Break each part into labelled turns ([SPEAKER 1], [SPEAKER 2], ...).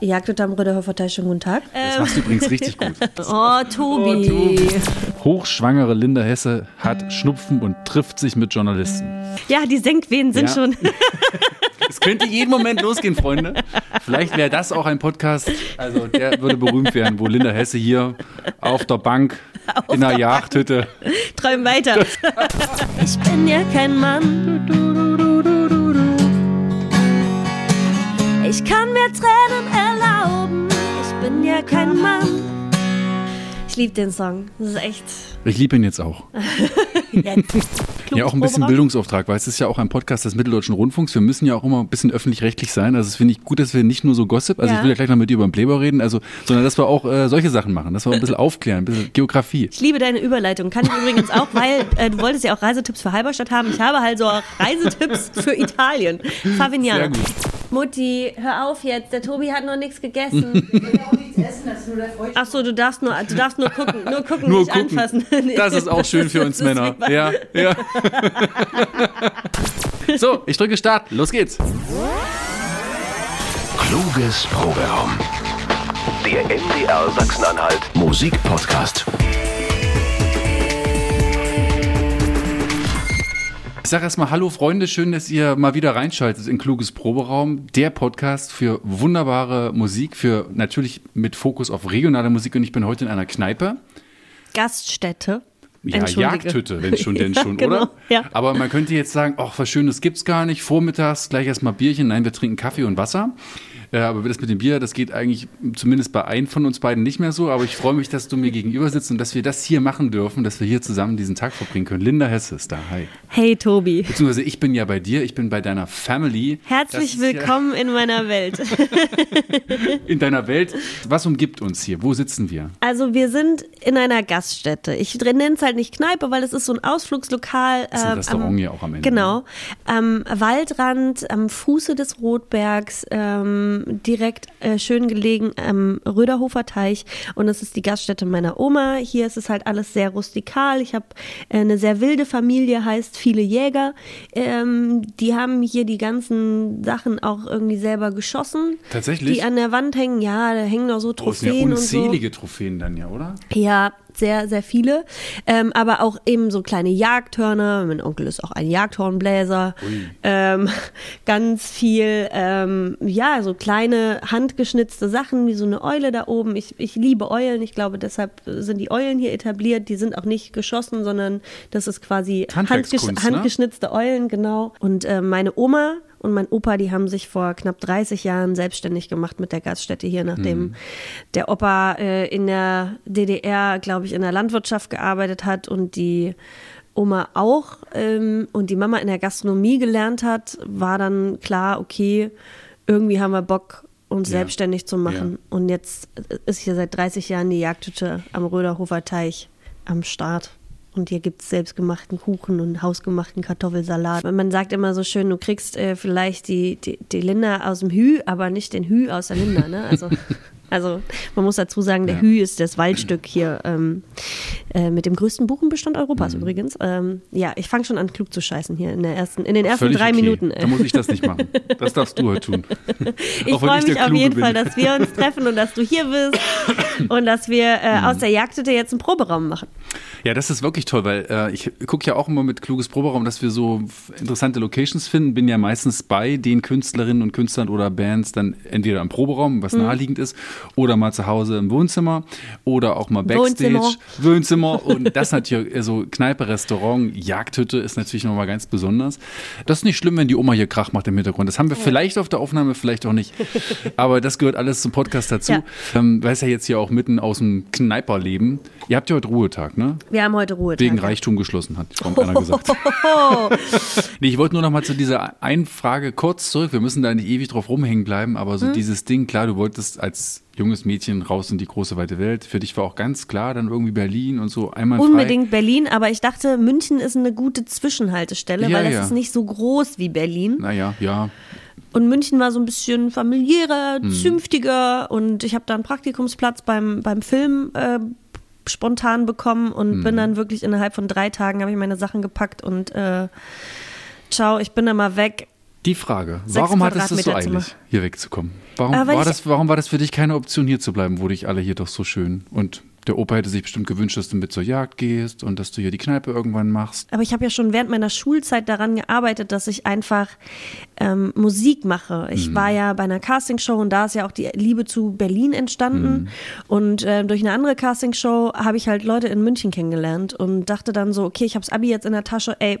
[SPEAKER 1] Jagd am Röderhofer Teich, schönen guten Tag.
[SPEAKER 2] Das machst du übrigens richtig gut.
[SPEAKER 1] Oh, Tobi.
[SPEAKER 2] Hochschwangere Linda Hesse hat Schnupfen und trifft sich mit Journalisten.
[SPEAKER 1] Ja, die Senkwehen sind
[SPEAKER 2] Ja.
[SPEAKER 1] schon.
[SPEAKER 2] Es könnte jeden Moment losgehen, Freunde. Vielleicht wäre das auch ein Podcast, also der würde berühmt werden, wo Linda Hesse hier auf der Bank in einer Jagdhütte.
[SPEAKER 1] Träum weiter. Ich bin ja kein Mann. Ich kann mir Tränen erlauben. Ich bin ja kein Mann. Ich liebe den Song. Das ist echt.
[SPEAKER 2] Ich liebe ihn jetzt auch. Ja, auch ein bisschen Bildungsauftrag, weil es ist ja auch ein Podcast des Mitteldeutschen Rundfunks. Wir müssen ja auch immer ein bisschen öffentlich-rechtlich sein. Also es finde ich gut, dass wir nicht nur so Gossip, also
[SPEAKER 1] Ja.
[SPEAKER 2] ich will ja gleich noch mit dir über den Playboy reden, also, sondern dass wir auch äh, solche Sachen machen, dass wir ein bisschen aufklären, ein bisschen Geografie.
[SPEAKER 1] Ich liebe deine Überleitung. Kann ich übrigens auch, weil äh, du wolltest ja auch Reisetipps für Halberstadt haben. Ich habe halt so auch Reisetipps für Italien. Favignana.
[SPEAKER 2] Sehr gut.
[SPEAKER 1] Mutti, hör auf jetzt. Der Tobi hat noch nichts gegessen. Ach so, du darfst nur, du darfst nur gucken, nur gucken,
[SPEAKER 2] Nur
[SPEAKER 1] nicht
[SPEAKER 2] gucken.
[SPEAKER 1] anfassen.
[SPEAKER 2] Das ist auch schön für uns Männer. Ja, ja. So, ich drücke Start. Los geht's.
[SPEAKER 3] Kluges Proberaum. Der MDR Sachsen-Anhalt Musikpodcast.
[SPEAKER 2] Ich sage erstmal Hallo Freunde, schön, dass ihr mal wieder reinschaltet in Kluges Proberaum, der Podcast für wunderbare Musik, für natürlich mit Fokus auf regionale Musik und ich bin heute in einer Kneipe.
[SPEAKER 1] Gaststätte.
[SPEAKER 2] Ja. Jagdhütte, wenn schon, denn
[SPEAKER 1] Ja,
[SPEAKER 2] schon,
[SPEAKER 1] genau,
[SPEAKER 2] oder?
[SPEAKER 1] ja.
[SPEAKER 2] Aber man könnte jetzt sagen, ach, was Schönes gibt's gar nicht. Vormittags gleich erstmal Bierchen. Nein, wir trinken Kaffee und Wasser. Äh, aber das mit dem Bier, das geht eigentlich zumindest bei einem von uns beiden nicht mehr so. Aber ich freue mich, dass du mir gegenüber sitzt und dass wir das hier machen dürfen, dass wir hier zusammen diesen Tag verbringen können. Linda Hesse ist da. Hi.
[SPEAKER 1] Hey Tobi.
[SPEAKER 2] Beziehungsweise ich bin ja bei dir, ich bin bei deiner Family. Das
[SPEAKER 1] Herzlich willkommen in meiner Welt.
[SPEAKER 2] Ja in deiner Welt. Was umgibt uns hier? Wo sitzen wir?
[SPEAKER 1] Also wir sind in einer Gaststätte. Ich nenne es halt nicht Kneipe, weil es ist so ein Ausflugslokal.
[SPEAKER 2] ist ein
[SPEAKER 1] ähm,
[SPEAKER 2] Restaurant
[SPEAKER 1] am-
[SPEAKER 2] ja auch am Ende,
[SPEAKER 1] Genau. Am Waldrand, am Fuße des Rotbergs, ähm, direkt äh, schön gelegen am Röderhofer Teich. Und es ist die Gaststätte meiner Oma. Hier ist es halt alles sehr rustikal. Ich habe äh, eine sehr wilde Familie, heißt viele Jäger. Ähm, die haben hier die ganzen Sachen auch irgendwie selber geschossen.
[SPEAKER 2] Tatsächlich?
[SPEAKER 1] Die an der Wand hängen. Ja, da hängen noch so
[SPEAKER 2] Oh, es sind ja
[SPEAKER 1] Trophäen und so.
[SPEAKER 2] unzählige Trophäen dann ja, oder?
[SPEAKER 1] Ja, sehr, sehr viele. Ähm, aber auch eben so kleine Jagdhörner. Mein Onkel ist auch ein Jagdhornbläser. Ähm, ganz viel, ähm, ja, so kleine handgeschnitzte Sachen wie so eine Eule da oben. Ich, ich liebe Eulen. Ich glaube, deshalb sind die Eulen hier etabliert. Die sind auch nicht geschossen, sondern das ist quasi
[SPEAKER 2] ne?
[SPEAKER 1] handgeschnitzte Eulen, genau. Und äh, meine Oma und mein Opa, die haben sich vor knapp 30 Jahren selbstständig gemacht mit der Gaststätte hier, nachdem
[SPEAKER 2] Mhm.
[SPEAKER 1] der Opa äh, in der DDR, glaube ich, in der Landwirtschaft gearbeitet hat und die Oma auch ähm, und die Mama in der Gastronomie gelernt hat, war dann klar, okay, irgendwie haben wir Bock, uns
[SPEAKER 2] Ja.
[SPEAKER 1] selbstständig zu machen. Und jetzt ist hier seit 30 Jahren die Jagdhütte am Röderhofer Teich am Start. Und hier gibt es selbstgemachten Kuchen und hausgemachten Kartoffelsalat. Man sagt immer so schön, du kriegst äh, vielleicht die, die, die Linda aus dem Hü, aber nicht den Hü aus der Linda. Ne? Also, also man muss dazu sagen, der
[SPEAKER 2] Ja.
[SPEAKER 1] Hü ist das Waldstück hier ähm, äh, mit dem größten Buchenbestand Europas
[SPEAKER 2] Mhm.
[SPEAKER 1] übrigens. Ähm, ja, ich fange schon an, klug zu scheißen hier in, der ersten, in den ersten
[SPEAKER 2] Völlig
[SPEAKER 1] drei
[SPEAKER 2] okay.
[SPEAKER 1] Minuten.
[SPEAKER 2] Da muss ich das nicht machen. Das darfst du heute tun.
[SPEAKER 1] Ich freue mich auf jeden
[SPEAKER 2] bin.
[SPEAKER 1] Fall, dass wir uns treffen und dass du hier bist und dass wir äh,
[SPEAKER 2] Mhm.
[SPEAKER 1] aus der Jagdhütte jetzt einen Proberaum machen.
[SPEAKER 2] Ja, das ist wirklich toll, weil äh, ich gucke ja auch immer mit kluges Proberaum, dass wir so interessante Locations finden. Bin ja meistens bei den Künstlerinnen und Künstlern oder Bands dann entweder im Proberaum, was naheliegend ist, oder mal zu Hause im Wohnzimmer oder auch mal Backstage.
[SPEAKER 1] Wohnzimmer.
[SPEAKER 2] Wohnzimmer. Und das natürlich, also Kneipe, Restaurant, Jagdhütte ist natürlich nochmal ganz besonders. Das ist nicht schlimm, wenn die Oma hier Krach macht im Hintergrund. Das haben wir vielleicht auf der Aufnahme, vielleicht auch nicht. Aber das gehört alles zum Podcast dazu.
[SPEAKER 1] Ja.
[SPEAKER 2] Ähm, weil es ja jetzt hier auch mitten aus dem Kneiperleben. Ihr habt ja heute Ruhetag, ne?
[SPEAKER 1] Wir haben heute Ruhe.
[SPEAKER 2] Wegen Reichtum geschlossen, hat kaum einer gesagt. nee, ich wollte nur noch mal zu dieser einen Frage kurz zurück. Wir müssen da nicht ewig drauf rumhängen bleiben, aber
[SPEAKER 1] Hm?
[SPEAKER 2] so dieses Ding, klar, du wolltest als junges Mädchen raus in die große weite Welt. Für dich war auch ganz klar dann irgendwie Berlin und so einmal
[SPEAKER 1] Unbedingt Berlin, aber ich dachte, München ist eine gute Zwischenhaltestelle,
[SPEAKER 2] Ja,
[SPEAKER 1] weil es
[SPEAKER 2] ja.
[SPEAKER 1] ist nicht so groß wie Berlin.
[SPEAKER 2] Naja, ja.
[SPEAKER 1] Und München war so ein bisschen familiärer,
[SPEAKER 2] Hm.
[SPEAKER 1] zünftiger und ich habe da einen Praktikumsplatz beim, beim Film äh, spontan bekommen und
[SPEAKER 2] Hm.
[SPEAKER 1] bin dann wirklich innerhalb von drei Tagen habe ich meine Sachen gepackt und äh, ciao, ich bin dann mal weg.
[SPEAKER 2] Die Frage, warum hattest du es so eilig, hier wegzukommen? Warum,
[SPEAKER 1] Äh,
[SPEAKER 2] war das, warum war das für dich keine Option, hier zu bleiben, wo dich alle hier doch so schön und der Opa hätte sich bestimmt gewünscht, dass du mit zur Jagd gehst und dass du hier die Kneipe irgendwann machst.
[SPEAKER 1] Aber ich habe ja schon während meiner Schulzeit daran gearbeitet, dass ich einfach ähm, Musik mache.
[SPEAKER 2] Mhm.
[SPEAKER 1] Ich war ja bei einer Castingshow und da ist ja auch die Liebe zu Berlin entstanden.
[SPEAKER 2] Mhm.
[SPEAKER 1] Und äh, durch eine andere Castingshow habe ich halt Leute in München kennengelernt und dachte dann so, okay, ich habe das Abi jetzt in der Tasche, ey,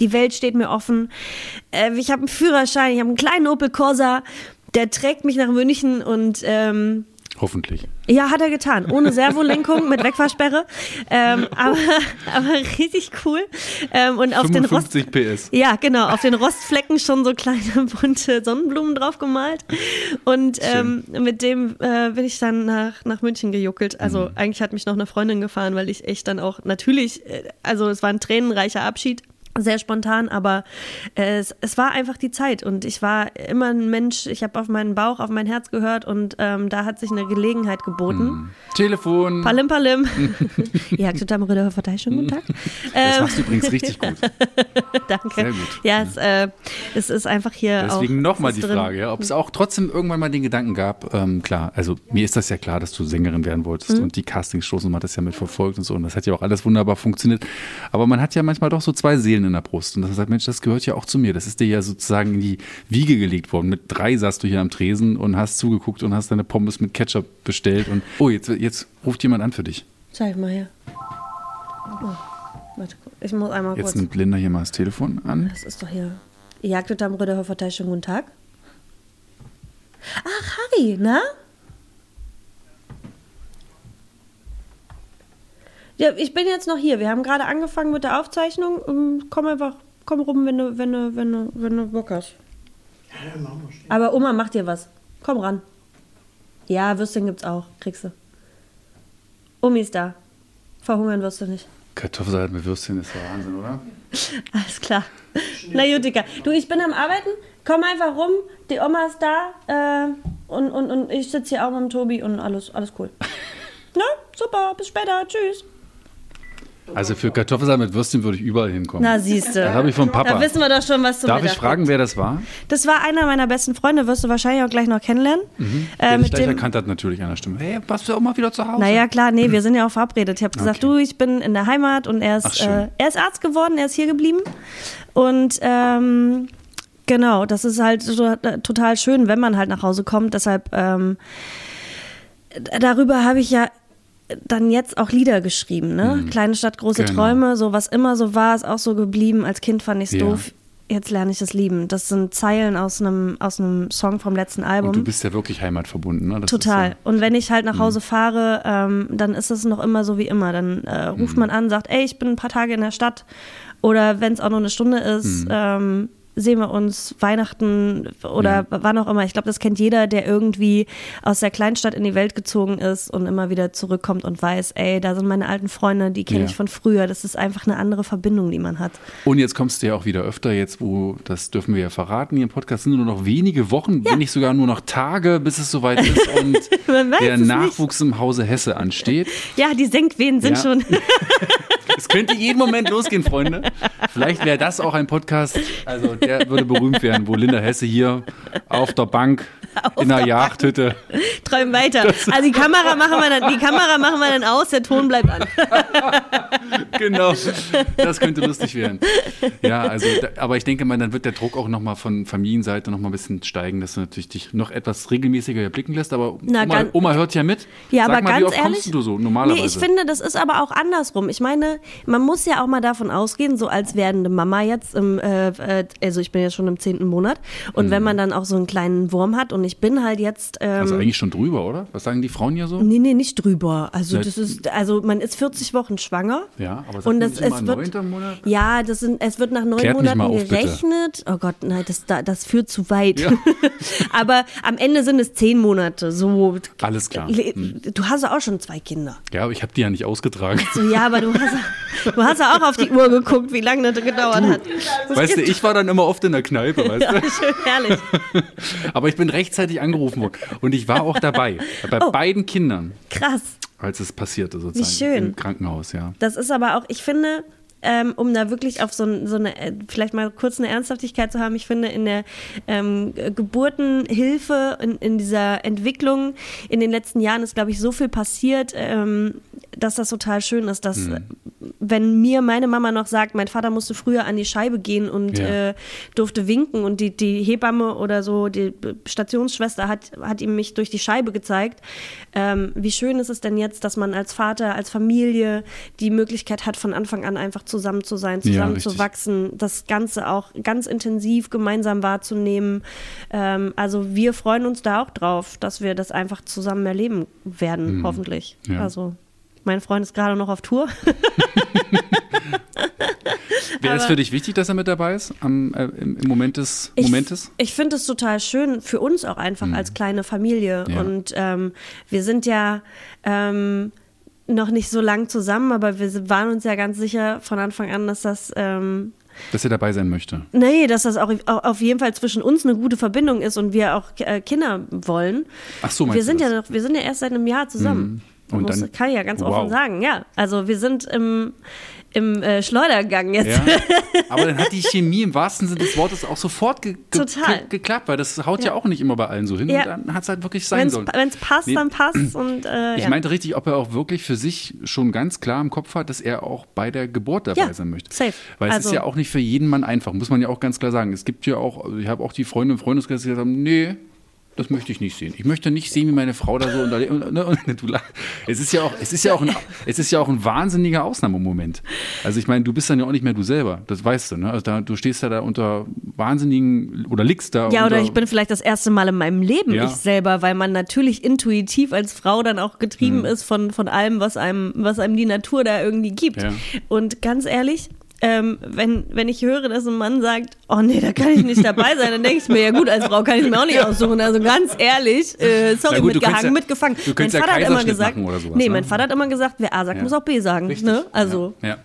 [SPEAKER 1] die Welt steht mir offen. Äh, ich habe einen Führerschein, ich habe einen kleinen Opel Corsa, der trägt mich nach München und ähm,
[SPEAKER 2] Hoffentlich.
[SPEAKER 1] ja, hat er getan. Ohne Servolenkung mit Wegfahrsperre. Ähm, aber, aber richtig cool. Ähm, und auf den Rost.
[SPEAKER 2] 55 PS.
[SPEAKER 1] Ja, genau, auf den Rostflecken schon so kleine bunte Sonnenblumen drauf gemalt. Und ähm, mit dem äh, bin ich dann nach, nach München gejuckelt. Also eigentlich hat mich noch eine Freundin gefahren, weil ich echt dann auch natürlich, äh, also es war ein tränenreicher Abschied. Sehr spontan, aber äh, es, es war einfach die Zeit und ich war immer ein Mensch, ich habe auf meinen Bauch, auf mein Herz gehört und ähm, da hat sich eine Gelegenheit geboten.
[SPEAKER 2] Telefon.
[SPEAKER 1] Palim Palim. ja, Röder Partei, schönen guten Tag.
[SPEAKER 2] Das
[SPEAKER 1] Ähm,
[SPEAKER 2] machst du übrigens richtig gut.
[SPEAKER 1] danke.
[SPEAKER 2] Sehr gut.
[SPEAKER 1] Ja, es, äh, es ist einfach hier
[SPEAKER 2] Deswegen nochmal die
[SPEAKER 1] drin.
[SPEAKER 2] Frage, ja, ob es auch trotzdem irgendwann mal den Gedanken gab, ähm, klar, also mir ist das ja klar, dass du Sängerin werden wolltest
[SPEAKER 1] Mhm.
[SPEAKER 2] und die Castingshows und man hat das ja mitverfolgt und so und das hat ja auch alles wunderbar funktioniert. Aber man hat ja manchmal doch so zwei Seelen in der Brust und das sagt, Mensch, das gehört ja auch zu mir. Das ist dir ja sozusagen in die Wiege gelegt worden. Mit drei saßt du hier am Tresen und hast zugeguckt und hast deine Pommes mit Ketchup bestellt und oh, jetzt, jetzt ruft jemand an für dich.
[SPEAKER 1] Zeig mal her. Oh, warte, ich muss einmal
[SPEAKER 2] Jetzt
[SPEAKER 1] kurz.
[SPEAKER 2] nimmt Linda hier mal das Telefon an.
[SPEAKER 1] Das ist doch hier. Jagd am Röder Partei, schönen guten Tag. Ach, Harry, na? Ja, ich bin jetzt noch hier. Wir haben gerade angefangen mit der Aufzeichnung. Ähm, Komm einfach, komm rum, wenn du, wenn du, wenn du, wenn du Bock hast. Aber Oma macht dir was. Komm ran. Ja, Würstchen gibt's auch. Kriegst du. Omi ist da. Verhungern wirst du nicht.
[SPEAKER 2] Kartoffelsalat mit Würstchen ist ja Wahnsinn, oder?
[SPEAKER 1] Alles klar. Na gut, Dicker. Du, ich bin am Arbeiten. Komm einfach rum. Die Oma ist da. Äh, und, und, und ich sitze hier auch mit dem Tobi und alles, alles cool. Na, super. Bis später. Tschüss.
[SPEAKER 2] Also für Kartoffelsalat mit Würstchen würde ich überall hinkommen.
[SPEAKER 1] Na, siehst
[SPEAKER 2] Das habe ich vom Papa.
[SPEAKER 1] Da wissen wir doch schon, was zum
[SPEAKER 2] Darf ich fragen,
[SPEAKER 1] gibt.
[SPEAKER 2] wer das war?
[SPEAKER 1] Das war einer meiner besten Freunde. Wirst du wahrscheinlich auch gleich noch kennenlernen.
[SPEAKER 2] Der
[SPEAKER 1] Äh, mit dem,
[SPEAKER 2] erkannt hat natürlich an der Stimme. Hey, warst du auch mal wieder zu Hause?
[SPEAKER 1] Naja, klar, nee, wir sind ja auch verabredet. Ich habe gesagt,
[SPEAKER 2] Okay.
[SPEAKER 1] du, ich bin in der Heimat und er ist, äh, er ist Arzt geworden, er ist hier geblieben. Und ähm, genau, das ist halt so, äh, total schön, wenn man halt nach Hause kommt. Deshalb, ähm, darüber habe ich ja dann jetzt auch Lieder geschrieben, ne? Kleine Stadt, große
[SPEAKER 2] Genau.
[SPEAKER 1] Träume, so was immer so war, ist auch so geblieben. Als Kind fand ich es
[SPEAKER 2] Ja.
[SPEAKER 1] doof. Jetzt lerne ich es lieben. Das sind Zeilen aus einem, aus einem Song vom letzten Album.
[SPEAKER 2] Und du bist ja wirklich heimatverbunden, ne? Das
[SPEAKER 1] Total.
[SPEAKER 2] Ja,
[SPEAKER 1] Und wenn ich halt nach Hause fahre, ähm, dann ist es noch immer so wie immer. Dann äh, ruft man an, sagt, ey, ich bin ein paar Tage in der Stadt. Oder wenn es auch nur eine Stunde ist, ähm, sehen wir uns Weihnachten oder wann auch immer. Ich glaube, das kennt jeder, der irgendwie aus der Kleinstadt in die Welt gezogen ist und immer wieder zurückkommt und weiß, ey, da sind meine alten Freunde, die kenne
[SPEAKER 2] Ja.
[SPEAKER 1] ich von früher. Das ist einfach eine andere Verbindung, die man hat.
[SPEAKER 2] Und jetzt kommst du ja auch wieder öfter, jetzt wo, das dürfen wir ja verraten, hier im Podcast sind nur noch wenige Wochen, wenn nicht sogar nur noch Tage, bis es soweit ist und der
[SPEAKER 1] es nicht.
[SPEAKER 2] Nachwuchs im Hause Hesse ansteht.
[SPEAKER 1] Ja, die Senkwehen sind
[SPEAKER 2] Ja.
[SPEAKER 1] schon.
[SPEAKER 2] Es könnte jeden Moment losgehen, Freunde. Vielleicht wäre das auch ein Podcast, also der würde berühmt werden, wo Linda Hesse hier auf der Bank in einer Jagdhütte.
[SPEAKER 1] Träumen weiter. Also die Kamera machen wir dann, die Kamera machen wir dann aus, der Ton bleibt an.
[SPEAKER 2] Genau, das könnte lustig werden. Ja, also, aber ich denke mal, dann wird der Druck auch nochmal von Familienseite nochmal ein bisschen steigen, dass du natürlich dich noch etwas regelmäßiger blicken lässt. Aber
[SPEAKER 1] Na,
[SPEAKER 2] Oma, Oma hört ja mit.
[SPEAKER 1] Ja,
[SPEAKER 2] Sag
[SPEAKER 1] aber
[SPEAKER 2] mal,
[SPEAKER 1] ganz
[SPEAKER 2] wie oft
[SPEAKER 1] ehrlich,
[SPEAKER 2] kommst du so normalerweise?
[SPEAKER 1] Nee, ich finde, das ist aber auch andersrum. Ich meine, man muss ja auch mal davon ausgehen, so als werdende Mama jetzt im, äh, äh, also ich bin ja schon im zehnten Monat und wenn man dann auch so einen kleinen Wurm hat und ich bin halt jetzt, ähm,
[SPEAKER 2] Mhm. also eigentlich schon drüber, oder? Was sagen die Frauen ja so?
[SPEAKER 1] nee, nee, nicht drüber. Also das ist, also man ist 40 Wochen schwanger.
[SPEAKER 2] Ja, aber
[SPEAKER 1] und das, es wird,
[SPEAKER 2] Monat?
[SPEAKER 1] ja, das sind, es wird nach neun
[SPEAKER 2] Klärt
[SPEAKER 1] Monaten
[SPEAKER 2] auf, bitte.
[SPEAKER 1] gerechnet. Oh Gott, nein, das, da- das führt zu weit.
[SPEAKER 2] Ja.
[SPEAKER 1] aber am Ende sind es zehn Monate. So,
[SPEAKER 2] Alles klar. Hm.
[SPEAKER 1] du hast ja auch schon zwei Kinder.
[SPEAKER 2] Ja, aber ich habe die ja nicht ausgetragen.
[SPEAKER 1] So, ja, aber du hast, du hast ja auch auf die Uhr geguckt, wie lange das gedauert hat. Das
[SPEAKER 2] Weißt du, ich war dann immer oft in der Kneipe, weißt
[SPEAKER 1] ja,
[SPEAKER 2] du?
[SPEAKER 1] schön herrlich.
[SPEAKER 2] Aber ich bin rechtzeitig angerufen worden. Und ich war auch dabei. Bei
[SPEAKER 1] Oh.
[SPEAKER 2] beiden Kindern,
[SPEAKER 1] Krass.
[SPEAKER 2] als es passierte sozusagen.
[SPEAKER 1] Wie schön.
[SPEAKER 2] Im Krankenhaus, ja.
[SPEAKER 1] Das ist aber auch, ich finde, ähm, um da wirklich auf so, so, eine, äh, vielleicht mal kurz eine Ernsthaftigkeit zu haben, ich finde, in der ähm, Geburtenhilfe, in, in, dieser Entwicklung in den letzten Jahren ist, glaube ich, so viel passiert, ähm, dass das total schön ist, dass mhm. wenn mir meine Mama noch sagt, mein Vater musste früher an die Scheibe gehen und ja. äh, durfte winken und die, die Hebamme oder so, die Stationsschwester hat, hat ihm mich durch die Scheibe gezeigt. Ähm, wie schön ist es denn jetzt, dass man als Vater, als Familie die Möglichkeit hat, von Anfang an einfach zusammen zu sein, zusammen ja, zu wachsen, das Ganze auch ganz intensiv gemeinsam wahrzunehmen. Ähm, also wir freuen uns da auch drauf, dass wir das einfach zusammen erleben werden, mhm. hoffentlich. Ja. Also mein Freund ist gerade noch auf Tour.
[SPEAKER 2] Wäre es für dich wichtig, dass er mit dabei ist am, äh, im, Moment des
[SPEAKER 1] ich,
[SPEAKER 2] Momentes?
[SPEAKER 1] Ich finde es total schön für uns auch einfach mhm. als kleine Familie. Ja. Und ähm, wir sind ja ähm, noch nicht so lang zusammen, aber wir waren uns ja ganz sicher von Anfang an, dass das ähm,
[SPEAKER 2] dass er dabei sein möchte.
[SPEAKER 1] Nee, dass das auch auf jeden Fall zwischen uns eine gute Verbindung ist und wir auch äh, Kinder wollen.
[SPEAKER 2] Ach so, meinst
[SPEAKER 1] wir sind
[SPEAKER 2] du
[SPEAKER 1] das? ja noch, wir sind ja erst seit einem Jahr zusammen. Mhm. Und muss, dann, kann ich ja ganz wow. offen sagen, ja. Also wir sind im, im äh, Schleudergang jetzt. Ja,
[SPEAKER 2] aber dann hat die Chemie im wahrsten Sinne des Wortes auch sofort ge ge ge geklappt, weil das haut ja. ja. auch nicht immer bei allen so hin ja. und dann hat es halt wirklich sein
[SPEAKER 1] wenn's,
[SPEAKER 2] sollen.
[SPEAKER 1] Wenn es passt, nee. dann passt. Und, äh,
[SPEAKER 2] ich meinte richtig, ob er auch wirklich für sich schon ganz klar im Kopf hat, dass er auch bei der Geburt dabei sein möchte.
[SPEAKER 1] Safe.
[SPEAKER 2] Weil es ist
[SPEAKER 1] also
[SPEAKER 2] ja auch nicht für jeden Mann einfach, muss man ja auch ganz klar sagen. Es gibt ja auch, also ich habe auch die Freunde und Freundeskreis, die gesagt haben, nee, das möchte ich nicht sehen. Ich möchte nicht sehen, wie meine Frau da so unter, es ist ja auch, es ist ja auch ein, es ist ja auch ein wahnsinniger Ausnahmemoment. Also ich meine, du bist dann ja auch nicht mehr du selber. Das weißt du, ne? Also da, du stehst ja da unter wahnsinnigen oder liegst da.
[SPEAKER 1] Ja, oder ich bin vielleicht das erste Mal in meinem Leben ja. ich selber, weil man natürlich intuitiv als Frau dann auch getrieben mhm. ist von, von allem, was einem, was einem die Natur da irgendwie gibt. Ja. Und ganz ehrlich, ähm, wenn, wenn ich höre, dass ein Mann sagt, oh nee, da kann ich nicht dabei sein, dann denke ich mir, ja gut, als Frau kann ich mir auch nicht aussuchen. Also ganz ehrlich, äh, sorry, gut, mitgehangen, ja, mitgefangen.
[SPEAKER 2] mein Vater
[SPEAKER 1] ja
[SPEAKER 2] hat immer gesagt, sowas,
[SPEAKER 1] nee, mein ne? Vater hat immer gesagt, wer A sagt, muss auch B sagen. Ne? Also.
[SPEAKER 2] Ja.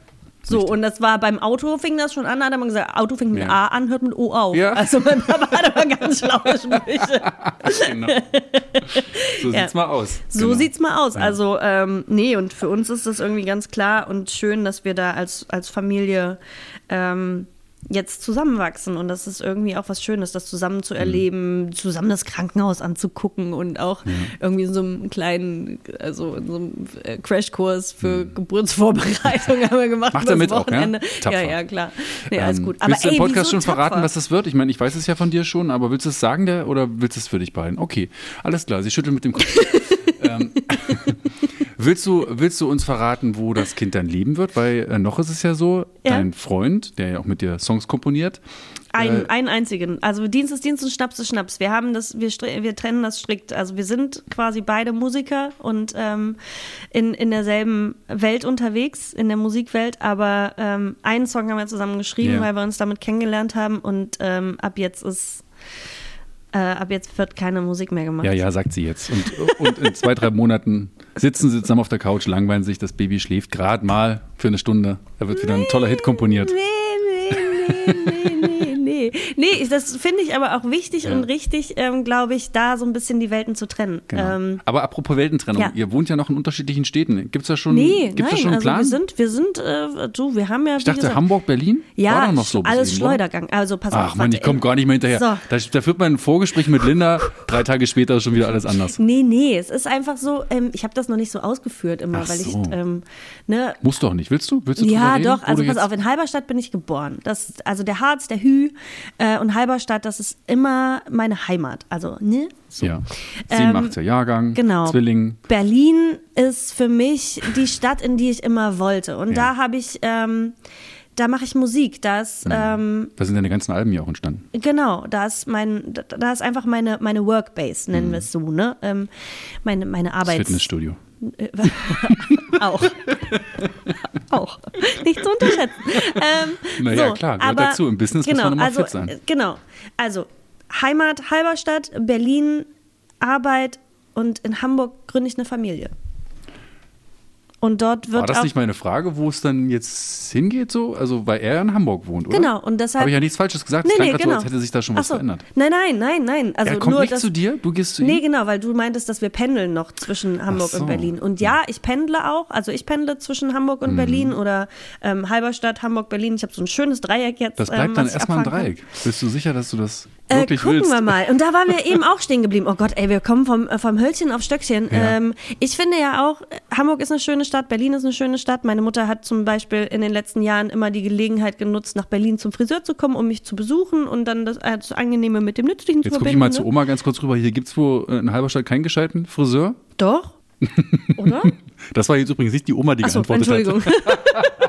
[SPEAKER 1] So, Richtig. und das war beim Auto fing das schon an, da hat man gesagt, Auto fängt mit
[SPEAKER 2] ja.
[SPEAKER 1] A an, hört mit O auf.
[SPEAKER 2] Ja.
[SPEAKER 1] Also mein Papa hat aber ganz schlaue Sprüche.
[SPEAKER 2] genau. So sieht's ja. mal aus.
[SPEAKER 1] So
[SPEAKER 2] genau.
[SPEAKER 1] sieht's mal aus. Also, ähm, nee, und für uns ist das irgendwie ganz klar und schön, dass wir da als, als Familie ähm, jetzt zusammenwachsen und das ist irgendwie auch was Schönes, das zusammen zu mhm. erleben, mhm. zusammen das Krankenhaus anzugucken und auch mhm. irgendwie in so einem kleinen, also in so einem äh, Crashkurs für mhm. Geburtsvorbereitung haben wir gemacht.
[SPEAKER 2] Macht er mit Wochenende.
[SPEAKER 1] auch, ja? Ja, ja, klar. Nee, alles ähm, gut.
[SPEAKER 2] Aber willst du im Podcast schon verraten, tapfer? was das wird? Ich meine, ich weiß es ja von dir schon, aber willst du es sagen der, oder willst du es für dich behalten? Okay, alles klar, sie schüttelt mit dem Kopf. ähm, Willst du, willst du uns verraten, wo das Kind dann leben wird? Weil äh, noch ist es ja so, ja. dein Freund, der ja auch mit dir Songs komponiert.
[SPEAKER 1] Ein, äh, einen einzigen. Also Dienst ist Dienst und Schnaps ist Schnaps. Wir haben das, wir, wir trennen das strikt. Also wir sind quasi beide Musiker und ähm, in, in derselben Welt unterwegs, in der Musikwelt, aber ähm, einen Song haben wir zusammen geschrieben, yeah. weil wir uns damit kennengelernt haben und ähm, ab jetzt ist äh, ab jetzt wird keine Musik mehr gemacht.
[SPEAKER 2] Ja, ja, sagt sie jetzt. Und, und in zwei, drei Monaten sitzen sie zusammen auf der Couch, langweilen sich, das Baby schläft gerade mal für eine Stunde. Da wird wieder ein toller Hit komponiert.
[SPEAKER 1] Nee, nee, nee, nee, nee nee. Nee, das finde ich aber auch wichtig ja. und richtig, ähm, glaube ich, da so ein bisschen die Welten zu trennen.
[SPEAKER 2] Genau. Ähm, aber apropos Weltentrennung, ja. ihr wohnt ja noch in unterschiedlichen Städten. Gibt es da schon,
[SPEAKER 1] nee,
[SPEAKER 2] gibt's nein, da schon einen
[SPEAKER 1] also
[SPEAKER 2] Plan?
[SPEAKER 1] Wir sind, wir sind, äh, du, wir haben ja.
[SPEAKER 2] Ich dachte, gesagt, Hamburg, Berlin?
[SPEAKER 1] Ja, war doch noch so alles Schleudergang. Oder? Also pass
[SPEAKER 2] Ach auf. Ach man, ich komme gar nicht mehr hinterher. So. Da, da führt man ein Vorgespräch mit Linda, drei Tage später ist schon wieder alles anders.
[SPEAKER 1] Nee, nee, es ist einfach so, ähm, ich habe das noch nicht so ausgeführt immer,
[SPEAKER 2] Ach
[SPEAKER 1] weil
[SPEAKER 2] so.
[SPEAKER 1] ich. Ähm, ne,
[SPEAKER 2] Muss doch nicht. Willst du? Willst du
[SPEAKER 1] ja, doch. Also pass auf, in Halberstadt bin ich geboren. Das, also der Harz, der Hü äh, und Halberstadt, das ist immer meine Heimat. Also, ne?
[SPEAKER 2] So. Ja. 87er ähm, Jahrgang,
[SPEAKER 1] genau.
[SPEAKER 2] Zwilling.
[SPEAKER 1] Berlin ist für mich die Stadt, in die ich immer wollte. Und ja. da habe ich. Ähm, da mache ich Musik. Da, ist, ähm,
[SPEAKER 2] da sind deine ganzen Alben ja auch entstanden.
[SPEAKER 1] Genau, da ist mein, da ist einfach meine, meine Workbase, nennen mhm. wir es so, ne? Ähm, meine, meine Arbeit.
[SPEAKER 2] Fitnessstudio.
[SPEAKER 1] auch. auch. Nicht zu unterschätzen. Ähm,
[SPEAKER 2] naja,
[SPEAKER 1] so,
[SPEAKER 2] klar, gehört
[SPEAKER 1] aber,
[SPEAKER 2] dazu. Im Business
[SPEAKER 1] genau,
[SPEAKER 2] muss man immer
[SPEAKER 1] also,
[SPEAKER 2] fit sein.
[SPEAKER 1] Genau. Also, Heimat Halberstadt, Berlin, Arbeit und in Hamburg gründe ich eine Familie. Und dort wird
[SPEAKER 2] War das nicht meine Frage, wo es dann jetzt hingeht so? Also, weil er in Hamburg wohnt, oder?
[SPEAKER 1] Genau, und deshalb-
[SPEAKER 2] Habe ich ja nichts Falsches gesagt. Es
[SPEAKER 1] Nee, nee, genau.
[SPEAKER 2] so, als hätte sich da schon was
[SPEAKER 1] so.
[SPEAKER 2] verändert.
[SPEAKER 1] Nein, nein, nein, nein. Also
[SPEAKER 2] er kommt
[SPEAKER 1] nur
[SPEAKER 2] nicht
[SPEAKER 1] das,
[SPEAKER 2] zu dir, du gehst zu ihm?
[SPEAKER 1] Nee, genau, weil du meintest, dass wir pendeln noch zwischen Hamburg
[SPEAKER 2] so.
[SPEAKER 1] und Berlin. Und ja, ich pendle auch. Also ich pendle zwischen Hamburg
[SPEAKER 2] Mhm.
[SPEAKER 1] und Berlin oder ähm, Halberstadt, Hamburg, Berlin. Ich habe so ein schönes Dreieck jetzt.
[SPEAKER 2] Das
[SPEAKER 1] ähm,
[SPEAKER 2] bleibt dann
[SPEAKER 1] was ich
[SPEAKER 2] erstmal ein
[SPEAKER 1] kann.
[SPEAKER 2] Dreieck. Bist du sicher, dass du das
[SPEAKER 1] Äh,
[SPEAKER 2] wirklich
[SPEAKER 1] gucken
[SPEAKER 2] willst?
[SPEAKER 1] wir mal. Und da waren wir eben auch stehen geblieben. Oh Gott, ey, wir kommen vom, äh, vom Hölzchen auf Stöckchen.
[SPEAKER 2] Ja.
[SPEAKER 1] Ähm, ich finde ja auch, Hamburg ist eine schöne Stadt, Berlin ist eine schöne Stadt. Meine Mutter hat zum Beispiel in den letzten Jahren immer die Gelegenheit genutzt, nach Berlin zum Friseur zu kommen, um mich zu besuchen und dann das, äh, das Angenehme mit dem Nützlichen zu
[SPEAKER 2] Jetzt gucke ich
[SPEAKER 1] verbinden.
[SPEAKER 2] mal zu
[SPEAKER 1] ne?
[SPEAKER 2] Oma ganz kurz rüber. Hier gibt es wohl äh, in Halberstadt keinen gescheiten Friseur.
[SPEAKER 1] Doch. Oder?
[SPEAKER 2] Das war jetzt übrigens nicht die Oma, die
[SPEAKER 1] Achso,
[SPEAKER 2] geantwortet
[SPEAKER 1] Entschuldigung.
[SPEAKER 2] hat.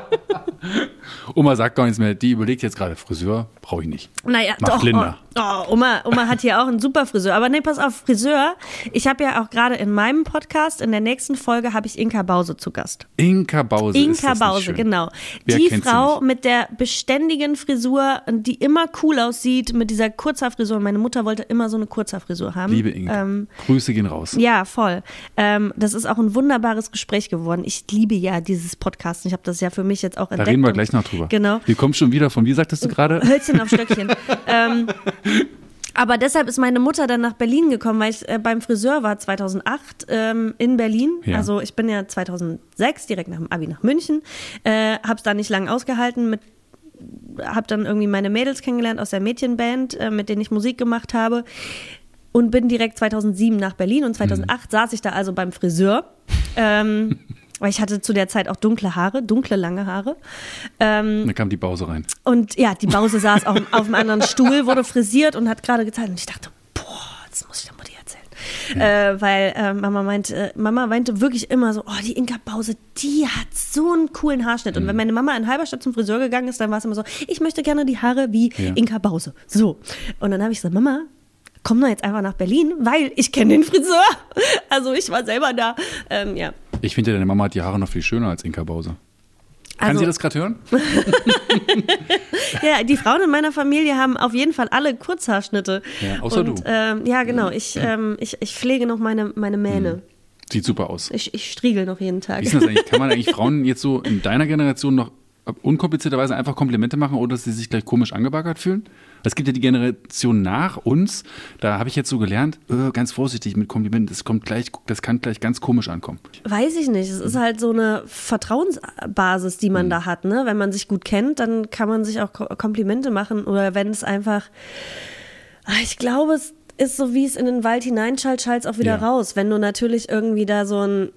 [SPEAKER 2] Oma sagt gar nichts mehr. Die überlegt jetzt gerade, Friseur brauche ich nicht.
[SPEAKER 1] Naja,
[SPEAKER 2] Macht
[SPEAKER 1] doch.
[SPEAKER 2] Linda.
[SPEAKER 1] Oh, oh, Oma, Oma hat hier auch einen super Friseur. Aber nee, pass auf, Friseur. Ich habe ja auch gerade in meinem Podcast, in der nächsten Folge, habe ich Inka Bause zu Gast.
[SPEAKER 2] Inka Bause. ist
[SPEAKER 1] Inka Bause, genau.
[SPEAKER 2] Wer
[SPEAKER 1] die Frau mit der beständigen Frisur, die immer cool aussieht, mit dieser Kurzhaarfrisur. Meine Mutter wollte immer so eine Kurzhaarfrisur haben.
[SPEAKER 2] Liebe Inka.
[SPEAKER 1] Ähm,
[SPEAKER 2] Grüße gehen raus.
[SPEAKER 1] ja, voll. Ähm, das ist auch ein wunderbares Gespräch geworden. Ich liebe ja dieses Podcast. Ich habe das ja für mich jetzt auch entdeckt.
[SPEAKER 2] Reden wir gleich noch drüber.
[SPEAKER 1] Genau.
[SPEAKER 2] Wir kommen schon wieder von, wie sagtest du gerade?
[SPEAKER 1] Hölzchen auf Stöckchen. ähm, aber deshalb ist meine Mutter dann nach Berlin gekommen, weil ich äh, beim Friseur war 2008 ähm, in Berlin.
[SPEAKER 2] Ja.
[SPEAKER 1] Also ich bin ja 2006 direkt nach dem Abi nach München, äh, hab's da nicht lange ausgehalten mit habe dann irgendwie meine Mädels kennengelernt aus der Mädchenband, äh, mit denen ich Musik gemacht habe und bin direkt 2007 nach Berlin und 2008 saß ich da also beim Friseur. Ähm, weil ich hatte zu der Zeit auch dunkle Haare, dunkle lange Haare. Ähm,
[SPEAKER 2] Da kam die Bause rein.
[SPEAKER 1] und ja, die Bause saß auf, auf einem anderen Stuhl, wurde frisiert und hat gerade gezeigt. Und ich dachte, boah, das muss ich der Mutti erzählen. Äh, weil äh, Mama meinte, äh, Mama meinte wirklich immer so, oh, die Inka Bause, die hat so einen coolen Haarschnitt. Und wenn meine Mama in Halberstadt zum Friseur gegangen ist, dann war es immer so, ich möchte gerne die Haare wie
[SPEAKER 2] Ja.
[SPEAKER 1] Inka Bause. So. Und dann habe ich gesagt, Mama, komm doch jetzt einfach nach Berlin, weil ich kenne den Friseur. Also ich war selber da. Ähm, ja.
[SPEAKER 2] Ich finde, deine Mama hat die Haare noch viel schöner als Inka Bause. Kann
[SPEAKER 1] Also-
[SPEAKER 2] sie das gerade hören?
[SPEAKER 1] Ja, die Frauen in meiner Familie haben auf jeden Fall alle Kurzhaarschnitte.
[SPEAKER 2] Ja, außer
[SPEAKER 1] und,
[SPEAKER 2] du.
[SPEAKER 1] Ähm, ja, genau. Ich, ähm, ich, ich pflege noch meine, meine Mähne.
[SPEAKER 2] Sieht super aus.
[SPEAKER 1] Ich, ich striegel noch jeden Tag.
[SPEAKER 2] Wie ist das eigentlich? Kann man eigentlich Frauen jetzt so in deiner Generation noch unkomplizierterweise einfach Komplimente machen, ohne dass sie sich gleich komisch angebaggert fühlen? Es gibt ja die Generation nach uns, da habe ich jetzt so gelernt, äh, ganz vorsichtig mit Komplimenten, das kommt gleich, das kann gleich ganz komisch ankommen.
[SPEAKER 1] Weiß ich nicht. Es ist halt so eine Vertrauensbasis, die man da hat. Ne? Wenn man sich gut kennt, dann kann man sich auch Ko- Komplimente machen. Oder wenn es einfach. Ah, Ich glaube, es ist so, wie es in den Wald hineinschallt, schallt es auch wieder
[SPEAKER 2] Ja.
[SPEAKER 1] raus. Wenn du natürlich irgendwie da so ein.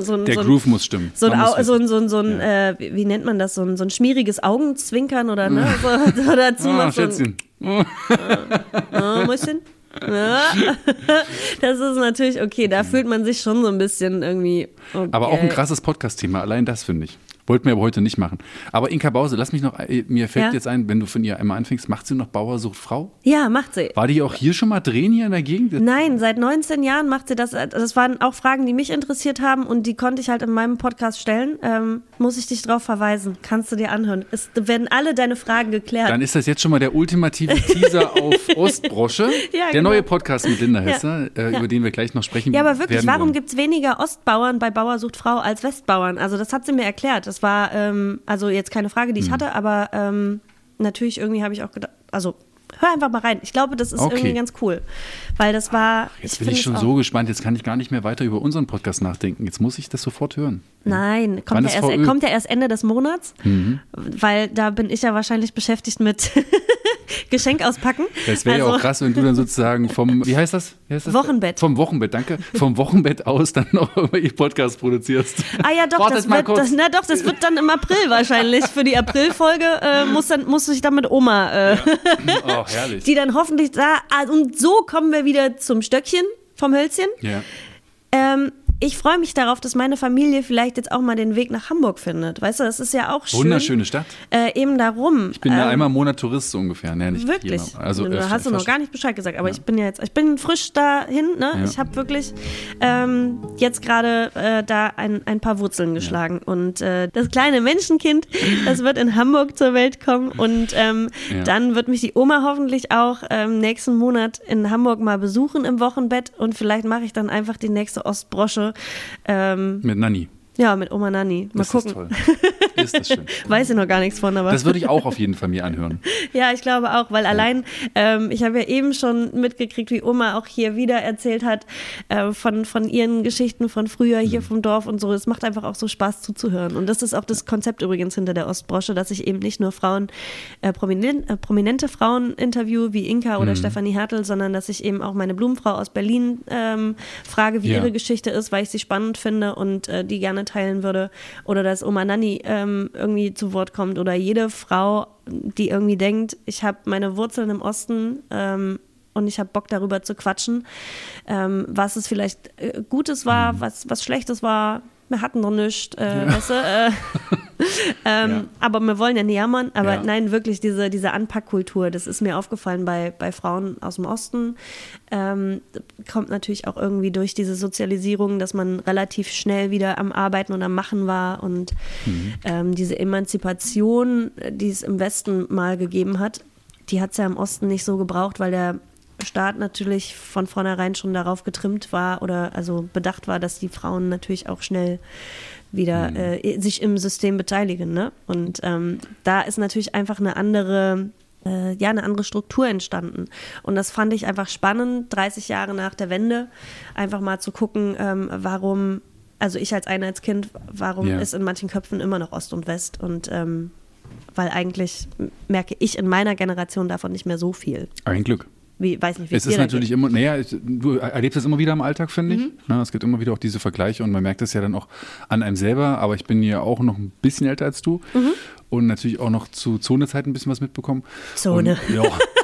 [SPEAKER 1] So ein,
[SPEAKER 2] Der
[SPEAKER 1] so ein,
[SPEAKER 2] Groove muss stimmen.
[SPEAKER 1] So ein, Au- so ein, so ein, so ein
[SPEAKER 2] Ja.
[SPEAKER 1] äh, wie, nennt man das, so ein, so ein schmieriges Augenzwinkern oder ne? So, so dazu
[SPEAKER 2] Ah,
[SPEAKER 1] noch so ein,
[SPEAKER 2] Schätzchen.
[SPEAKER 1] oh, Mäuschen. Ja. Das ist natürlich okay, da fühlt man sich schon so ein bisschen irgendwie. Okay.
[SPEAKER 2] Aber auch ein krasses Podcast-Thema, allein das finde ich. Wollten wir aber heute nicht machen. Aber Inka Bause, lass mich noch, äh, mir fällt
[SPEAKER 1] Ja.
[SPEAKER 2] jetzt ein, wenn du von ihr einmal anfängst, macht sie noch Bauersucht Frau?
[SPEAKER 1] Ja, macht sie.
[SPEAKER 2] War die auch hier schon mal drehen hier in der Gegend?
[SPEAKER 1] Nein, seit 19 Jahren macht sie das. Das waren auch Fragen, die mich interessiert haben und die konnte ich halt in meinem Podcast stellen. Ähm, muss ich dich drauf verweisen. Kannst du dir anhören. Es werden alle deine Fragen geklärt.
[SPEAKER 2] Dann ist das jetzt schon mal der ultimative Teaser auf Ostbrosche.
[SPEAKER 1] Ja,
[SPEAKER 2] der
[SPEAKER 1] genau.
[SPEAKER 2] neue Podcast mit Linda
[SPEAKER 1] Ja.
[SPEAKER 2] Hesse, äh, über den wir gleich noch sprechen
[SPEAKER 1] ja, aber wirklich,
[SPEAKER 2] werden
[SPEAKER 1] warum gibt es weniger Ostbauern bei Bauersucht Frau als Westbauern? Also das hat sie mir erklärt. Das war ähm, also jetzt keine Frage,
[SPEAKER 2] Hm.
[SPEAKER 1] die ich hatte, aber ähm, natürlich irgendwie habe ich auch gedacht, also hör einfach mal rein. Ich glaube, das ist
[SPEAKER 2] Okay.
[SPEAKER 1] irgendwie ganz cool, weil das war.
[SPEAKER 2] Jetzt bin
[SPEAKER 1] finde
[SPEAKER 2] ich
[SPEAKER 1] es
[SPEAKER 2] schon so gespannt, jetzt kann ich gar nicht mehr weiter über unseren Podcast nachdenken. Jetzt muss ich das sofort hören.
[SPEAKER 1] Nein, kommt ja, erst, kommt ja erst Ende des Monats, weil da bin ich ja wahrscheinlich beschäftigt mit Geschenk auspacken.
[SPEAKER 2] Das wäre ja
[SPEAKER 1] Also-
[SPEAKER 2] auch krass, wenn du dann sozusagen vom, wie heißt das? Wie heißt das?
[SPEAKER 1] Wochenbett.
[SPEAKER 2] Vom Wochenbett, danke. Vom Wochenbett aus dann noch irgendwelche Podcast produzierst.
[SPEAKER 1] Ah ja, doch,
[SPEAKER 2] Wartet
[SPEAKER 1] das wird, das, na doch, das wird dann im April wahrscheinlich. Für die Aprilfolge äh, muss, dann, muss ich dann mit Oma, äh,
[SPEAKER 2] Oh, herrlich.
[SPEAKER 1] die dann hoffentlich da. Ah, und so kommen wir wieder zum Stöckchen vom Hölzchen.
[SPEAKER 2] Ja.
[SPEAKER 1] Ähm, ich freue mich darauf, dass meine Familie vielleicht jetzt auch mal den Weg nach Hamburg findet. Weißt du, das ist ja auch schön.
[SPEAKER 2] Wunderschöne Stadt.
[SPEAKER 1] Äh, eben darum.
[SPEAKER 2] Ich bin da
[SPEAKER 1] ähm,
[SPEAKER 2] einmal im Monat Tourist so ungefähr. Nee, nicht
[SPEAKER 1] Wirklich?
[SPEAKER 2] Hier, also,
[SPEAKER 1] da
[SPEAKER 2] äh,
[SPEAKER 1] hast du noch gar nicht Bescheid gesagt, aber ich bin ja jetzt, ich bin frisch dahin, ne?
[SPEAKER 2] Ja.
[SPEAKER 1] Ich habe wirklich ähm, jetzt gerade äh, da ein, ein paar Wurzeln geschlagen. Und äh, das kleine Menschenkind, das wird in Hamburg zur Welt kommen und ähm,
[SPEAKER 2] Ja.
[SPEAKER 1] dann wird mich die Oma hoffentlich auch ähm, nächsten Monat in Hamburg mal besuchen im Wochenbett und vielleicht mache ich dann einfach die nächste Ostbrosche. Ähm,
[SPEAKER 2] Mit Nanni.
[SPEAKER 1] Ja, mit Oma Nanni. Mal
[SPEAKER 2] ist
[SPEAKER 1] gucken.
[SPEAKER 2] das toll. Ist das schön.
[SPEAKER 1] Weiß ich noch gar nichts von, aber.
[SPEAKER 2] Das würde ich auch auf jeden Fall mir anhören.
[SPEAKER 1] Ja, ich glaube auch, weil allein, ähm, ich habe ja eben schon mitgekriegt, wie Oma auch hier wieder erzählt hat äh, von, von ihren Geschichten von früher hier
[SPEAKER 2] Mhm.
[SPEAKER 1] vom Dorf und so. Es macht einfach auch so Spaß zuzuhören. Und das ist auch das Konzept übrigens hinter der Ostbrosche, dass ich eben nicht nur Frauen, äh, prominent, äh, prominente Frauen interview wie Inka
[SPEAKER 2] Mhm.
[SPEAKER 1] oder Stefanie Hertel, sondern dass ich eben auch meine Blumenfrau aus Berlin ähm, frage, wie
[SPEAKER 2] Ja.
[SPEAKER 1] ihre Geschichte ist, weil ich sie spannend finde und äh, die gerne teilen würde. Oder dass Oma Nanni ähm, irgendwie zu Wort kommt oder jede Frau, die irgendwie denkt, ich habe meine Wurzeln im Osten ähm, und ich habe Bock darüber zu quatschen, ähm, was es vielleicht äh, Gutes war, was, was Schlechtes war. Wir hatten noch nichts, äh, weißt du? Äh, ähm,
[SPEAKER 2] Ja.
[SPEAKER 1] Aber wir wollen ja nicht jammern. Aber
[SPEAKER 2] Ja.
[SPEAKER 1] nein, wirklich diese, diese Anpackkultur, das ist mir aufgefallen bei, bei Frauen aus dem Osten. Ähm, kommt natürlich auch irgendwie durch diese Sozialisierung, dass man relativ schnell wieder am Arbeiten und am Machen war und ähm, diese Emanzipation, die es im Westen mal gegeben hat, die hat es ja im Osten nicht so gebraucht, weil der Staat natürlich von vornherein schon darauf getrimmt war oder also bedacht war, dass die Frauen natürlich auch schnell wieder äh, sich im System beteiligen. Ne? Und ähm, da ist natürlich einfach eine andere, äh, ja, eine andere Struktur entstanden. Und das fand ich einfach spannend, 30 Jahre nach der Wende, einfach mal zu gucken, ähm, warum, also ich als Einheitskind, warum
[SPEAKER 2] Ja.
[SPEAKER 1] ist in manchen Köpfen immer noch Ost und West und ähm, weil eigentlich merke ich in meiner Generation davon nicht mehr so viel.
[SPEAKER 2] Ein Glück.
[SPEAKER 1] Wie, weiß nicht, wie
[SPEAKER 2] Es ist natürlich
[SPEAKER 1] geht.
[SPEAKER 2] immer, naja, du erlebst es immer wieder im Alltag, finde
[SPEAKER 1] Mhm.
[SPEAKER 2] ich. Na, es gibt immer wieder auch diese Vergleiche und man merkt es ja dann auch an einem selber. Aber ich bin ja auch noch ein bisschen älter als du
[SPEAKER 1] Mhm.
[SPEAKER 2] und natürlich auch noch zu Zonezeiten ein bisschen was mitbekommen.
[SPEAKER 1] Zone.
[SPEAKER 2] Und, ja,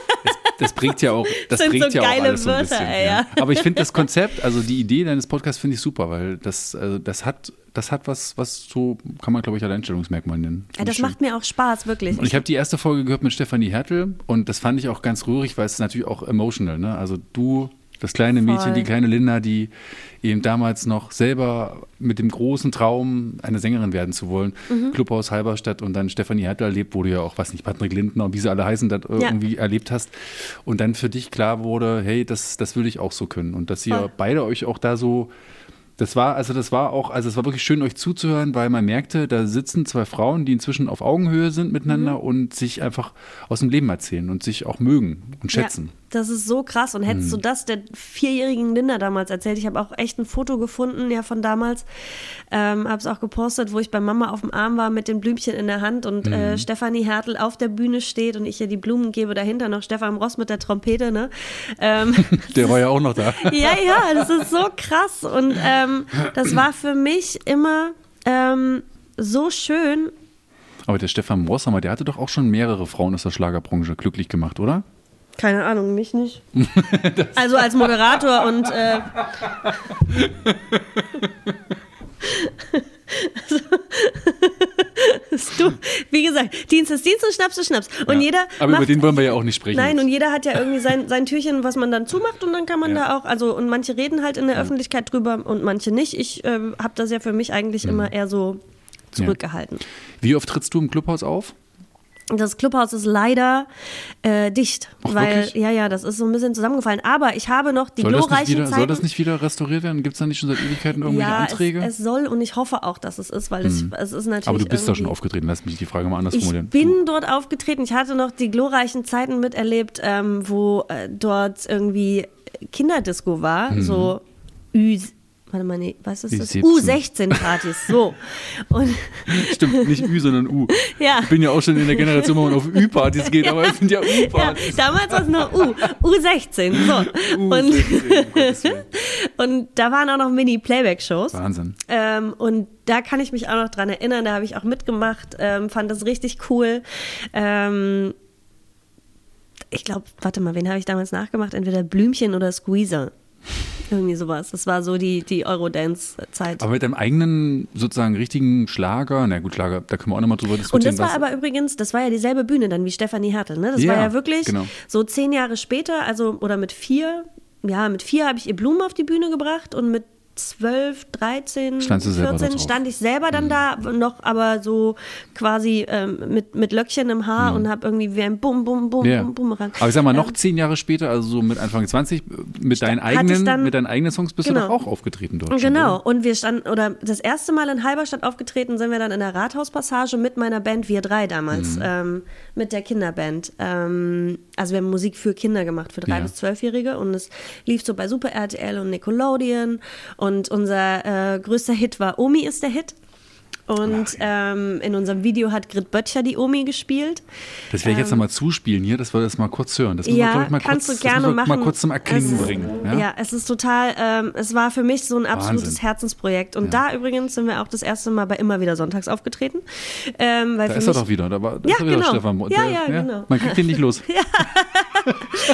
[SPEAKER 2] das, das prägt ja auch, das
[SPEAKER 1] Sind
[SPEAKER 2] prägt
[SPEAKER 1] so
[SPEAKER 2] ja auch
[SPEAKER 1] geile
[SPEAKER 2] alles so ein
[SPEAKER 1] Wörter,
[SPEAKER 2] bisschen.
[SPEAKER 1] ey,
[SPEAKER 2] ja.
[SPEAKER 1] ja.
[SPEAKER 2] Aber ich finde das Konzept, also die Idee deines Podcasts finde ich super, weil das, also das hat, das hat was, was so kann man glaube ich Alleinstellungsmerkmal nennen.
[SPEAKER 1] Ja, das
[SPEAKER 2] schön.
[SPEAKER 1] macht mir auch Spaß, wirklich.
[SPEAKER 2] Und ich habe die erste Folge gehört mit Stefanie Hertel und das fand ich auch ganz rührig, weil es natürlich auch emotional. Ne? Also du, das kleine Mädchen,
[SPEAKER 1] Voll.
[SPEAKER 2] die kleine Linda, die eben damals noch selber mit dem großen Traum, eine Sängerin werden zu wollen,
[SPEAKER 1] Mhm.
[SPEAKER 2] Clubhaus Halberstadt und dann Stefanie Hertel erlebt, wo du ja auch, weiß nicht, Patrick Lindner und wie sie alle heißen, das
[SPEAKER 1] Ja.
[SPEAKER 2] irgendwie erlebt hast. Und dann für dich klar wurde, hey, das, das will ich auch so können. Und dass ihr
[SPEAKER 1] Voll.
[SPEAKER 2] beide euch auch da so das war, also das war auch, also es war wirklich schön, euch zuzuhören, weil man merkte, da sitzen zwei Frauen, die inzwischen auf Augenhöhe sind miteinander
[SPEAKER 1] Mhm.
[SPEAKER 2] und sich einfach aus dem Leben erzählen und sich auch mögen und schätzen.
[SPEAKER 1] Ja, das ist so krass. Und hättest du
[SPEAKER 2] Mhm.
[SPEAKER 1] das der vierjährigen Linda damals erzählt, ich habe auch echt ein Foto gefunden, ja, von damals, ähm, habe es auch gepostet, wo ich bei Mama auf dem Arm war mit den Blümchen in der Hand und
[SPEAKER 2] Mhm.
[SPEAKER 1] äh, Stefanie Hertel auf der Bühne steht und ich ihr die Blumen gebe, dahinter noch Stefan Ross mit der Trompete, ne? Ähm,
[SPEAKER 2] Der war ja auch noch da.
[SPEAKER 1] ja, ja, das ist so krass. Und ähm, das war für mich immer ähm, so schön.
[SPEAKER 2] Aber der Stefan Moshammer, der hatte doch auch schon mehrere Frauen aus der Schlagerbranche glücklich gemacht, oder?
[SPEAKER 1] Keine Ahnung, mich nicht. also als Moderator und äh, also, du, wie gesagt, Dienst ist Dienst und Schnaps ist Schnaps. Und
[SPEAKER 2] Ja.
[SPEAKER 1] jeder.
[SPEAKER 2] Aber über
[SPEAKER 1] macht-
[SPEAKER 2] den wollen wir ja auch nicht sprechen.
[SPEAKER 1] Nein,
[SPEAKER 2] jetzt.
[SPEAKER 1] und jeder hat ja irgendwie sein, sein Türchen, was man dann zumacht und dann kann man
[SPEAKER 2] Ja.
[SPEAKER 1] da auch, also und manche reden halt in der Öffentlichkeit drüber und manche nicht. Ich äh, habe das ja für mich eigentlich
[SPEAKER 2] Mhm.
[SPEAKER 1] immer eher so zurückgehalten.
[SPEAKER 2] Wie oft trittst du im Clubhaus auf?
[SPEAKER 1] Das Clubhaus ist leider äh, dicht,
[SPEAKER 2] Ach,
[SPEAKER 1] weil
[SPEAKER 2] wirklich?
[SPEAKER 1] ja, ja, das ist so ein bisschen zusammengefallen. Aber ich habe noch die
[SPEAKER 2] Soll
[SPEAKER 1] glorreichen
[SPEAKER 2] wieder,
[SPEAKER 1] Zeiten.
[SPEAKER 2] soll das nicht wieder restauriert werden? Gibt es da nicht schon seit Ewigkeiten irgendwelche
[SPEAKER 1] ja,
[SPEAKER 2] Anträge?
[SPEAKER 1] Es, es soll und ich hoffe auch, dass es ist, weil es, es ist natürlich.
[SPEAKER 2] Aber du bist doch schon aufgetreten, lass mich die Frage mal anders
[SPEAKER 1] Ich
[SPEAKER 2] formulieren.
[SPEAKER 1] bin dort aufgetreten. Ich hatte noch die glorreichen Zeiten miterlebt, ähm, wo äh, dort irgendwie Kinderdisco war,
[SPEAKER 2] Mhm.
[SPEAKER 1] so Ü. Warte mal, nee, was ist das?
[SPEAKER 2] Ü17.
[SPEAKER 1] U16-Partys, so. Und
[SPEAKER 2] Stimmt, nicht Ü, sondern U.
[SPEAKER 1] Ja.
[SPEAKER 2] Ich bin ja auch schon in der Generation, wo man auf Ü-Partys geht, aber es sind ja
[SPEAKER 1] ja,
[SPEAKER 2] U-Partys.
[SPEAKER 1] damals war es nur U, U16, so.
[SPEAKER 2] U16, um
[SPEAKER 1] Und, und da waren auch noch Mini-Playback-Shows.
[SPEAKER 2] Wahnsinn.
[SPEAKER 1] Ähm, und da kann ich mich auch noch dran erinnern, da habe ich auch mitgemacht, ähm, fand das richtig cool. Ähm, ich glaube, warte mal, wen habe ich damals nachgemacht? Entweder Blümchen oder Squeezer. Irgendwie sowas. Das war so die, die Eurodance-Zeit.
[SPEAKER 2] Aber mit deinem eigenen, sozusagen richtigen Schlager, na gut, Schlager, da können wir auch nochmal drüber
[SPEAKER 1] Und
[SPEAKER 2] diskutieren.
[SPEAKER 1] das war aber übrigens, das war ja dieselbe Bühne dann wie Stefanie Hertel, ne? Das
[SPEAKER 2] Ja,
[SPEAKER 1] war ja wirklich
[SPEAKER 2] genau.
[SPEAKER 1] so zehn Jahre später, also oder mit vier, ja, mit vier habe ich ihr Blumen auf die Bühne gebracht und mit 12, 13,
[SPEAKER 2] Standst du selber da
[SPEAKER 1] 14
[SPEAKER 2] drauf?
[SPEAKER 1] stand ich selber dann da, noch aber so quasi ähm, mit, mit Löckchen im Haar und habe irgendwie wie ein Bum, Bum, Bum,
[SPEAKER 2] Ja.
[SPEAKER 1] Bum, Bumerang.
[SPEAKER 2] Aber ich sag mal, noch
[SPEAKER 1] Ähm,
[SPEAKER 2] zehn Jahre später, also so mit Anfang 20, mit deinen eigenen,
[SPEAKER 1] dann-
[SPEAKER 2] mit deinen eigenen Songs bist du
[SPEAKER 1] Genau.
[SPEAKER 2] doch auch aufgetreten dort.
[SPEAKER 1] Genau,
[SPEAKER 2] oder?
[SPEAKER 1] und wir standen, oder das erste Mal in Halberstadt aufgetreten sind wir dann in der Rathauspassage mit meiner Band Wir Drei damals,
[SPEAKER 2] Mhm.
[SPEAKER 1] ähm, mit der Kinderband. Ähm, also wir haben Musik für Kinder gemacht, für drei
[SPEAKER 2] Ja.
[SPEAKER 1] bis zwölfjährige und es lief so bei Super RTL und Nickelodeon und unser äh, größter Hit war Omi ist der Hit. Und ähm, in unserem Video hat Grit Böttcher die Omi gespielt.
[SPEAKER 2] Das werde ich jetzt nochmal zuspielen hier, dass wir das mal kurz hören. Das wir,
[SPEAKER 1] Ähm. Ja,
[SPEAKER 2] glaub ich, mal
[SPEAKER 1] kannst
[SPEAKER 2] kurz,
[SPEAKER 1] du gerne
[SPEAKER 2] das wir
[SPEAKER 1] machen.
[SPEAKER 2] mal kurz zum Erklingen
[SPEAKER 1] ist-
[SPEAKER 2] bringen.
[SPEAKER 1] Ja?
[SPEAKER 2] Ja?
[SPEAKER 1] es ist total, ähm, es war für mich so ein absolutes
[SPEAKER 2] Wahnsinn.
[SPEAKER 1] Herzensprojekt. Und da übrigens sind wir auch das erste Mal bei Immer wieder Sonntags aufgetreten. Ähm, weil
[SPEAKER 2] Da ist er doch wieder. Da, war, da
[SPEAKER 1] Ja,
[SPEAKER 2] ist er wieder
[SPEAKER 1] genau.
[SPEAKER 2] Stefan. Mo-
[SPEAKER 1] Ja,
[SPEAKER 2] der,
[SPEAKER 1] ja, genau.
[SPEAKER 2] Man kriegt den nicht los.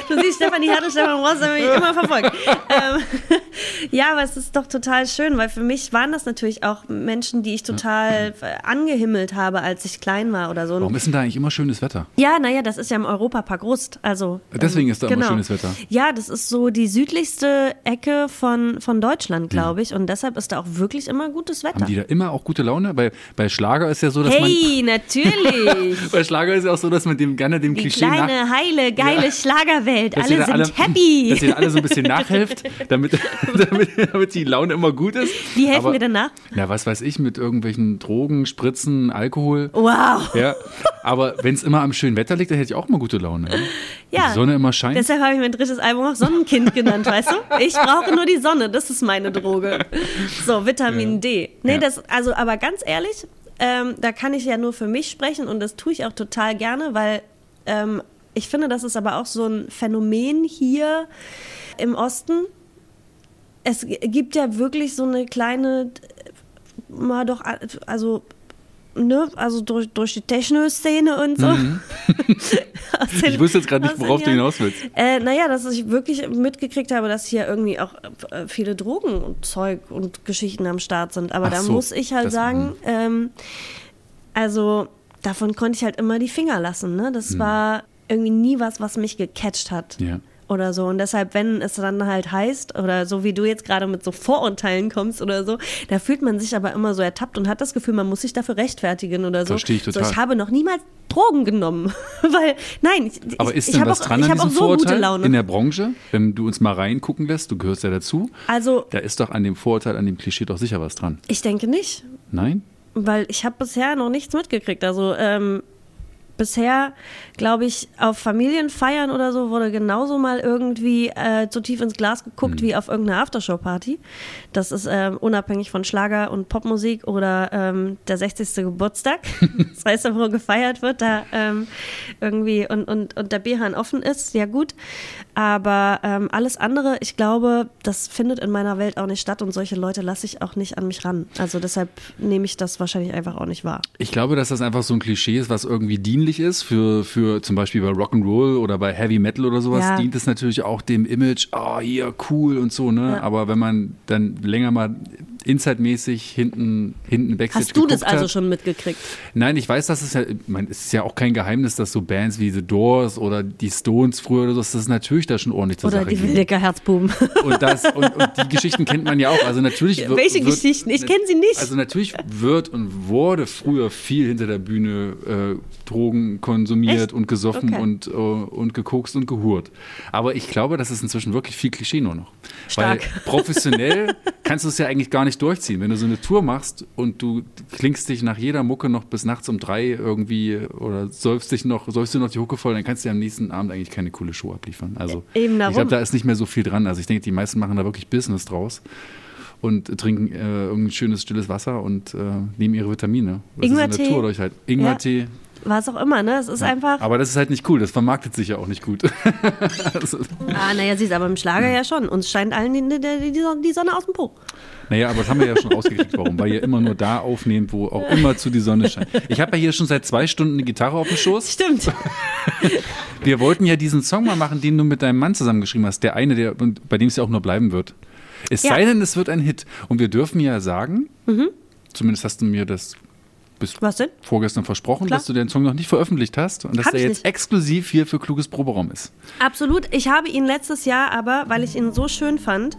[SPEAKER 1] Du siehst, Stefanie hatte Stefan Ross hat mich immer verfolgt. ähm, ja, aber es ist doch total schön, weil für mich waren das natürlich auch Menschen, die ich total äh, angehimmelt habe, als ich klein war oder so.
[SPEAKER 2] Warum ist denn da eigentlich immer schönes Wetter?
[SPEAKER 1] Ja, naja, das ist ja im Europapark Rust. Also,
[SPEAKER 2] Deswegen ist da immer
[SPEAKER 1] genau.
[SPEAKER 2] schönes Wetter.
[SPEAKER 1] Ja, das ist so die südlichste Ecke von, von Deutschland, glaube ich. Und deshalb ist da auch wirklich immer gutes Wetter.
[SPEAKER 2] Haben die da immer auch gute Laune? Bei, bei Schlager ist ja so, dass man.
[SPEAKER 1] Hey, natürlich.
[SPEAKER 2] Bei Schlager ist ja auch so, dass man dem gerne dem
[SPEAKER 1] Die
[SPEAKER 2] Klischee
[SPEAKER 1] kleine, heile, geile
[SPEAKER 2] Ja.
[SPEAKER 1] Schlagerwelt. Alle sind happy.
[SPEAKER 2] Dass ihr da alle so ein bisschen nachhelft, damit, damit, damit die Laune immer gut ist.
[SPEAKER 1] Wie helfen
[SPEAKER 2] Aber-
[SPEAKER 1] wir denn nach?
[SPEAKER 2] Ja, was weiß ich, mit irgendwelchen Drogen, Spritzen, Alkohol.
[SPEAKER 1] Wow.
[SPEAKER 2] Ja, aber wenn es immer am schönen Wetter liegt, dann hätte ich auch mal gute Laune. Ja?
[SPEAKER 1] Ja.
[SPEAKER 2] Die Sonne immer scheint.
[SPEAKER 1] Deshalb habe ich mein drittes Album auch Sonnenkind genannt, weißt du? Ich brauche nur die Sonne, das ist meine Droge. So, Vitamin D. Nee,
[SPEAKER 2] Ja.
[SPEAKER 1] das, also, aber ganz ehrlich, ähm, da kann ich ja nur für mich sprechen und das tue ich auch total gerne, weil ähm, ich finde, das ist aber auch so ein Phänomen hier im Osten. Es gibt ja wirklich so eine kleine, mal doch, also, ne, also durch, durch die Techno-Szene und so. Aus den-
[SPEAKER 2] Mhm. Ich wusste jetzt gerade nicht, worauf du hinaus willst.
[SPEAKER 1] Äh, naja, dass ich wirklich mitgekriegt habe, dass hier irgendwie auch äh, viele Drogen und Zeug und Geschichten am Start sind. Aber
[SPEAKER 2] Ach
[SPEAKER 1] da
[SPEAKER 2] so,
[SPEAKER 1] muss ich halt
[SPEAKER 2] das-
[SPEAKER 1] sagen, ähm, also davon konnte ich halt immer die Finger lassen. Ne? Das war irgendwie nie was, was mich gecatcht hat.
[SPEAKER 2] Ja.
[SPEAKER 1] Oder so. Und deshalb, wenn es dann halt heißt, oder so wie du jetzt gerade mit so Vorurteilen kommst oder so, da fühlt man sich aber immer so ertappt und hat das Gefühl, man muss sich dafür rechtfertigen oder so.
[SPEAKER 2] Verstehe ich total.
[SPEAKER 1] So, ich habe noch niemals Drogen genommen. Weil, nein, ich,
[SPEAKER 2] Aber
[SPEAKER 1] ich,
[SPEAKER 2] ist
[SPEAKER 1] ich
[SPEAKER 2] denn
[SPEAKER 1] habe
[SPEAKER 2] was
[SPEAKER 1] auch,
[SPEAKER 2] dran
[SPEAKER 1] ich
[SPEAKER 2] an
[SPEAKER 1] habe auch
[SPEAKER 2] diesem
[SPEAKER 1] so gute
[SPEAKER 2] Vorurteil
[SPEAKER 1] Laune.
[SPEAKER 2] in der Branche? Wenn du uns mal reingucken lässt, du gehörst ja dazu.
[SPEAKER 1] Also,
[SPEAKER 2] Da ist doch an dem Vorurteil, an dem Klischee doch sicher was dran.
[SPEAKER 1] ich denke nicht,
[SPEAKER 2] Nein?
[SPEAKER 1] weil ich habe bisher noch nichts mitgekriegt. Also, ähm, bisher, glaube ich, auf Familienfeiern oder so wurde genauso mal irgendwie äh, zu tief ins Glas geguckt wie auf irgendeiner Aftershow-Party. Das ist ähm, unabhängig von Schlager und Popmusik oder ähm, der 60. Geburtstag. das heißt, wo gefeiert wird, da ähm, irgendwie und, und, und der Bierhahn offen ist, ja gut. Aber ähm, alles andere, ich glaube, das findet in meiner Welt auch nicht statt und solche Leute lasse ich auch nicht an mich ran. Also deshalb nehme ich das wahrscheinlich einfach auch nicht wahr.
[SPEAKER 2] Ich glaube, dass das einfach so ein Klischee ist, was irgendwie dienlich ist für, für zum Beispiel bei Rock'n'Roll oder bei Heavy Metal oder sowas,
[SPEAKER 1] Ja.
[SPEAKER 2] dient es natürlich auch dem Image, oh, hier, cool und so, ne?
[SPEAKER 1] Ja.
[SPEAKER 2] Aber wenn man dann länger mal Inside-mäßig hinten, hinten Backstage
[SPEAKER 1] Hast du das also
[SPEAKER 2] hat,
[SPEAKER 1] schon mitgekriegt?
[SPEAKER 2] Nein, ich weiß, dass es ja, ich meine, es ist ja auch kein Geheimnis, dass so Bands wie The Doors oder die Stones früher oder so, dass das natürlich da schon ordentlich zur
[SPEAKER 1] Oder
[SPEAKER 2] Sache
[SPEAKER 1] die
[SPEAKER 2] ging.
[SPEAKER 1] Wildecker Herzbuben?
[SPEAKER 2] Und, das, und, und die Geschichten kennt man ja auch. Also natürlich
[SPEAKER 1] Ja,
[SPEAKER 2] wird,
[SPEAKER 1] welche
[SPEAKER 2] wird,
[SPEAKER 1] Geschichten? Ich kenn sie nicht.
[SPEAKER 2] Also natürlich wird und wurde früher viel hinter der Bühne äh, Drogen konsumiert
[SPEAKER 1] Echt?
[SPEAKER 2] und gesoffen
[SPEAKER 1] Okay.
[SPEAKER 2] und, äh, und gekokst und gehurt. Aber ich glaube, das ist inzwischen wirklich viel Klischee nur noch.
[SPEAKER 1] Stark.
[SPEAKER 2] Weil professionell kannst du es ja eigentlich gar nicht durchziehen. Wenn du so eine Tour machst und du klingst dich nach jeder Mucke noch bis nachts um drei irgendwie oder säufst dich noch, säufst du noch die Hucke voll, dann kannst du ja am nächsten Abend eigentlich keine coole Show abliefern. Also
[SPEAKER 1] Eben
[SPEAKER 2] ich glaube, da ist nicht mehr so viel dran. Also ich denke, die meisten machen da wirklich Business draus und trinken äh, irgendein schönes, stilles Wasser und äh, nehmen ihre Vitamine. Das ist in
[SPEAKER 1] Ingwertee.
[SPEAKER 2] der Tour durch halt. Ingwertee.
[SPEAKER 1] Was auch immer, ne? Es ist einfach.
[SPEAKER 2] Aber das ist halt nicht cool. Das vermarktet sich ja auch nicht gut. also,
[SPEAKER 1] Ah, naja, siehst aber im Schlager ja schon. Uns scheint allen die, die, die, die Sonne aus dem Po.
[SPEAKER 2] Naja, aber das haben wir ja schon rausgekriegt, warum. Weil ihr immer nur da aufnehmt, wo auch immer zu die Sonne scheint. Ich habe ja hier schon seit zwei Stunden eine Gitarre auf dem Schoß.
[SPEAKER 1] Stimmt.
[SPEAKER 2] Wir wollten ja diesen Song mal machen, den du mit deinem Mann zusammengeschrieben hast. Der eine, der, bei dem es ja auch nur bleiben wird. Es
[SPEAKER 1] Ja.
[SPEAKER 2] sei denn, es wird ein Hit. Und wir dürfen ja sagen,
[SPEAKER 1] Mhm.
[SPEAKER 2] zumindest hast du mir das bis
[SPEAKER 1] Was denn?
[SPEAKER 2] vorgestern versprochen,
[SPEAKER 1] Klar.
[SPEAKER 2] dass du den Song noch nicht veröffentlicht hast und dass
[SPEAKER 1] Hab
[SPEAKER 2] der jetzt
[SPEAKER 1] nicht.
[SPEAKER 2] exklusiv hier für kluges Proberaum ist.
[SPEAKER 1] Absolut. Ich habe ihn letztes Jahr aber, weil ich ihn so schön fand,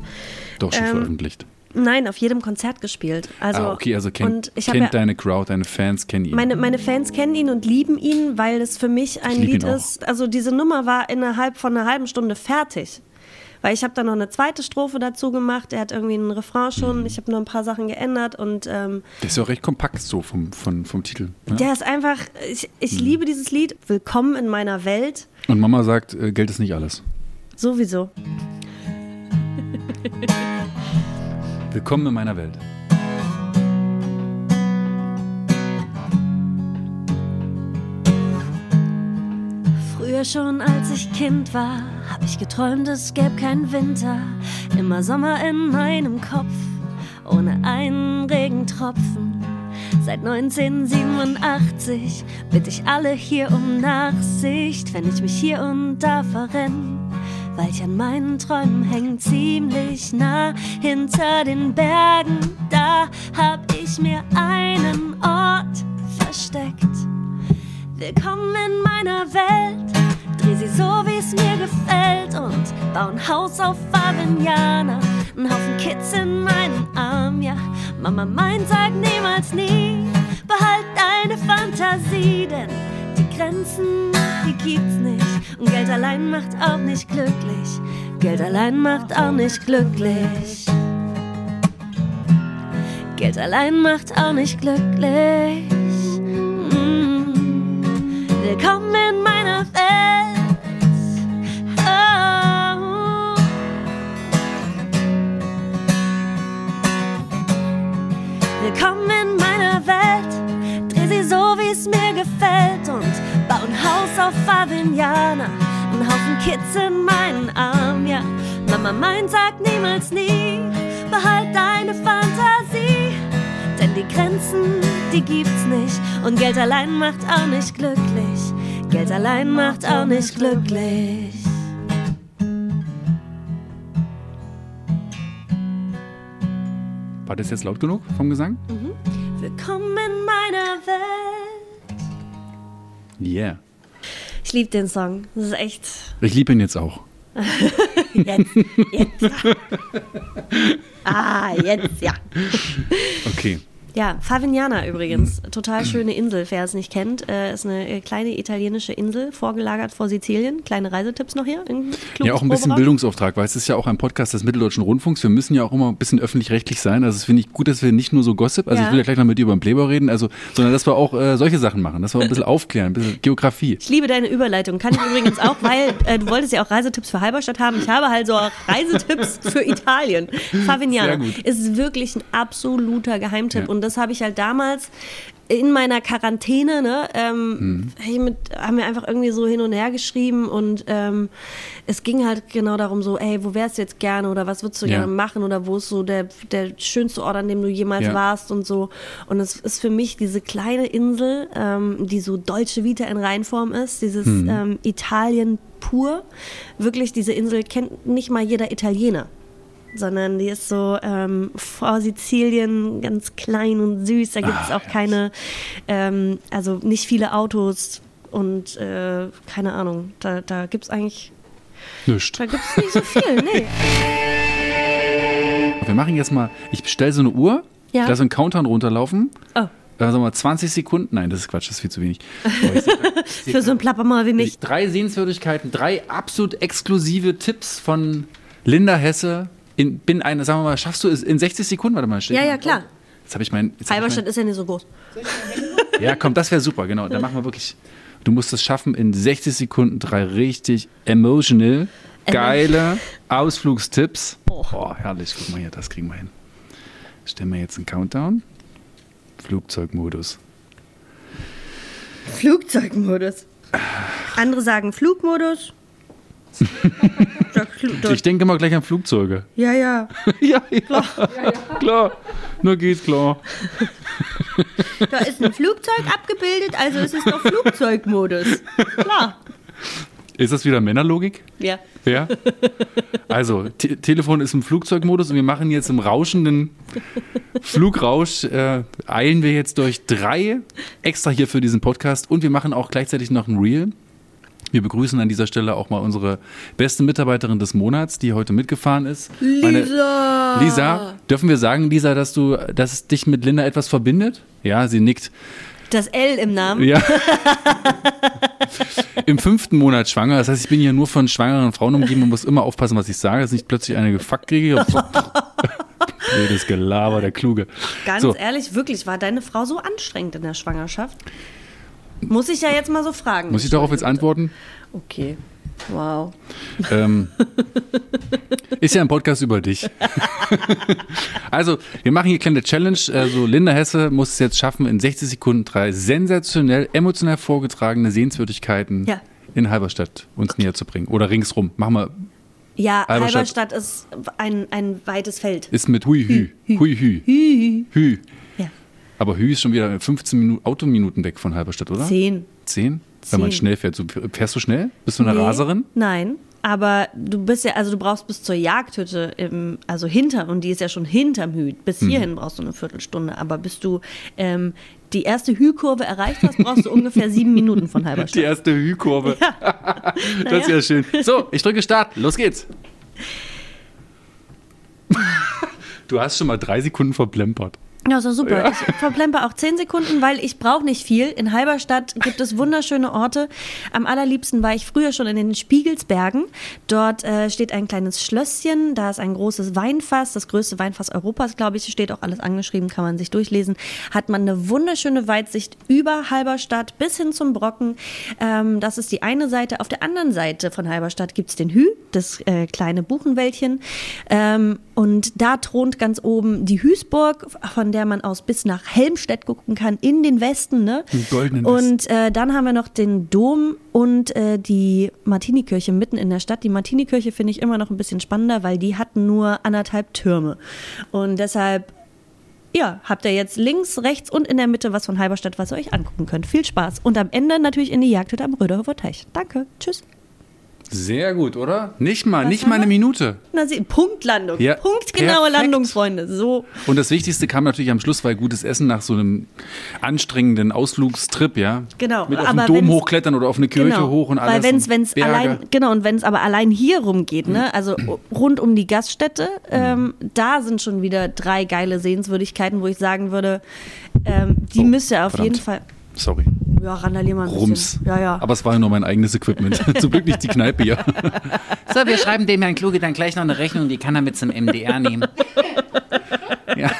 [SPEAKER 2] Doch schon
[SPEAKER 1] Ähm,
[SPEAKER 2] veröffentlicht.
[SPEAKER 1] Nein, auf jedem Konzert gespielt. Also,
[SPEAKER 2] ah, okay, also kennt,
[SPEAKER 1] und ich hab
[SPEAKER 2] kennt
[SPEAKER 1] ja,
[SPEAKER 2] deine Crowd, deine Fans kennen ihn.
[SPEAKER 1] meine, meine Fans kennen ihn und lieben ihn, weil es für mich ein Lied ist. Also diese Nummer war innerhalb von einer halben Stunde fertig. Weil ich habe da noch eine zweite Strophe dazu gemacht. Er hat irgendwie einen Refrain schon.
[SPEAKER 2] Mhm.
[SPEAKER 1] Ich habe noch ein paar Sachen geändert und ähm,
[SPEAKER 2] Der ist ja auch recht kompakt so vom, vom, vom Titel. Ne?
[SPEAKER 1] der ist einfach. Ich, ich
[SPEAKER 2] Mhm.
[SPEAKER 1] liebe dieses Lied. Willkommen in meiner Welt.
[SPEAKER 2] Und Mama sagt, äh, Geld ist nicht alles.
[SPEAKER 1] Sowieso.
[SPEAKER 2] Willkommen in meiner Welt.
[SPEAKER 1] Früher schon, als ich Kind war, hab ich geträumt, es gäbe keinen Winter. Immer Sommer in meinem Kopf, ohne einen Regentropfen. Seit 1987 bitte ich alle hier um Nachsicht, wenn ich mich hier und da verrenn. Weil ich an meinen Träumen häng ziemlich nah hinter den Bergen. Da hab ich mir einen Ort versteckt. Willkommen in meiner Welt. Dreh sie so, wie es mir gefällt und bau ein Haus auf Aveniana. Ein Haufen Kids in meinen Arm, ja. Mama meint, sag niemals nie. Behalt deine Fantasie, denn Grenzen, die gibt's nicht. Und Geld allein macht auch nicht glücklich. Geld allein macht auch nicht glücklich. Geld allein macht auch nicht glücklich. Mm. Willkommen in meiner Welt. Oh. Willkommen in meiner Welt. Dreh sie so, wie es mir gefällt und Haus auf Aveniana. Ein Haufen Kids in meinen Arm, ja. Mama meint, sag niemals nie. Behalt deine Fantasie. Denn die Grenzen, die gibt's nicht. Und Geld allein macht auch nicht glücklich. Geld allein macht auch nicht glücklich.
[SPEAKER 2] War das jetzt laut genug vom Gesang?
[SPEAKER 1] Willkommen in meiner Welt.
[SPEAKER 2] Yeah.
[SPEAKER 1] Ich liebe den Song. Das ist echt.
[SPEAKER 2] Ich liebe ihn jetzt auch.
[SPEAKER 1] Jetzt, jetzt. Ah, jetzt, ja.
[SPEAKER 2] Okay.
[SPEAKER 1] Ja, Favignana übrigens. Total schöne Insel, wer es nicht kennt. Äh, ist eine äh, kleine italienische Insel, vorgelagert vor Sizilien. Kleine Reisetipps noch hier.
[SPEAKER 2] Ja, auch ein bisschen Bildungsauftrag, weil es ist ja auch ein Podcast des Mitteldeutschen Rundfunks. Wir müssen ja auch immer ein bisschen öffentlich-rechtlich sein. Also es finde ich gut, dass wir nicht nur so Gossip, also
[SPEAKER 1] Ja.
[SPEAKER 2] ich will ja gleich noch mit dir über den Playboy reden, also, sondern dass wir auch äh, solche Sachen machen, dass wir ein bisschen aufklären, ein bisschen Geografie.
[SPEAKER 1] Ich liebe deine Überleitung. Kann ich übrigens auch, weil äh, du wolltest ja auch Reisetipps für Halberstadt haben. Ich habe halt so auch Reisetipps für Italien. Favignana ist wirklich ein absoluter Geheimtipp.
[SPEAKER 2] Ja.
[SPEAKER 1] Und das habe ich halt damals in meiner Quarantäne, ne, ähm,
[SPEAKER 2] Hm.
[SPEAKER 1] hey, mit, haben wir einfach irgendwie so hin und her geschrieben und ähm, es ging halt genau darum so, ey, wo wärst du jetzt gerne oder was würdest du
[SPEAKER 2] Ja.
[SPEAKER 1] gerne machen oder wo ist so der, der schönste Ort, an dem du jemals
[SPEAKER 2] Ja.
[SPEAKER 1] warst und so. Und es ist für mich diese kleine Insel, ähm, die so deutsche Vita in Reinform ist, dieses
[SPEAKER 2] Mhm.
[SPEAKER 1] ähm, Italien pur. Wirklich, diese Insel kennt nicht mal jeder Italiener sondern die ist so ähm, vor Sizilien ganz klein und süß. Da gibt es
[SPEAKER 2] Ah,
[SPEAKER 1] auch keine, ähm, also nicht viele Autos und äh, keine Ahnung. Da, da gibt es eigentlich,
[SPEAKER 2] Nischt.
[SPEAKER 1] da gibt es nicht so viel. Nee.
[SPEAKER 2] Wir machen jetzt mal, ich bestelle so eine Uhr,
[SPEAKER 1] Ja.
[SPEAKER 2] ich lasse einen Countdown runterlaufen.
[SPEAKER 1] Oh,
[SPEAKER 2] sagen wir mal 20 Sekunden. Nein, das ist Quatsch, das ist viel zu wenig. Sag-
[SPEAKER 1] für so ein Plappermal wie mich.
[SPEAKER 2] Drei Sehenswürdigkeiten, drei absolut exklusive Tipps von Linda Hesse. In, bin eine, sagen wir mal, schaffst du es in 60 Sekunden? Warte mal,
[SPEAKER 1] Ja, ja, klar.
[SPEAKER 2] Jetzt habe ich mein.
[SPEAKER 1] Halberstadt ist ja nicht so groß.
[SPEAKER 2] mein ja, komm, das wäre super, genau. Dann machen wir wirklich. Du musst es schaffen, in 60 Sekunden drei richtig emotional, geile Ausflugstipps. Oh, herrlich. Guck mal hier, das kriegen wir hin. Stellen wir jetzt einen Countdown. Flugzeugmodus.
[SPEAKER 1] Flugzeugmodus. Andere sagen Flugmodus. Sag Flu-
[SPEAKER 2] Ich denke mal gleich an Flugzeuge.
[SPEAKER 1] ja, ja.
[SPEAKER 2] ja, ja, klar. Nur geht klar.
[SPEAKER 1] Da ist ein Flugzeug abgebildet, also ist es doch Flugzeugmodus. Klar.
[SPEAKER 2] Ist das wieder Männerlogik?
[SPEAKER 1] Ja.
[SPEAKER 2] Ja. Also, Te Telefon ist im Flugzeugmodus und wir machen jetzt im rauschenden Flugrausch, äh, eilen wir jetzt durch drei extra hier für diesen Podcast und wir machen auch gleichzeitig noch ein Reel. Wir begrüßen an dieser Stelle auch mal unsere beste Mitarbeiterin des Monats, die heute mitgefahren ist. Meine-
[SPEAKER 1] Lisa!
[SPEAKER 2] Lisa, dürfen wir sagen, Lisa, dass du, dass es dich mit Linda etwas verbindet? Ja, sie nickt.
[SPEAKER 1] Das L im Namen.
[SPEAKER 2] Ja. Im fünften Monat schwanger. Das heißt, ich bin hier nur von schwangeren Frauen umgeben und muss immer aufpassen, was ich sage, dass ich nicht plötzlich eine gefuckt kriege. Blödes Gelaber, der Kluge.
[SPEAKER 1] Ganz
[SPEAKER 2] so,
[SPEAKER 1] ehrlich, wirklich, war deine Frau so anstrengend in der Schwangerschaft? Muss ich ja jetzt mal so fragen.
[SPEAKER 2] muss ich darauf jetzt antworten?
[SPEAKER 1] Okay. Wow.
[SPEAKER 2] Ähm, ist ja ein Podcast über dich. also, wir machen hier kleine Challenge. Also, Linda Hesse muss es jetzt schaffen, in 60 Sekunden drei sensationell, emotional vorgetragene Sehenswürdigkeiten
[SPEAKER 1] Ja.
[SPEAKER 2] in Halberstadt uns näher zu bringen. Oder ringsrum. Machen wir,
[SPEAKER 1] Ja,
[SPEAKER 2] Halberstadt.
[SPEAKER 1] Halberstadt ist ein, ein weites Feld.
[SPEAKER 2] ist mit Hui Hü. Hui Hü.
[SPEAKER 1] Hü.
[SPEAKER 2] Hü.
[SPEAKER 1] Ja.
[SPEAKER 2] Aber Hü ist schon wieder 15 Minuten, Autominuten weg von Halberstadt, oder?
[SPEAKER 1] Zehn.
[SPEAKER 2] Zehn? Wenn man schnell fährt. So, fährst du schnell? Bist du eine
[SPEAKER 1] Nee,
[SPEAKER 2] Raserin?
[SPEAKER 1] Nein, aber du bist ja, also du brauchst bis zur Jagdhütte, im, also hinter, und die ist ja schon hinterm Hüt. Bis
[SPEAKER 2] Mhm.
[SPEAKER 1] hierhin brauchst du eine Viertelstunde, aber bis du ähm, die erste Hü-Kurve erreicht hast, brauchst du ungefähr sieben Minuten von
[SPEAKER 2] Die
[SPEAKER 1] Halberstadt.
[SPEAKER 2] erste Hü-Kurve. Das ist ja schön. So, ich drücke Start. Los geht's. Du hast schon mal drei Sekunden verplempert.
[SPEAKER 1] Ja, doch super. Ich verplemper auch zehn Sekunden, weil ich brauche nicht viel. In Halberstadt gibt es wunderschöne Orte. Am allerliebsten war ich früher schon in den Spiegelsbergen. Dort äh, steht ein kleines Schlösschen, da ist ein großes Weinfass, das größte Weinfass Europas, glaube ich. Steht auch alles angeschrieben, kann man sich durchlesen. Hat man eine wunderschöne Weitsicht über Halberstadt bis hin zum Brocken. Ähm, das ist die eine Seite. Auf der anderen Seite von Halberstadt gibt es den Hü, das äh, kleine Buchenwäldchen. Ähm, und da thront ganz oben die Hüßburg, von der man aus bis nach Helmstedt gucken kann, in den Westen. Ne?
[SPEAKER 2] Goldenen Westen.
[SPEAKER 1] Und äh, dann haben wir noch den Dom und äh, die Martinikirche mitten in der Stadt. Die Martinikirche finde ich immer noch ein bisschen spannender, weil die hat nur anderthalb Türme. Und deshalb, ja, habt ihr jetzt links, rechts und in der Mitte was von Halberstadt, was ihr euch angucken könnt. Viel Spaß. Und am Ende natürlich in die Jagdhütte am Röderhofer Teich. Danke. Tschüss.
[SPEAKER 2] Sehr gut, oder? Nicht mal,
[SPEAKER 1] Was
[SPEAKER 2] nicht mal eine
[SPEAKER 1] wir?
[SPEAKER 2] Minute.
[SPEAKER 1] Na, sie, Punktlandung.
[SPEAKER 2] Ja,
[SPEAKER 1] Punktgenaue
[SPEAKER 2] perfekt.
[SPEAKER 1] Landung, Freunde. So.
[SPEAKER 2] Und das Wichtigste kam natürlich am Schluss, weil gutes Essen nach so einem anstrengenden Ausflugstrip, ja.
[SPEAKER 1] Genau,
[SPEAKER 2] Mit auf
[SPEAKER 1] aber
[SPEAKER 2] den Dom
[SPEAKER 1] wenn's-
[SPEAKER 2] hochklettern oder auf eine Kirche hoch und alles.
[SPEAKER 1] Weil wenn es
[SPEAKER 2] und
[SPEAKER 1] wenn's
[SPEAKER 2] Berge.
[SPEAKER 1] allein genau und wenn es aber allein hier rumgeht, ne, also rund um die Gaststätte, ähm, da sind schon wieder drei geile Sehenswürdigkeiten, wo ich sagen würde, ähm, die
[SPEAKER 2] Oh,
[SPEAKER 1] müsst ihr auf
[SPEAKER 2] verdammt.
[SPEAKER 1] jeden Fall.
[SPEAKER 2] Sorry.
[SPEAKER 1] Ja, randalier mal ein
[SPEAKER 2] Rums.
[SPEAKER 1] bisschen. Ja, ja.
[SPEAKER 2] Aber es war ja nur mein eigenes Equipment. Zum Glück nicht die Kneipe hier.
[SPEAKER 4] So, wir schreiben dem Herrn Kluge dann gleich noch eine Rechnung, die kann er mit zum MDR nehmen.
[SPEAKER 2] Ja.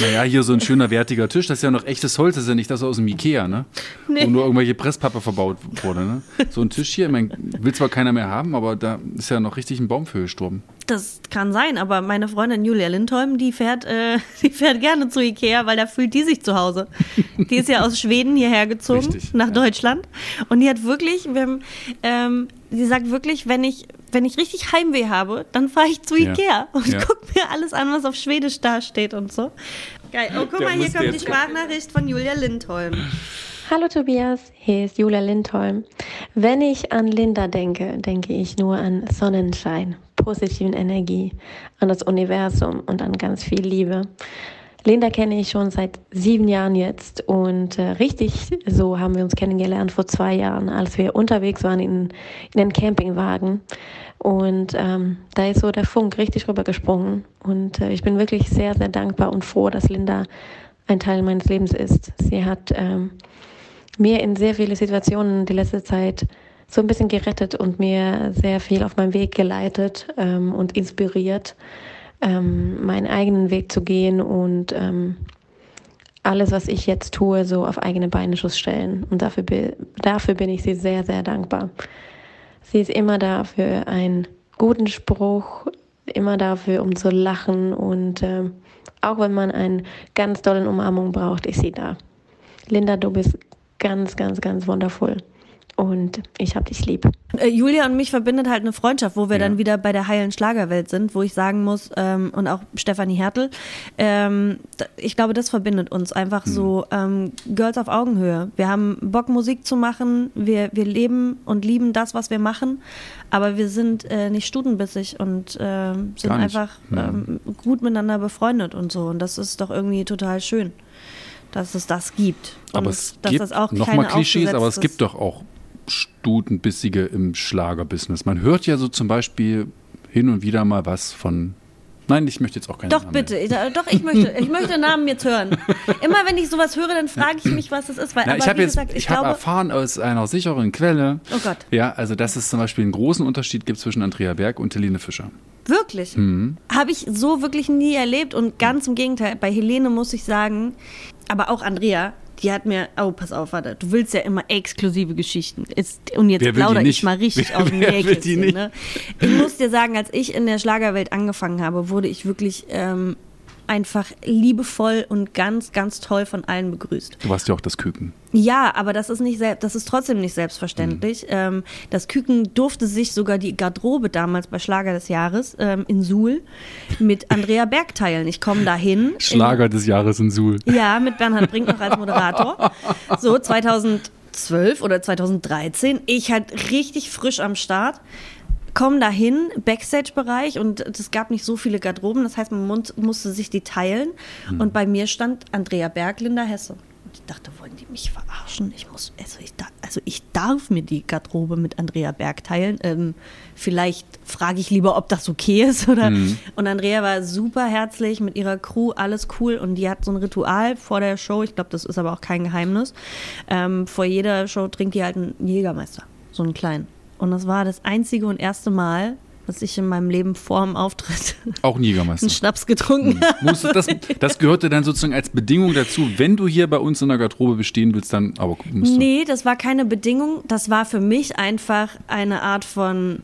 [SPEAKER 2] Naja, hier so ein schöner, wertiger Tisch, das ist ja noch echtes Holz, das ist ja nicht das aus dem Ikea, ne?
[SPEAKER 1] Nee.
[SPEAKER 2] Wo nur irgendwelche Presspappe verbaut wurde, ne? So ein Tisch hier, ich mein, will zwar keiner mehr haben, aber da ist ja noch richtig ein Baum für gestorben.
[SPEAKER 1] Das kann sein, aber meine Freundin Julia Lindholm, die fährt, äh, die fährt gerne zu Ikea, weil da fühlt die sich zu Hause. Die ist ja aus Schweden hierher gezogen,
[SPEAKER 2] Richtig,
[SPEAKER 1] nach
[SPEAKER 2] ja.
[SPEAKER 1] Deutschland. Und die hat wirklich, wir haben, ähm, die sagt wirklich, wenn ich, wenn ich richtig Heimweh habe, dann fahre ich zu
[SPEAKER 2] Ja.
[SPEAKER 1] Ikea und
[SPEAKER 2] Ja.
[SPEAKER 1] guck mir alles an, was auf Schwedisch da steht und so. Geil. Oh, guck
[SPEAKER 2] Der
[SPEAKER 1] mal, hier kommt die Sprachnachricht von Julia Lindholm.
[SPEAKER 5] Hallo Tobias, hier ist Julia Lindholm. Wenn ich an Linda denke, denke ich nur an Sonnenschein, positiven Energie, an das Universum und an ganz viel Liebe. Linda kenne ich schon seit sieben Jahren jetzt und äh, richtig so haben wir uns kennengelernt vor zwei Jahren, als wir unterwegs waren in, in einem Campingwagen. Und ähm, da ist so der Funk richtig rübergesprungen. Und äh, ich bin wirklich sehr, sehr dankbar und froh, dass Linda ein Teil meines Lebens ist. Sie hat ähm, mir in sehr viele Situationen die letzte Zeit so ein bisschen gerettet und mir sehr viel auf meinen Weg geleitet ähm, und inspiriert, ähm, meinen eigenen Weg zu gehen und ähm, alles, was ich jetzt tue, so auf eigene Beine zu stellen. Und dafür, dafür bin ich sie sehr, sehr dankbar. Sie ist immer da für einen guten Spruch, immer dafür, um zu lachen und ähm, auch wenn man eine ganz tolle Umarmung braucht, ist sie da. Linda, du bist ganz, ganz, ganz wundervoll und ich hab dich lieb.
[SPEAKER 1] Äh, Julia und mich verbindet halt eine Freundschaft, wo wir
[SPEAKER 2] Ja.
[SPEAKER 1] dann wieder bei der heilen Schlagerwelt sind, wo ich sagen muss, ähm, und auch Stefanie Hertel, ähm, ich glaube, das verbindet uns einfach so ähm, Girls auf Augenhöhe. Wir haben Bock, Musik zu machen, wir, wir leben und lieben das, was wir machen, aber wir sind äh, nicht stutenbissig und ähm, sind einfach ähm, gut miteinander befreundet und so. Und das ist doch irgendwie total schön. Dass es das gibt. Und
[SPEAKER 2] Aber es
[SPEAKER 1] dass
[SPEAKER 2] gibt
[SPEAKER 1] das auch
[SPEAKER 2] nochmal
[SPEAKER 1] keine
[SPEAKER 2] Klischees, aber es gibt doch auch Stutenbissige im Schlagerbusiness. Man hört ja so zum Beispiel hin und wieder mal was von. Nein, ich möchte jetzt auch keine
[SPEAKER 1] Doch,
[SPEAKER 2] Namen
[SPEAKER 1] bitte. Ich, doch, ich möchte, ich möchte Namen jetzt hören. Immer wenn ich sowas höre, dann frage ich mich, was das ist. Weil,
[SPEAKER 2] Na, ich habe
[SPEAKER 1] wie
[SPEAKER 2] jetzt,
[SPEAKER 1] gesagt,
[SPEAKER 2] ich,
[SPEAKER 1] ich
[SPEAKER 2] habe erfahren aus einer sicheren Quelle.
[SPEAKER 1] Oh Gott.
[SPEAKER 2] Ja, also dass es zum Beispiel einen großen Unterschied gibt zwischen Andrea Berg und Helene Fischer.
[SPEAKER 1] Wirklich.
[SPEAKER 2] Mhm.
[SPEAKER 1] Habe ich so wirklich nie erlebt und ganz im Gegenteil. Bei Helene muss ich sagen, aber auch Andrea, die hat mir, oh, pass auf, warte, du willst ja immer exklusive Geschichten. Ist, und jetzt plaudere ich mal richtig
[SPEAKER 2] Wer-
[SPEAKER 1] aus dem Nähkästchen. Ne? Ich muss dir sagen, als ich in der Schlagerwelt angefangen habe, wurde ich wirklich ähm, einfach liebevoll und ganz, ganz toll von allen begrüßt.
[SPEAKER 2] Du warst ja auch das Küken.
[SPEAKER 1] Ja, aber das ist nicht das ist trotzdem nicht selbstverständlich.
[SPEAKER 2] Mhm.
[SPEAKER 1] Ähm, das Küken durfte sich sogar die Garderobe damals bei Schlager des Jahres ähm, in Suhl mit Andrea Berg teilen. Ich komme dahin.
[SPEAKER 2] Schlager des Jahres in Suhl.
[SPEAKER 1] In, ja, mit Bernhard Brink noch als Moderator. So 2012 oder 2013. Ich halt richtig frisch am Start. Komm dahin, Backstage-Bereich und es gab nicht so viele Garderoben, das heißt, man musste sich die teilen. Und bei mir stand Andrea Berg, Linda Hesse. Und ich dachte, wollen die mich verarschen? Ich muss, also ich, also ich darf mir die Garderobe mit Andrea Berg teilen. Ähm, vielleicht frage ich lieber, ob das okay ist. Oder? Und Andrea war super herzlich mit ihrer Crew, alles cool. Und die hat so ein Ritual vor der Show. Ich glaube, das ist aber auch kein Geheimnis. Ähm, vor jeder Show trinkt die halt einen Jägermeister, so einen kleinen. Und das war das einzige und erste Mal, dass ich in meinem Leben vor dem Auftritt
[SPEAKER 2] Auch ein Jägermeister.
[SPEAKER 1] einen Schnaps getrunken habe.
[SPEAKER 2] Musst du das, das gehörte dann sozusagen als Bedingung dazu. Wenn du hier bei uns in der Garderobe bestehen willst, dann aber musst du.
[SPEAKER 1] Nee, das war keine Bedingung. Das war für mich einfach eine Art von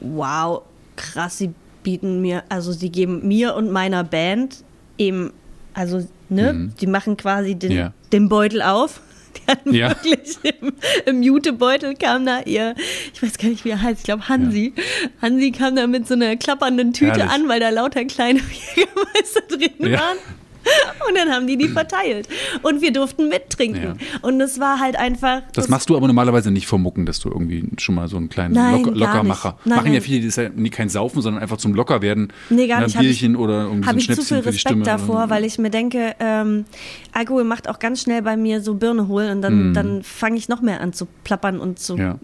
[SPEAKER 1] wow, krass, sie bieten mir, also sie geben mir und meiner Band eben, also, ne, die machen quasi den,
[SPEAKER 2] Mhm. Ja.
[SPEAKER 1] den Beutel auf. Die hatten
[SPEAKER 2] Ja.
[SPEAKER 1] wirklich im, im Jutebeutel kam da ihr, ich weiß gar nicht, wie er heißt, ich glaube Hansi. Hansi kam da mit so einer klappernden Tüte
[SPEAKER 2] Herrlich.
[SPEAKER 1] an, weil da lauter kleine Jägermeister drin
[SPEAKER 2] Ja.
[SPEAKER 1] waren. Und dann haben die die verteilt. Und wir durften mittrinken.
[SPEAKER 2] Ja.
[SPEAKER 1] Und es war halt einfach.
[SPEAKER 2] Das machst du aber normalerweise nicht vor Mucken, dass du irgendwie schon mal so einen kleinen
[SPEAKER 1] Nein, gar
[SPEAKER 2] Lockermacher.
[SPEAKER 1] Nein,
[SPEAKER 2] Machen ja
[SPEAKER 1] nein.
[SPEAKER 2] viele, die ist ja nie kein Saufen, sondern einfach zum Lockerwerden.
[SPEAKER 1] Nee, gar
[SPEAKER 2] Ein
[SPEAKER 1] nicht. Ich-
[SPEAKER 2] Bierchen oder irgendwie so
[SPEAKER 1] Habe
[SPEAKER 2] ein
[SPEAKER 1] ich zu
[SPEAKER 2] Schnäpschen
[SPEAKER 1] viel
[SPEAKER 2] für die Stimme.
[SPEAKER 1] Respekt davor, weil ich mir denke, ähm, Alkohol macht auch ganz schnell bei mir so Birne holen und dann, dann fange ich noch mehr an zu plappern und zu.
[SPEAKER 2] Ja.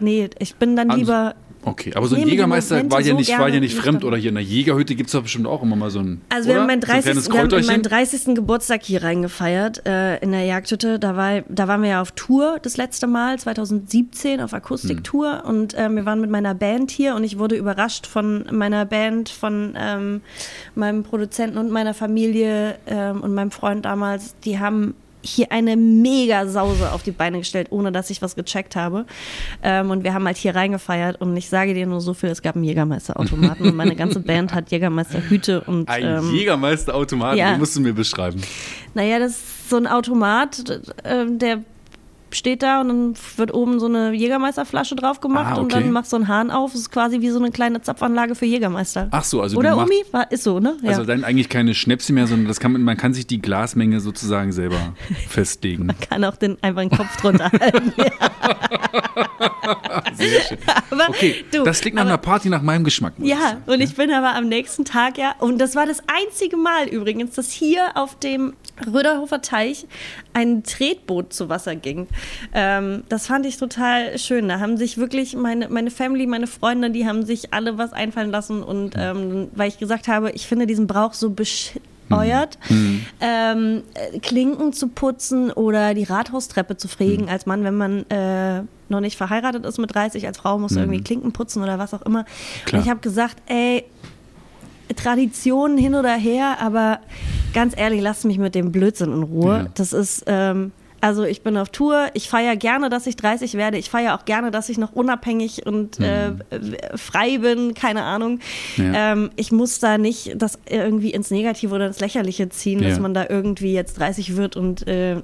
[SPEAKER 1] Nee, ich bin dann lieber.
[SPEAKER 2] Okay, aber so ein Jägermeister war ja
[SPEAKER 1] so
[SPEAKER 2] nicht, war ja nicht fremd oder hier in der Jägerhütte gibt es doch bestimmt auch immer mal so ein.
[SPEAKER 1] Also wir haben, meinen
[SPEAKER 2] so ein
[SPEAKER 1] 30.
[SPEAKER 2] kleines
[SPEAKER 1] wir haben meinen 30. Geburtstag hier reingefeiert äh, in der Jagdhütte. Da, war, da waren wir ja auf Tour das letzte Mal, 2017, auf Akustiktour.
[SPEAKER 2] Hm.
[SPEAKER 1] Und ähm, wir waren mit meiner Band hier und ich wurde überrascht von meiner Band, von ähm, meinem Produzenten und meiner Familie ähm, und meinem Freund damals. Die haben hier eine mega Sause auf die Beine gestellt, ohne dass ich was gecheckt habe. Ähm, und wir haben halt hier reingefeiert und ich sage dir nur so viel, es gab einen Jägermeisterautomaten und meine ganze Band hat Jägermeisterhüte und
[SPEAKER 2] Ein
[SPEAKER 1] ähm,
[SPEAKER 2] Jägermeisterautomat,
[SPEAKER 1] ja.
[SPEAKER 2] den musst du mir beschreiben.
[SPEAKER 1] naja, das ist so ein Automat, äh, der steht da und dann wird oben so eine Jägermeisterflasche drauf gemacht
[SPEAKER 2] Ah,
[SPEAKER 1] und
[SPEAKER 2] okay.
[SPEAKER 1] dann machst du einen Hahn auf. Das ist quasi wie so eine kleine Zapfanlage für Jägermeister.
[SPEAKER 2] Ach so, also
[SPEAKER 1] Oder
[SPEAKER 2] du machst,
[SPEAKER 1] Omi? War, ist so, ne? Ja.
[SPEAKER 2] Also dann eigentlich keine Schnäpse mehr, sondern das kann man, man kann sich die Glasmenge sozusagen selber festlegen.
[SPEAKER 1] kann auch den einfach den Kopf drunter halten.
[SPEAKER 2] Sehr schön.
[SPEAKER 1] aber
[SPEAKER 2] Okay,
[SPEAKER 1] du,
[SPEAKER 2] das klingt nach
[SPEAKER 1] aber-
[SPEAKER 2] einer Party nach meinem Geschmack.
[SPEAKER 1] Ja, und ich bin aber am nächsten Tag ja, und das war das einzige Mal übrigens, dass hier auf dem Röderhofer Teich ein Tretboot zu Wasser ging. Ähm, das fand ich total schön. Da haben sich wirklich meine, meine Family, meine Freunde, die haben sich alle was einfallen lassen. Und ähm, weil ich gesagt habe, ich finde diesen Brauch so bescheuert, ähm, äh, Klinken zu putzen oder die Rathaustreppe zu fegen als Mann, wenn man äh, noch nicht verheiratet ist mit 30, als Frau muss irgendwie Klinken putzen oder was auch immer.
[SPEAKER 2] Klar.
[SPEAKER 1] Und ich habe gesagt, ey, Traditionen hin oder her, aber ganz ehrlich, lasst mich mit dem Blödsinn in Ruhe.
[SPEAKER 2] Ja.
[SPEAKER 1] Das ist, ähm, also ich bin auf Tour, ich feiere gerne, dass ich 30 werde, ich feiere auch gerne, dass ich noch unabhängig und äh, frei bin, keine Ahnung.
[SPEAKER 2] Mhm. Ja.
[SPEAKER 1] Ähm, ich muss da nicht das irgendwie ins Negative oder ins Lächerliche ziehen, dass
[SPEAKER 2] Ja.
[SPEAKER 1] man da irgendwie jetzt 30 wird und äh,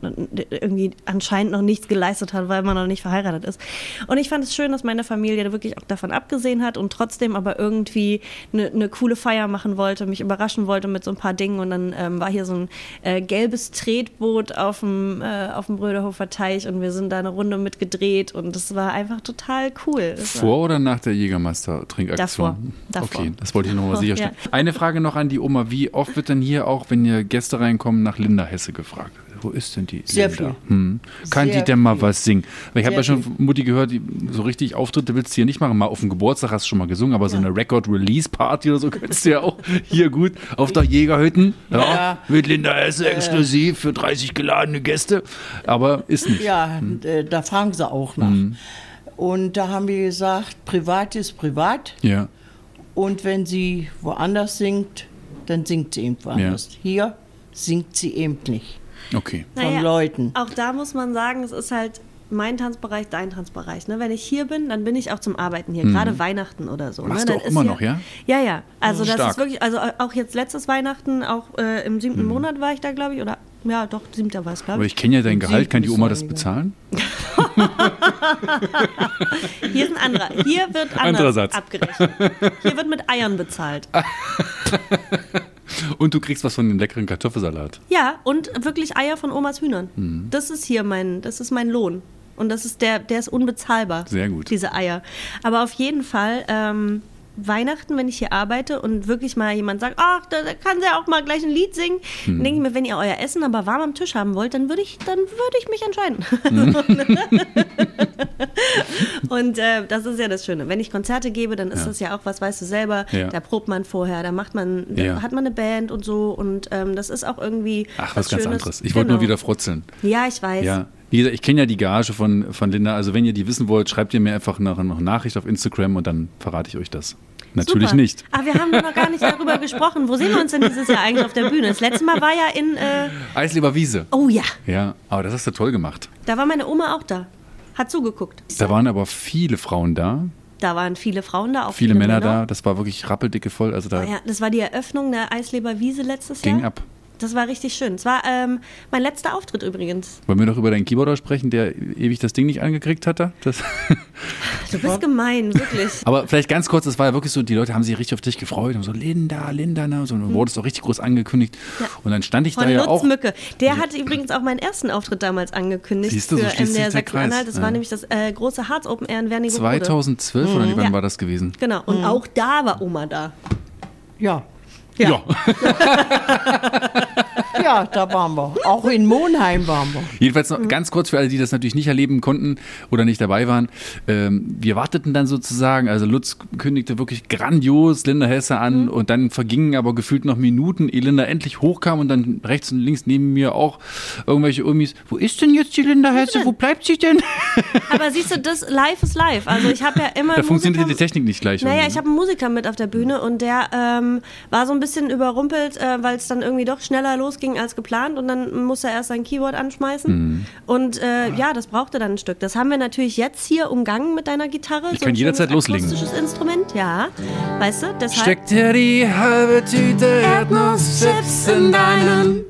[SPEAKER 1] irgendwie anscheinend noch nichts geleistet hat, weil man noch nicht verheiratet ist. Und ich fand es schön, dass meine Familie da wirklich auch davon abgesehen hat und trotzdem aber irgendwie eine ne coole Feier machen wollte, mich überraschen wollte mit so ein paar Dingen. Und dann ähm, war hier so ein äh, gelbes Tretboot auf dem, äh, auf dem Bröderhofer Teich und wir sind da eine Runde mitgedreht und das war einfach total cool. War-
[SPEAKER 2] Vor oder nach der Jägermeister-Trinkaktion?
[SPEAKER 1] Davor. Davor.
[SPEAKER 2] Okay, das wollte ich nochmal sicherstellen. Eine Frage noch an die Oma. Wie oft wird denn hier auch, wenn hier Gäste reinkommen, nach Linda Hesse gefragt? Wo ist denn die
[SPEAKER 6] Sehr
[SPEAKER 2] Linda?
[SPEAKER 6] viel.
[SPEAKER 2] Hm. Kann
[SPEAKER 6] Sehr
[SPEAKER 2] die denn mal
[SPEAKER 6] viel.
[SPEAKER 2] was singen? Ich habe ja schon
[SPEAKER 6] viel.
[SPEAKER 2] Mutti gehört, die, so richtig Auftritte willst du hier nicht machen. Mal auf dem Geburtstag hast du schon mal gesungen, aber so eine Record-Release-Party oder so könntest du ja auch hier gut auf der Jägerhütten. Ja,
[SPEAKER 6] Ja.
[SPEAKER 2] Mit Linda Hesse exklusiv für 30 geladene Gäste. Aber ist nicht.
[SPEAKER 6] Ja, äh, da fragen sie auch nach. Und da haben wir gesagt, privat ist privat.
[SPEAKER 2] Ja.
[SPEAKER 6] Und wenn sie woanders singt, dann singt sie eben woanders. Hier singt sie eben nicht.
[SPEAKER 2] Okay.
[SPEAKER 6] Von Leuten.
[SPEAKER 1] Auch da muss man sagen, es ist halt mein Tanzbereich, dein Tanzbereich. Ne? Wenn ich hier bin, dann bin ich auch zum Arbeiten hier, gerade Weihnachten oder so.
[SPEAKER 2] Mhm. Machst
[SPEAKER 1] ne?
[SPEAKER 2] du
[SPEAKER 1] Dann
[SPEAKER 2] auch
[SPEAKER 1] ist
[SPEAKER 2] immer
[SPEAKER 1] hier-
[SPEAKER 2] noch, ja?
[SPEAKER 1] Ja, ja. Also das
[SPEAKER 2] Stark.
[SPEAKER 1] ist wirklich, also auch jetzt letztes Weihnachten, auch äh, im siebten Monat war ich da, glaube ich, oder ja, doch, war es,
[SPEAKER 2] Aber
[SPEAKER 1] glaube
[SPEAKER 2] ich
[SPEAKER 1] ich.
[SPEAKER 2] kenne ja dein Gehalt. Kann die Oma das bezahlen?
[SPEAKER 1] Hier ist ein anderer. Hier wird anders
[SPEAKER 2] Satz.
[SPEAKER 1] abgerechnet. Hier wird mit Eiern bezahlt.
[SPEAKER 2] Und du kriegst was von dem leckeren Kartoffelsalat.
[SPEAKER 1] Ja, und wirklich Eier von Omas Hühnern.
[SPEAKER 2] Mhm.
[SPEAKER 1] Das ist hier mein, das ist mein Lohn. Und das ist der, der ist unbezahlbar.
[SPEAKER 2] Sehr gut.
[SPEAKER 1] Diese Eier. Aber auf jeden Fall, ähm, Weihnachten, wenn ich hier arbeite und wirklich mal jemand sagt, ach, da da kann sie ja auch mal gleich ein Lied singen,
[SPEAKER 2] Mhm.
[SPEAKER 1] dann denke ich mir, wenn ihr euer Essen aber warm am Tisch haben wollt, dann würde ich, dann würde ich mich entscheiden.
[SPEAKER 2] Mhm.
[SPEAKER 1] und äh, das ist ja das Schöne. Wenn ich Konzerte gebe, dann ist
[SPEAKER 2] Ja.
[SPEAKER 1] das ja auch was, weißt du selber,
[SPEAKER 2] Ja.
[SPEAKER 1] da probt man vorher, da macht man, da
[SPEAKER 2] Ja.
[SPEAKER 1] hat man eine Band und so und ähm, das ist auch irgendwie
[SPEAKER 2] Ach, was ganz
[SPEAKER 1] Schönes.
[SPEAKER 2] anderes. Ich wollte nur
[SPEAKER 1] Genau.
[SPEAKER 2] wieder frotzeln.
[SPEAKER 1] Ja, ich weiß.
[SPEAKER 2] Ja. Wie gesagt, ich kenne ja die Gage von, von Linda. Also wenn ihr die wissen wollt, schreibt ihr mir einfach noch eine Nachricht auf Instagram und dann verrate ich euch das. Natürlich
[SPEAKER 1] Super.
[SPEAKER 2] nicht.
[SPEAKER 1] Aber wir haben noch gar nicht darüber gesprochen. Wo sehen wir uns denn dieses Jahr eigentlich auf der Bühne? Das letzte Mal war ja in. Äh,
[SPEAKER 2] Eisleber Wiese.
[SPEAKER 1] oh ja,
[SPEAKER 2] Ja, aber das hast du toll gemacht.
[SPEAKER 1] da war meine Oma auch da. Hat zugeguckt.
[SPEAKER 2] Da waren aber viele Frauen da,
[SPEAKER 1] Da waren viele Frauen da, auch
[SPEAKER 2] viele Männer da. Das war wirklich rappeldicke voll. Also da
[SPEAKER 1] Oh ja, das war die Eröffnung der Eisleber Wiese letztes
[SPEAKER 2] ging
[SPEAKER 1] Jahr.
[SPEAKER 2] ab.
[SPEAKER 1] Das war richtig schön. Es war ähm, mein letzter Auftritt übrigens.
[SPEAKER 2] Wollen wir noch über deinen Keyboarder sprechen, der ewig das Ding nicht angekriegt hatte? Das
[SPEAKER 1] Du bist gemein, wirklich.
[SPEAKER 2] aber vielleicht ganz kurz, das war ja wirklich so, die Leute haben sich richtig auf dich gefreut und so, Linda, Linda, ne? so, und du wurdest auch richtig groß angekündigt. Und dann stand ich
[SPEAKER 1] Von
[SPEAKER 2] da ja auch.
[SPEAKER 1] Mücke. Der hatte übrigens auch meinen ersten Auftritt damals angekündigt
[SPEAKER 2] Siehst du, so
[SPEAKER 1] für MDR. Sachsen-Anhalt. Das
[SPEAKER 2] Ja.
[SPEAKER 1] war nämlich das äh, große Harz Open Air in Wernigerode.
[SPEAKER 2] 2012 oder wie wann
[SPEAKER 1] Ja.
[SPEAKER 2] war das gewesen?
[SPEAKER 1] Genau. Und auch da war Oma da.
[SPEAKER 6] Ja.
[SPEAKER 1] Ja.
[SPEAKER 6] Ja, da waren wir. Auch in Monheim waren wir.
[SPEAKER 2] Jedenfalls
[SPEAKER 1] Mhm.
[SPEAKER 2] noch ganz kurz für alle, die das natürlich nicht erleben konnten oder nicht dabei waren. Ähm, wir warteten dann sozusagen, also Lutz kündigte wirklich grandios Linda Hesse an
[SPEAKER 1] Mhm.
[SPEAKER 2] und dann vergingen aber gefühlt noch Minuten, ehe Linda endlich hochkam und dann rechts und links neben mir auch irgendwelche Umis. Wo ist denn jetzt die Linda Hesse? Wo bleibt sie denn?
[SPEAKER 1] Aber siehst du, das live ist live. Also ich habe ja immer.
[SPEAKER 2] Da funktioniert die Technik nicht gleich.
[SPEAKER 1] Naja,
[SPEAKER 2] irgendwie,
[SPEAKER 1] ich habe einen Musiker mit auf der Bühne und der ähm, war so ein bisschen überrumpelt, äh, weil es dann irgendwie doch schneller losging als geplant und dann musste er erst sein Keyboard anschmeißen.
[SPEAKER 2] Mhm.
[SPEAKER 1] Und äh, ja, das brauchte dann ein Stück. Das haben wir natürlich jetzt hier umgangen mit deiner Gitarre.
[SPEAKER 2] Ich
[SPEAKER 1] so
[SPEAKER 2] kann
[SPEAKER 1] ein
[SPEAKER 2] jederzeit loslegen.
[SPEAKER 1] akustisches Instrument, ja. Weißt du, deshalb.
[SPEAKER 2] Steckt dir die halbe Tüte Erdnusschips in deinen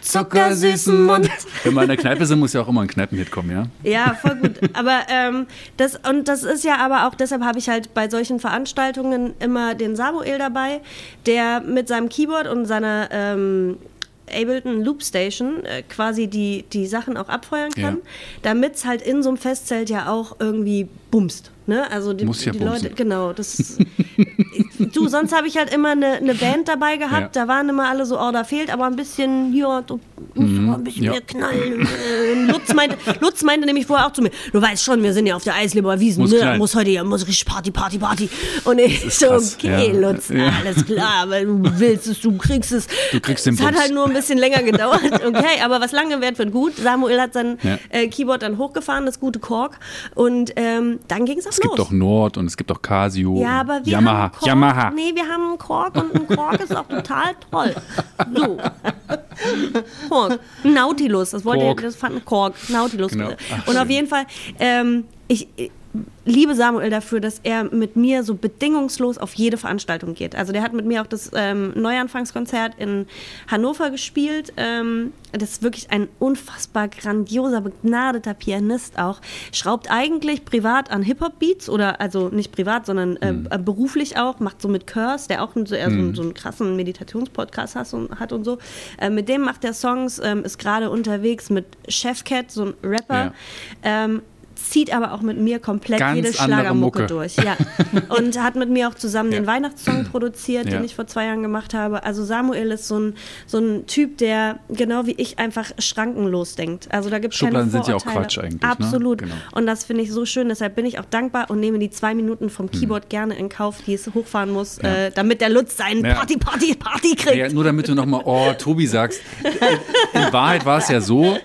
[SPEAKER 2] zuckersüßen Mund. Wenn wir in der Kneipe sind, muss ja auch immer ein Kneipenhit kommen, ja?
[SPEAKER 1] Ja, voll gut. Aber ähm, das und das ist ja aber auch deshalb habe ich halt bei solchen Veranstaltungen immer den Samuel dabei, der mit seinem Keyboard und seiner ähm, Ableton Loop Station äh, quasi die, die Sachen auch abfeuern kann,
[SPEAKER 2] Ja.
[SPEAKER 1] damit es halt in so einem Festzelt ja auch irgendwie bumst. Ne? Also die,
[SPEAKER 2] Muss ja
[SPEAKER 1] die
[SPEAKER 2] bumsen.
[SPEAKER 1] Leute, genau, das du, sonst habe ich halt immer eine, eine Band dabei gehabt,
[SPEAKER 2] Ja.
[SPEAKER 1] da waren immer alle so, oh, da fehlt aber ein bisschen, ja, du musst aber ein bisschen
[SPEAKER 2] Mhm. Ja.
[SPEAKER 1] mehr knallen. Lutz, meinte, Lutz meinte nämlich vorher auch zu mir, du weißt schon, wir sind ja auf der Eisleber Wiesen,
[SPEAKER 2] Muss
[SPEAKER 1] ne?
[SPEAKER 2] knallen.
[SPEAKER 1] muss heute ja, muss richtig Party, Party, Party. Und ich so,
[SPEAKER 2] krass,
[SPEAKER 1] okay,
[SPEAKER 2] ja.
[SPEAKER 1] Lutz, alles klar, weil du willst es, du kriegst es.
[SPEAKER 2] Du kriegst den
[SPEAKER 1] Es hat halt nur ein bisschen länger gedauert, okay, aber was lange wird, wird gut. Samuel hat sein äh, Keyboard dann hochgefahren, das gute Kork, und ähm, dann ging es
[SPEAKER 2] Es gibt
[SPEAKER 1] los.
[SPEAKER 2] auch Nord und es gibt auch Casio.
[SPEAKER 1] Ja, aber wir
[SPEAKER 2] Yamaha.
[SPEAKER 1] haben Kork.
[SPEAKER 2] Yamaha.
[SPEAKER 1] Nee, wir haben einen Kork und ein Kork ist auch total toll. So. Kork. Ein Nautilus, das wollte
[SPEAKER 2] Kork.
[SPEAKER 1] ich, das fand ein Kork. Nautilus.
[SPEAKER 2] Genau. Ach,
[SPEAKER 1] und auf
[SPEAKER 2] schön.
[SPEAKER 1] jeden Fall, ähm, ich liebe Samuel dafür, dass er mit mir so bedingungslos auf jede Veranstaltung geht. Also der hat mit mir auch das ähm, Neuanfangskonzert in Hannover gespielt. Ähm, das ist wirklich ein unfassbar grandioser, begnadeter Pianist auch. Schraubt eigentlich privat an Hip-Hop-Beats oder also nicht privat, sondern äh,
[SPEAKER 2] Hm.
[SPEAKER 1] äh, beruflich auch, macht so mit Curse, der auch so, eher so, einen- so einen krassen Meditationspodcast hat und, hat und so. Äh, mit dem macht er Songs, ähm, ist gerade unterwegs mit Chef Cat, so ein Rapper.
[SPEAKER 2] Ja.
[SPEAKER 1] Ähm, zieht aber auch mit mir komplett
[SPEAKER 2] Ganz
[SPEAKER 1] jede Schlagermucke
[SPEAKER 2] Mucke.
[SPEAKER 1] durch. Ja. Und hat mit mir auch zusammen den
[SPEAKER 2] Ja.
[SPEAKER 1] Weihnachtssong produziert,
[SPEAKER 2] Ja.
[SPEAKER 1] den ich vor zwei Jahren gemacht habe. Also Samuel ist so ein, so ein Typ, der genau wie ich einfach schrankenlos denkt. Also da gibt es keine
[SPEAKER 2] Schubladen sind ja auch
[SPEAKER 1] Vorurteile.
[SPEAKER 2] Quatsch eigentlich, ne?
[SPEAKER 1] Absolut.
[SPEAKER 2] Genau.
[SPEAKER 1] Und das finde ich so schön. Deshalb bin ich auch dankbar und nehme die zwei Minuten vom Keyboard gerne in Kauf, die es hochfahren muss,
[SPEAKER 2] Hm. Ja.
[SPEAKER 1] äh, damit der Lutz seinen. Party, Party, Party kriegt.
[SPEAKER 2] Nur damit du nochmal, oh, Tobi sagst. In, in Wahrheit war es ja so,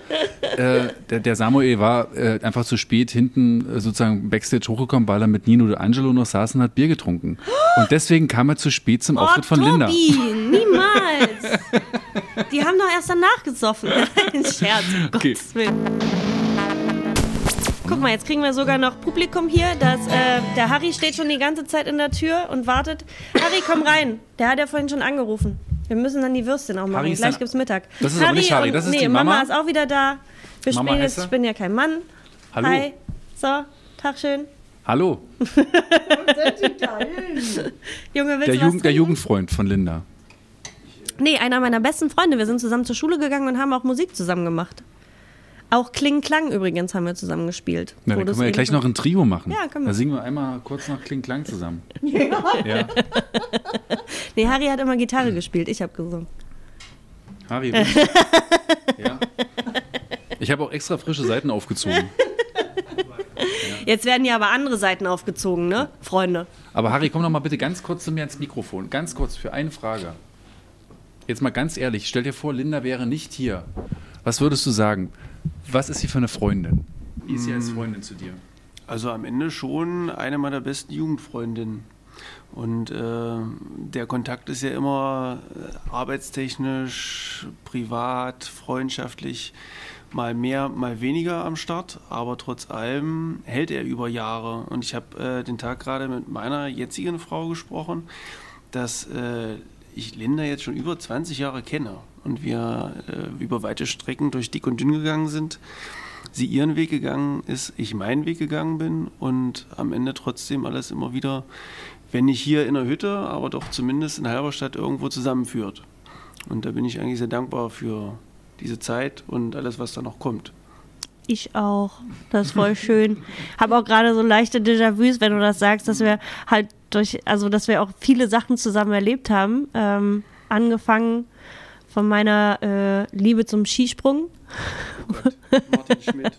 [SPEAKER 2] äh, der, der Samuel war äh, einfach zu spät hinten äh, sozusagen Backstage hochgekommen, weil er mit Nino de Angelo noch saß und hat Bier getrunken. Und deswegen kam er zu spät zum Auftritt von
[SPEAKER 1] oh,
[SPEAKER 2] Linda.
[SPEAKER 1] Tobi, niemals. Die haben doch erst danach gesoffen. Ein Scherz, um
[SPEAKER 2] Okay.
[SPEAKER 1] Gottes Willen. Guck mal, jetzt kriegen wir sogar noch Publikum hier. Das, äh, der Harry steht schon die ganze Zeit in der Tür und wartet. Harry, komm rein. Der hat ja vorhin schon angerufen. Wir müssen dann die Würstchen auch machen.
[SPEAKER 2] Harry
[SPEAKER 1] Gleich
[SPEAKER 2] dann-
[SPEAKER 1] gibt's Mittag.
[SPEAKER 2] Das ist aber nicht Harry, das ist
[SPEAKER 1] nee,
[SPEAKER 2] die Mama.
[SPEAKER 1] ist auch wieder da. Wir
[SPEAKER 2] Mama
[SPEAKER 1] spielen jetzt, ich bin ja kein Mann.
[SPEAKER 2] Hallo.
[SPEAKER 1] Hi. So, Tag schön.
[SPEAKER 2] Hallo,
[SPEAKER 1] Junge, willst
[SPEAKER 2] der,
[SPEAKER 1] du was
[SPEAKER 2] Jugend, der? Jugendfreund von Linda.
[SPEAKER 1] Nee, einer meiner besten Freunde. Wir sind zusammen zur Schule gegangen und haben auch Musik zusammen gemacht. Auch Kling Klang übrigens haben wir zusammen gespielt.
[SPEAKER 2] Na,
[SPEAKER 1] Wo
[SPEAKER 2] dann können wir ja gleich noch ein Trio machen.
[SPEAKER 1] Ja, können wir.
[SPEAKER 2] Da singen wir einmal kurz noch Kling Klang zusammen. Ja.
[SPEAKER 1] Nee, Harry hat immer Gitarre gespielt, ich habe gesungen.
[SPEAKER 2] Harry. willst- ja. Ich habe auch extra frische Seiten aufgezogen.
[SPEAKER 1] Jetzt werden ja aber andere Seiten aufgezogen, ne, Freunde?
[SPEAKER 2] Aber Harry, komm doch mal bitte ganz kurz zu mir ans Mikrofon. Ganz kurz für eine Frage. Jetzt mal ganz ehrlich, stell dir vor, Linda wäre nicht hier. Was würdest du sagen? Was ist sie für eine Freundin? Wie ist sie als Freundin zu dir?
[SPEAKER 7] Also am Ende schon eine meiner besten Jugendfreundinnen. Und äh, der Kontakt ist ja immer äh, arbeitstechnisch, privat, freundschaftlich mal mehr, mal weniger am Start. Aber trotz allem hält er über Jahre. Und ich habe äh, den Tag gerade mit meiner jetzigen Frau gesprochen, dass äh, ich Linda jetzt schon über 20 Jahre kenne. Und wir äh, über weite Strecken durch dick und dünn gegangen sind sie ihren Weg gegangen ist, ich meinen Weg gegangen bin und am Ende trotzdem alles immer wieder, wenn nicht hier in der Hütte, aber doch zumindest in Halberstadt irgendwo zusammenführt. Und da bin ich eigentlich sehr dankbar für diese Zeit und alles, was da noch kommt.
[SPEAKER 1] Ich auch. Das ist voll schön. Hab auch gerade so leichte Déjà-vus, wenn du das sagst, dass wir halt durch, also dass wir auch viele Sachen zusammen erlebt haben. Ähm, angefangen von meiner äh, Liebe zum Skisprung,
[SPEAKER 7] Martin Schmidt.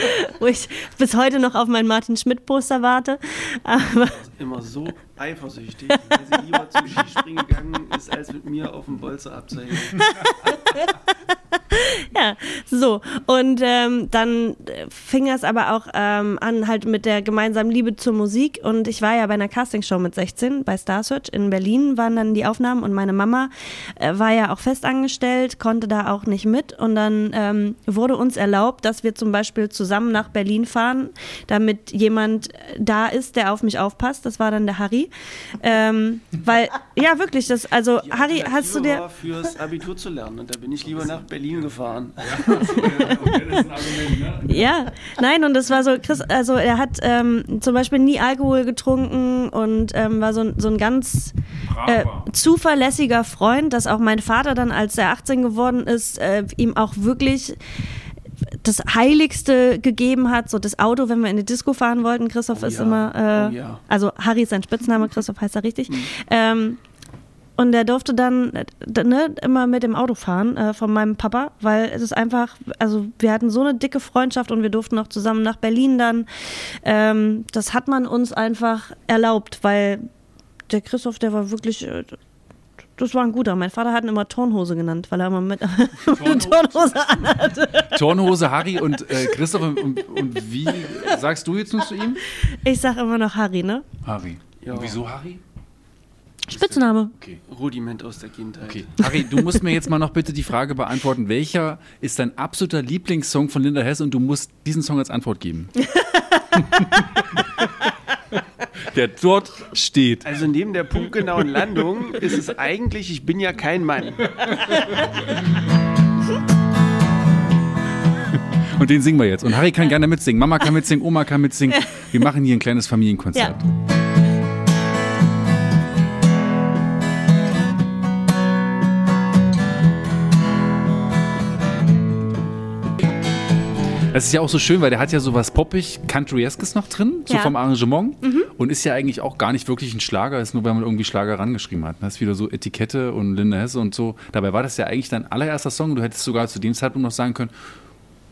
[SPEAKER 1] wo ich bis heute noch auf mein Martin Schmidt-Poster warte. Aber
[SPEAKER 7] immer so eifersüchtig, weil sie lieber zum Skispringen gegangen ist, als mit mir auf dem Bolzer abzuhängen.
[SPEAKER 1] Ja, so. Und ähm, dann äh, fing es aber auch ähm, an, halt mit der gemeinsamen Liebe zur Musik. Und ich war ja bei einer Castingshow mit 16 bei Star Search in Berlin, waren dann die Aufnahmen. Und meine Mama äh, war ja auch festangestellt, konnte da auch nicht mit. Und dann ähm, wurde uns erlaubt, dass wir zum Beispiel zusammen nach Berlin fahren, damit jemand äh, da ist, der auf mich aufpasst. Das war dann der Harry. Ähm, weil, ja, wirklich, das, also,
[SPEAKER 7] Die
[SPEAKER 1] Harry, hast du dir.
[SPEAKER 7] fürs Abitur zu lernen und da bin ich lieber nach Berlin gefahren.
[SPEAKER 1] Ja, nein, und das war so, Chris, also er hat ähm, zum Beispiel nie Alkohol getrunken und ähm, war so, ein- so ein ganz äh, zuverlässiger Freund, dass auch mein Vater dann, als er 18 geworden ist, äh, ihm auch wirklich das Heiligste gegeben hat, so das Auto, wenn wir in die Disco fahren wollten. Christoph
[SPEAKER 7] Oh
[SPEAKER 1] ist
[SPEAKER 7] ja,
[SPEAKER 1] immer, äh,
[SPEAKER 7] oh ja.
[SPEAKER 1] also Harry ist sein Spitzname, Christoph heißt er richtig. Ähm, und der durfte dann ne, immer mit dem Auto fahren äh, von meinem Papa, weil es ist einfach, also wir hatten so eine dicke Freundschaft und wir durften auch zusammen nach Berlin dann. Ähm, das hat man uns einfach erlaubt, weil der Christoph, der war wirklich, äh, das war ein guter. Mein Vater hat ihn immer Turnhose genannt, weil er immer mit eine Turnhose anhatte.
[SPEAKER 2] Turnhose, Harry und äh, Christoph. Und, und, und wie sagst du jetzt nun zu ihm?
[SPEAKER 1] Ich sag immer noch Harry, ne?
[SPEAKER 2] Harry.
[SPEAKER 7] Ja.
[SPEAKER 2] Und wieso Harry?
[SPEAKER 1] Spitzname.
[SPEAKER 2] Okay.
[SPEAKER 7] Rudiment aus der Kindheit.
[SPEAKER 2] Okay. Harry, du musst mir jetzt mal noch bitte die Frage beantworten, welcher ist dein absoluter Lieblingssong von Linda Hess und du musst diesen Song als Antwort geben. Der dort steht.
[SPEAKER 7] Also neben der punktgenauen Landung ist es eigentlich, ich bin ja kein Mann.
[SPEAKER 2] Und den singen wir jetzt. Und Harry kann gerne mitsingen. Mama kann mitsingen, Oma kann mitsingen. Wir machen hier ein kleines Familienkonzert. Das ist ja auch so schön, weil der hat ja sowas poppig, countryeskes noch drin, so
[SPEAKER 1] Ja.
[SPEAKER 2] vom Arrangement. Und ist ja eigentlich auch gar nicht wirklich ein Schlager, ist nur, weil man irgendwie Schlager rangeschrieben hat. Das ist wieder so Etikette und Linda Hesse und so. Dabei war das ja eigentlich dein allererster Song. Du hättest sogar zu dem Zeitpunkt noch sagen können,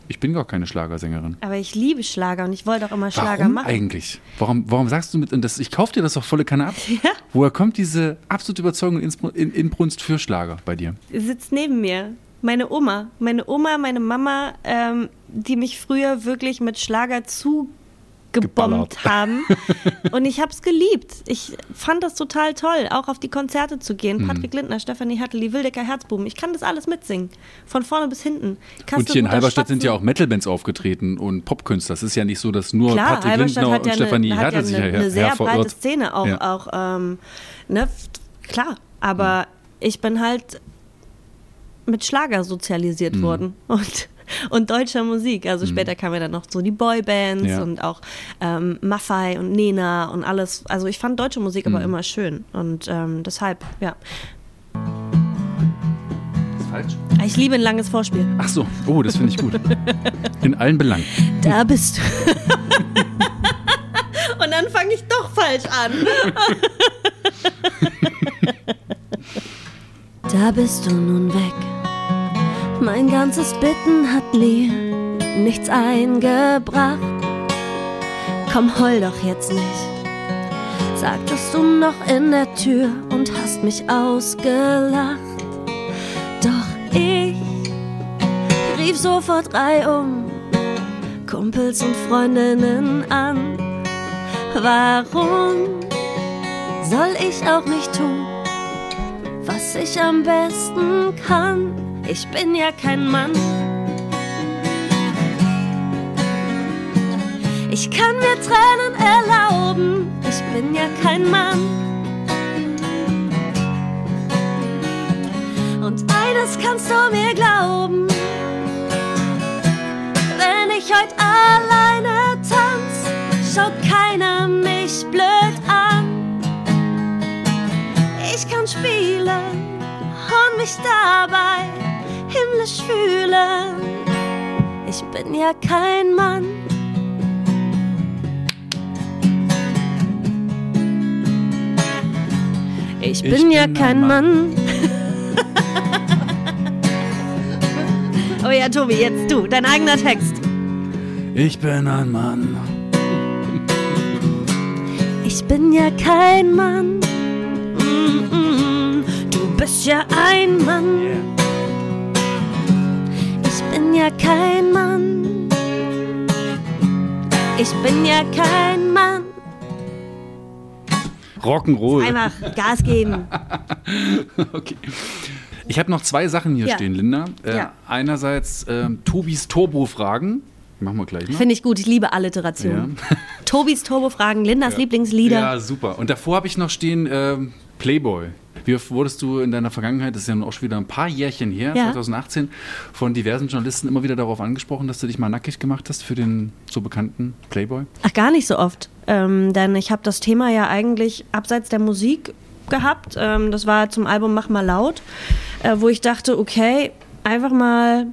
[SPEAKER 2] ich bin gar keine Schlagersängerin.
[SPEAKER 1] Aber ich liebe Schlager und ich wollte auch immer Schlager
[SPEAKER 2] Warum
[SPEAKER 1] machen.
[SPEAKER 2] eigentlich? Warum, warum sagst du mit, und das, ich kaufe dir das doch volle Kanne ab. Woher kommt diese absolute Überzeugung und Inbrunst für Schlager bei dir?
[SPEAKER 1] Sie sitzt neben mir. Meine Oma. Meine Oma, meine Mama, ähm, die mich früher wirklich mit Schlager zugebombt haben. Und ich habe es geliebt. Ich fand das total toll, auch auf die Konzerte zu
[SPEAKER 2] Mhm.
[SPEAKER 1] gehen. Patrick Lindner, Stefanie Hattel, Wildecker Herzbuben. Ich kann das alles mitsingen. Von vorne bis hinten. Kaste
[SPEAKER 2] und hier in Halberstadt sind ja
[SPEAKER 1] Spatzen.
[SPEAKER 2] auch Metalbands aufgetreten und Popkünstler. Das ist ja nicht so, dass nur
[SPEAKER 1] Klar,
[SPEAKER 2] Patrick
[SPEAKER 1] Halberstadt
[SPEAKER 2] Lindner
[SPEAKER 1] hat ja
[SPEAKER 2] und Stefanie Hertel
[SPEAKER 1] ja
[SPEAKER 2] sich ja
[SPEAKER 1] eine sehr
[SPEAKER 2] her-
[SPEAKER 1] breite. Szene auch.
[SPEAKER 2] Ja.
[SPEAKER 1] auch ähm, ne, klar, aber ich bin halt mit Schlager sozialisiert
[SPEAKER 2] Mhm.
[SPEAKER 1] worden und, und deutscher Musik. Also später kamen ja dann noch so die Boybands
[SPEAKER 2] Ja.
[SPEAKER 1] und auch ähm, Maffei und Nena und alles. Also ich fand deutsche Musik
[SPEAKER 2] Mhm.
[SPEAKER 1] aber immer schön und ähm, deshalb, ja.
[SPEAKER 2] Ist falsch?
[SPEAKER 1] Ich liebe ein langes Vorspiel.
[SPEAKER 2] Ach so, oh, das finde ich gut. In allen Belangen.
[SPEAKER 1] Da bist du. Und dann fange ich doch falsch an. Da bist du nun weg. Mein ganzes Bitten hat mir nichts eingebracht. Komm, heul doch jetzt nicht. Sagtest du noch in der Tür und hast mich ausgelacht. Doch ich rief sofort reihum Kumpels und Freundinnen an. Warum soll ich auch nicht tun, was ich am besten kann? Ich bin ja kein Mann. Ich kann mir Tränen erlauben, ich bin ja kein Mann. Und eines kannst du mir glauben, wenn ich heute alleine tanz, schaut keiner mich blöd an. Ich kann spielen und mich dabei himmlisch fühlen. Ich bin ja kein Mann. Ich bin ja
[SPEAKER 2] bin ein
[SPEAKER 1] kein
[SPEAKER 2] Mann.
[SPEAKER 1] Mann. oh ja, Tobi, jetzt du, dein eigener Text.
[SPEAKER 2] Ich bin ein Mann.
[SPEAKER 1] Ich bin ja kein Mann. Mm, mm, Du bist ja ein Mann. Ich bin ja kein Mann. Ich bin ja kein Mann.
[SPEAKER 2] Rock'n'Roll.
[SPEAKER 1] Einfach Gas geben.
[SPEAKER 2] Okay. Ich habe noch zwei Sachen hier
[SPEAKER 1] Ja.
[SPEAKER 2] stehen, Linda. Äh,
[SPEAKER 1] Ja.
[SPEAKER 2] Einerseits ähm, Tobis Turbo-Fragen. Machen wir gleich, ne?
[SPEAKER 1] Finde ich gut, ich liebe Alliteration. Tobis Turbo-Fragen, Lindas Lieblingslieder.
[SPEAKER 2] Ja, super. Und davor habe ich noch stehen ähm, Playboy. Wie oft wurdest du in deiner Vergangenheit, das ist ja nun auch schon wieder ein paar Jährchen her,
[SPEAKER 1] Ja.
[SPEAKER 2] 2018, von diversen Journalisten immer wieder darauf angesprochen, dass du dich mal nackig gemacht hast für den so bekannten Playboy?
[SPEAKER 1] Ach, gar nicht so oft. Ähm, denn ich habe das Thema ja eigentlich abseits der Musik gehabt. Ähm, das war zum Album Mach mal laut, äh, wo ich dachte, okay, einfach mal.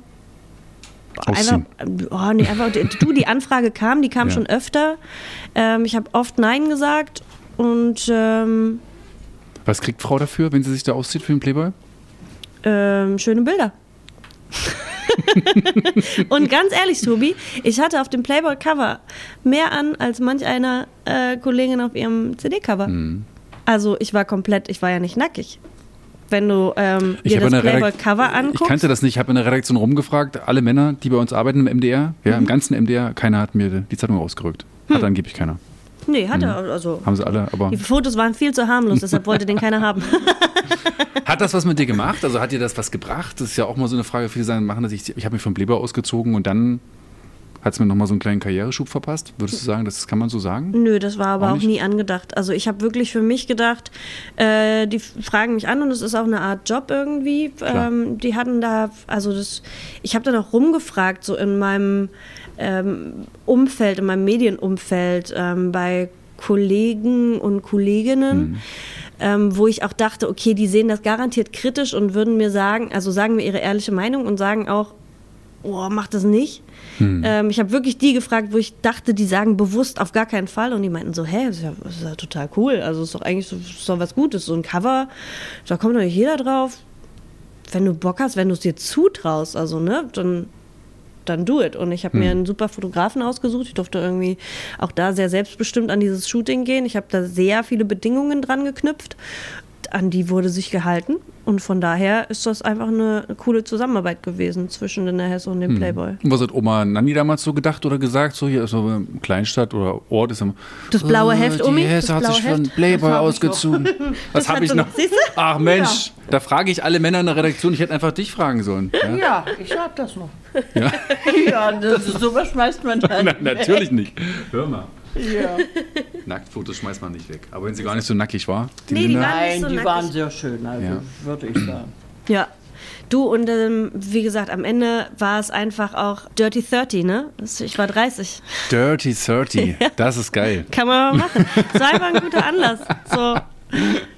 [SPEAKER 1] Einfach,
[SPEAKER 2] Ausziehen.
[SPEAKER 1] oh, nee, einfach, du, die Anfrage kam, die kam
[SPEAKER 2] Ja.
[SPEAKER 1] schon öfter. Ähm, ich habe oft Nein gesagt und ähm,
[SPEAKER 2] Was kriegt Frau dafür, wenn sie sich da auszieht für den Playboy?
[SPEAKER 1] ähm, schöne Bilder. und ganz ehrlich, Tobi, ich hatte auf dem Playboy-Cover mehr an als manch einer äh, Kollegin auf ihrem CD-Cover.
[SPEAKER 2] Mhm.
[SPEAKER 1] Also ich war komplett, ich war ja nicht nackig. Wenn du ähm,
[SPEAKER 2] Ich
[SPEAKER 1] dir das Playboy-Cover
[SPEAKER 2] Ich
[SPEAKER 1] anguckst.
[SPEAKER 2] kannte das nicht. Ich habe in der Redaktion rumgefragt, alle Männer, die bei uns arbeiten im MDR, ja,
[SPEAKER 1] Mhm.
[SPEAKER 2] im ganzen MDR, keiner hat mir die Zeitung rausgerückt. Hat angeblich keiner.
[SPEAKER 1] Nee, hatte also.
[SPEAKER 2] Haben sie alle, aber
[SPEAKER 1] Die Fotos waren viel zu harmlos, deshalb wollte den keiner haben.
[SPEAKER 2] hat das was mit dir gemacht? Also hat dir das was gebracht? Das ist ja auch mal so eine Frage, viele sagen, machen das. Ich, ich habe mich vom Playboy ausgezogen und dann hat es mir nochmal so einen kleinen Karriereschub verpasst. Würdest du sagen, das kann man so sagen?
[SPEAKER 1] Nö, das war aber
[SPEAKER 2] Auch
[SPEAKER 1] auch, nie angedacht. Also ich habe wirklich für mich gedacht, äh, die fragen mich an und es ist auch eine Art Job irgendwie. Ähm, die hatten da, also das, ich habe dann auch rumgefragt, so in meinem ähm, Umfeld, in meinem Medienumfeld, ähm, bei Kollegen und Kolleginnen. Ähm, wo ich auch dachte, okay, die sehen das garantiert kritisch und würden mir sagen, also sagen mir ihre ehrliche Meinung und sagen auch, oh, mach das nicht. Ähm, ich habe wirklich die gefragt, wo ich dachte, die sagen bewusst auf gar keinen Fall. Und die meinten so, hä, das ist ja, das ist ja total cool. Also ist doch eigentlich so, ist doch was Gutes. So ein Cover, da kommt doch nicht jeder drauf. Wenn du Bock hast, wenn du es dir zutraust, also, ne, dann dann do it. Und ich habe mir einen super Fotografen ausgesucht. Ich durfte irgendwie auch da sehr selbstbestimmt an dieses Shooting gehen. Ich habe da sehr viele Bedingungen dran geknüpft. An die wurde sich gehalten. Und von daher ist das einfach eine, eine coole Zusammenarbeit gewesen zwischen den Hesse und dem Playboy.
[SPEAKER 2] Und was hat Oma Nanni damals so gedacht oder gesagt? So hier ist so eine Kleinstadt oder Ort ist immer.
[SPEAKER 1] Das blaue Heft,
[SPEAKER 2] die
[SPEAKER 1] Omi,
[SPEAKER 2] Hesse
[SPEAKER 1] das
[SPEAKER 2] hat
[SPEAKER 1] blaue
[SPEAKER 2] sich für einen
[SPEAKER 1] Heft.
[SPEAKER 2] Playboy
[SPEAKER 6] Das hab ich
[SPEAKER 2] ausgezogen. Was habe ich noch?
[SPEAKER 1] noch, siehst du?
[SPEAKER 2] Ach Mensch, da frage ich alle Männer in der Redaktion. Ich hätte einfach dich fragen sollen. Ja?
[SPEAKER 6] Ja, ich hab das noch.
[SPEAKER 2] Ja.
[SPEAKER 6] Ja, das ist, sowas schmeißt man dann.
[SPEAKER 2] Na, natürlich nicht. Hör mal.
[SPEAKER 6] Ja.
[SPEAKER 2] Nacktfotos schmeißt man nicht weg. Aber wenn sie gar nicht so nackig war, die
[SPEAKER 1] Nee, die
[SPEAKER 2] Linda.
[SPEAKER 1] war- nicht
[SPEAKER 6] Nein,
[SPEAKER 1] so
[SPEAKER 6] die
[SPEAKER 1] nackig.
[SPEAKER 6] waren sehr schön, also
[SPEAKER 2] Ja.
[SPEAKER 6] würde ich sagen.
[SPEAKER 1] Ja. Du, und ähm, wie gesagt, am Ende war es einfach auch Dirty 30, ne? Ich war 30.
[SPEAKER 2] Dirty 30. Das ist geil.
[SPEAKER 1] Kann man mal machen. Das war einfach ein guter Anlass. So,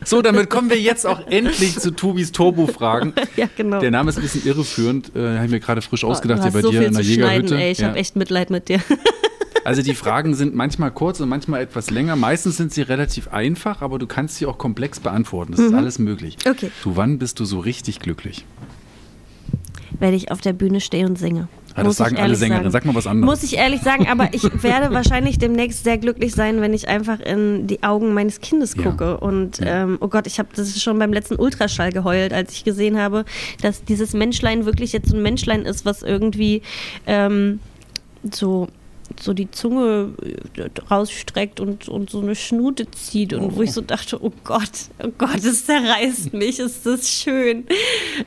[SPEAKER 2] So, damit kommen wir jetzt auch endlich zu Tobis Turbo-Fragen.
[SPEAKER 1] ja, genau.
[SPEAKER 2] Der Name ist ein bisschen irreführend. Äh, habe ich mir gerade frisch
[SPEAKER 1] du
[SPEAKER 2] ausgedacht, hier
[SPEAKER 1] hast
[SPEAKER 2] bei
[SPEAKER 1] so
[SPEAKER 2] dir
[SPEAKER 1] viel
[SPEAKER 2] in der Jägerhütte.
[SPEAKER 1] ey. Ich
[SPEAKER 2] Ja.
[SPEAKER 1] habe echt Mitleid mit dir.
[SPEAKER 2] Also die Fragen sind manchmal kurz und manchmal etwas länger. Meistens sind sie relativ einfach, aber du kannst sie auch komplex beantworten. Das ist alles möglich.
[SPEAKER 1] Mhm. Okay.
[SPEAKER 2] Du, wann bist du so richtig glücklich?
[SPEAKER 1] Wenn ich auf der Bühne stehe und singe.
[SPEAKER 2] Ja, das
[SPEAKER 1] Muss ich
[SPEAKER 2] sagen alle Sängerinnen. Sag mal was anderes.
[SPEAKER 1] Muss ich ehrlich sagen, aber ich werde wahrscheinlich demnächst sehr glücklich sein, wenn ich einfach in die Augen meines Kindes
[SPEAKER 2] Ja.
[SPEAKER 1] gucke. Und ähm, oh Gott, ich habe das schon beim letzten Ultraschall geheult, als ich gesehen habe, dass dieses Menschlein wirklich jetzt so ein Menschlein ist, was irgendwie ähm, so so die Zunge äh, rausstreckt und, und so eine Schnute zieht und wo ich so dachte, oh Gott, oh Gott, das zerreißt mich, ist das schön.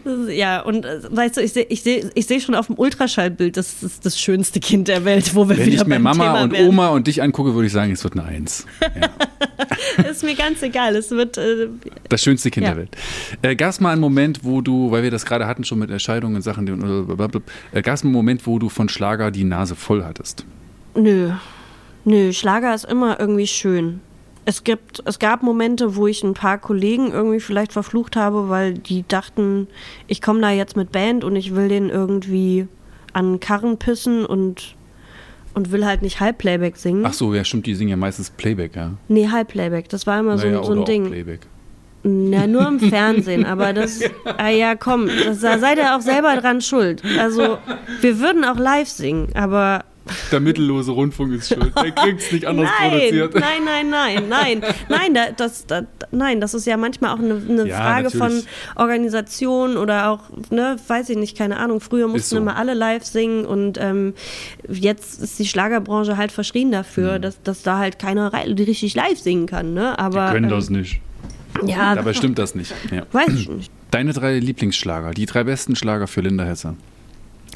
[SPEAKER 1] Das ist, ja, und äh, weißt du, ich sehe ich seh, ich seh schon auf dem Ultraschallbild, das ist das schönste Kind der Welt, wo wir
[SPEAKER 2] Wenn
[SPEAKER 1] wieder
[SPEAKER 2] ich mir
[SPEAKER 1] beim
[SPEAKER 2] Mama
[SPEAKER 1] Thema
[SPEAKER 2] und
[SPEAKER 1] werden.
[SPEAKER 2] Oma und dich angucke, würde ich sagen, es wird eine Eins. Ja.
[SPEAKER 1] Ist mir ganz egal, es wird, äh,
[SPEAKER 2] Das schönste Kind
[SPEAKER 1] Ja.
[SPEAKER 2] der Welt. Äh, Gab es mal einen Moment, wo du, weil wir das gerade hatten schon mit Entscheidungen und Sachen, die- äh, gab es mal einen Moment, wo du von Schlager die Nase voll hattest?
[SPEAKER 1] Nö. Nö, Schlager ist immer irgendwie schön. Es gibt, es gab Momente, wo ich ein paar Kollegen irgendwie vielleicht verflucht habe, weil die dachten, ich komme da jetzt mit Band und ich will den irgendwie an Karren pissen und, und will halt nicht Halbplayback singen.
[SPEAKER 2] Ach so, ja, stimmt, die singen ja meistens Playback, ja.
[SPEAKER 1] Nee, Halbplayback. Das war immer so,
[SPEAKER 2] Naja,
[SPEAKER 1] ein- so
[SPEAKER 2] oder
[SPEAKER 1] ein
[SPEAKER 2] auch
[SPEAKER 1] Ding.
[SPEAKER 2] Playback.
[SPEAKER 1] Na, nur im Fernsehen, aber das. Ah ja, komm, das, da seid ihr auch selber dran schuld. Also, wir würden auch live singen, aber
[SPEAKER 2] Der mittellose Rundfunk ist schuld. Der kriegt's nicht anders
[SPEAKER 1] Nein,
[SPEAKER 2] produziert.
[SPEAKER 1] nein, nein, nein, nein, nein, da, das, da, nein, das ist ja manchmal auch eine, eine
[SPEAKER 2] Ja,
[SPEAKER 1] Frage
[SPEAKER 2] natürlich.
[SPEAKER 1] von Organisation oder auch, ne, weiß ich nicht, keine Ahnung. Früher mussten
[SPEAKER 2] so.
[SPEAKER 1] immer alle live singen und ähm, jetzt ist die Schlagerbranche halt verschrien dafür, dass, dass da halt keiner richtig live singen kann, ne? Aber
[SPEAKER 2] Die können
[SPEAKER 1] ähm,
[SPEAKER 2] das nicht.
[SPEAKER 1] ja,
[SPEAKER 2] Dabei stimmt das nicht. Ja.
[SPEAKER 1] weiß ich nicht.
[SPEAKER 2] Deine drei Lieblingsschlager, die drei besten Schlager für Linda Hesse.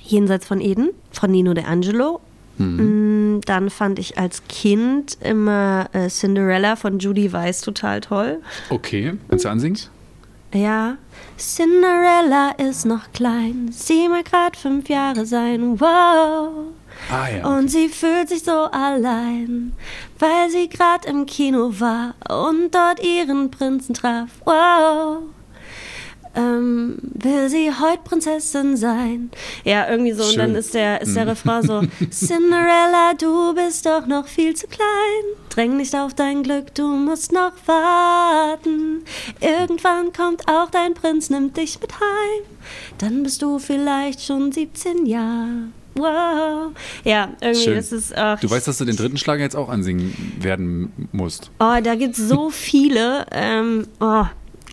[SPEAKER 1] Jenseits von Eden von Nino De Angelo. Mm, Dann fand ich als Kind immer äh, Cinderella von Judy Weiss total toll.
[SPEAKER 2] Okay, kannst du ansingen?
[SPEAKER 1] Ja. Cinderella ist noch klein, sie mag grad fünf Jahre sein, wow.
[SPEAKER 2] Ah ja.
[SPEAKER 1] Und sie fühlt sich so allein, weil sie grad im Kino war und dort ihren Prinzen traf, wow. Ähm, will sie heute Prinzessin sein? Ja, irgendwie so. Und
[SPEAKER 2] Schön.
[SPEAKER 1] dann ist der, ist der Refrain so: Cinderella, du bist doch noch viel zu klein. Dräng nicht auf dein Glück, du musst noch warten. Irgendwann kommt auch dein Prinz, nimmt dich mit heim. Dann bist du vielleicht schon 17 Jahre. Wow. Ja, irgendwie
[SPEAKER 2] Schön.
[SPEAKER 1] ist es. Ach,
[SPEAKER 2] Du weißt, dass du den dritten Schlager jetzt auch ansingen werden musst.
[SPEAKER 1] Oh, da gibt es so viele. Ähm, oh.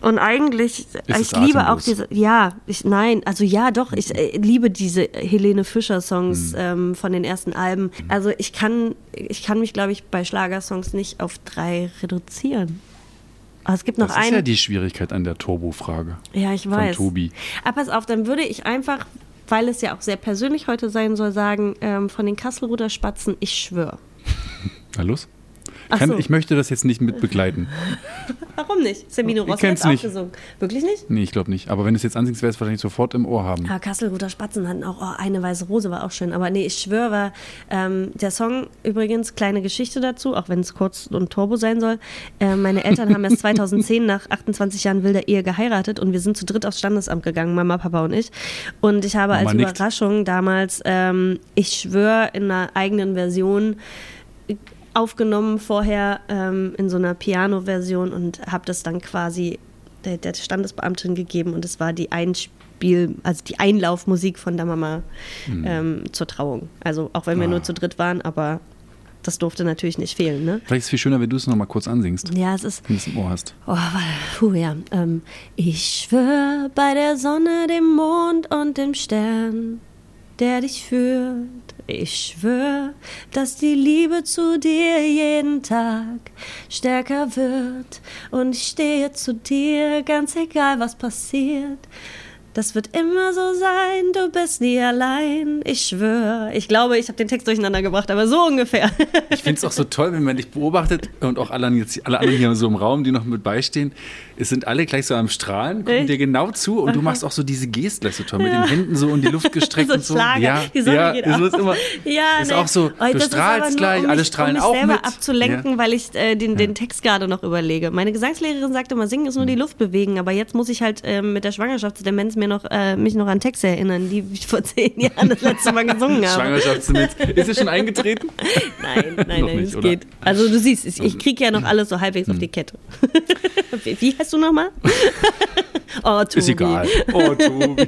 [SPEAKER 1] Und eigentlich,
[SPEAKER 2] es
[SPEAKER 1] ich liebe auch
[SPEAKER 2] atemlos?
[SPEAKER 1] diese, ja, ich, nein, also ja, doch, ich äh, liebe diese Helene Fischer Songs
[SPEAKER 2] Hm.
[SPEAKER 1] ähm, von den ersten Alben. Also ich kann, ich kann mich, glaube ich, bei Schlagersongs nicht auf drei reduzieren. Aber es gibt noch
[SPEAKER 2] Das ist
[SPEAKER 1] einen.
[SPEAKER 2] ja die Schwierigkeit an der Turbo-Frage.
[SPEAKER 1] Ja, ich
[SPEAKER 2] von
[SPEAKER 1] weiß.
[SPEAKER 2] Tobi.
[SPEAKER 1] Aber pass auf, dann würde ich einfach, weil es ja auch sehr persönlich heute sein soll, sagen, ähm, von den Kasselruther Spatzen, ich schwöre.
[SPEAKER 2] Na los? Kann,
[SPEAKER 1] so.
[SPEAKER 2] Ich möchte das jetzt nicht mit begleiten.
[SPEAKER 1] Warum nicht? Semino Rossi hat
[SPEAKER 2] kenn's
[SPEAKER 1] auch gesungen. Wirklich nicht?
[SPEAKER 2] Nee, ich glaube nicht. Aber wenn du es jetzt ansingst, ich es wahrscheinlich sofort im Ohr haben.
[SPEAKER 1] Ah, Kasselruther Spatzen hatten auch oh, eine weiße Rose, war auch schön. Aber nee, ich schwöre, war, ähm, der Song übrigens, kleine Geschichte dazu, auch wenn es kurz und turbo sein soll. Äh, meine Eltern haben erst 2010 nach 28 Jahren wilder Ehe geheiratet und wir sind zu dritt aufs Standesamt gegangen, Mama, Papa und ich. Und ich habe
[SPEAKER 2] Mama
[SPEAKER 1] als
[SPEAKER 2] nickt.
[SPEAKER 1] Überraschung damals, ähm, ich schwöre, in einer eigenen Version aufgenommen vorher ähm, in so einer Piano-Version und habe das dann quasi der, der Standesbeamtin gegeben und es war die Einspiel, also die Einlaufmusik von der Mama ähm, zur Trauung. Also auch wenn wir
[SPEAKER 2] Ah.
[SPEAKER 1] nur zu dritt waren, aber das durfte natürlich nicht fehlen, ne?
[SPEAKER 2] Vielleicht ist es viel schöner, wenn du es nochmal kurz ansingst,
[SPEAKER 1] Ja, es ist,
[SPEAKER 2] wenn du es im Ohr hast.
[SPEAKER 1] Oh, puh, ja. Ähm, ich schwör bei der Sonne, dem Mond und dem Stern, der dich führt. Ich schwör, dass die Liebe zu dir jeden Tag stärker wird. Und ich stehe zu dir, ganz egal was passiert. Das wird immer so sein, du bist nie allein. Ich schwör. Ich glaube, ich habe den Text durcheinander gebracht, aber so ungefähr.
[SPEAKER 2] Ich finde es auch so toll, wenn man dich beobachtet und auch alle, jetzt, alle anderen hier so im Raum, die noch mit beistehen. Es sind alle gleich so am Strahlen, gucken
[SPEAKER 1] Echt?
[SPEAKER 2] dir genau zu und du machst auch so diese Gesten so toll, mit den Händen so in die Luft gestreckt
[SPEAKER 1] so
[SPEAKER 2] und so.
[SPEAKER 1] Schlager.
[SPEAKER 2] Ja,
[SPEAKER 1] die Sonne
[SPEAKER 2] ja,
[SPEAKER 1] geht auf.
[SPEAKER 2] ist immer.
[SPEAKER 1] ja,
[SPEAKER 2] ist
[SPEAKER 1] nee.
[SPEAKER 2] auch so, du
[SPEAKER 1] das
[SPEAKER 2] strahlst
[SPEAKER 1] nur,
[SPEAKER 2] gleich,
[SPEAKER 1] um
[SPEAKER 2] alle
[SPEAKER 1] mich,
[SPEAKER 2] strahlen
[SPEAKER 1] um mich
[SPEAKER 2] auch
[SPEAKER 1] selber
[SPEAKER 2] mit.
[SPEAKER 1] abzulenken, weil ich äh, den, den Text gerade noch überlege. Meine Gesangslehrerin sagte immer, singen ist
[SPEAKER 2] Hm.
[SPEAKER 1] nur die Luft bewegen, aber jetzt muss ich halt ähm, mit der Schwangerschaftsdemenz mir noch, äh, mich noch an Texte erinnern, die ich vor zehn Jahren das letzte Mal gesungen habe.
[SPEAKER 2] Schwangerschaftsdemenz. Ist es schon eingetreten?
[SPEAKER 1] Nein, nein, nein, es geht. Also du siehst, ich, ich kriege ja noch alles so halbwegs
[SPEAKER 2] Hm.
[SPEAKER 1] auf die Kette. wie, wie heißt du nochmal? oh, Tobi.
[SPEAKER 2] Ist egal. Oh, Tobi.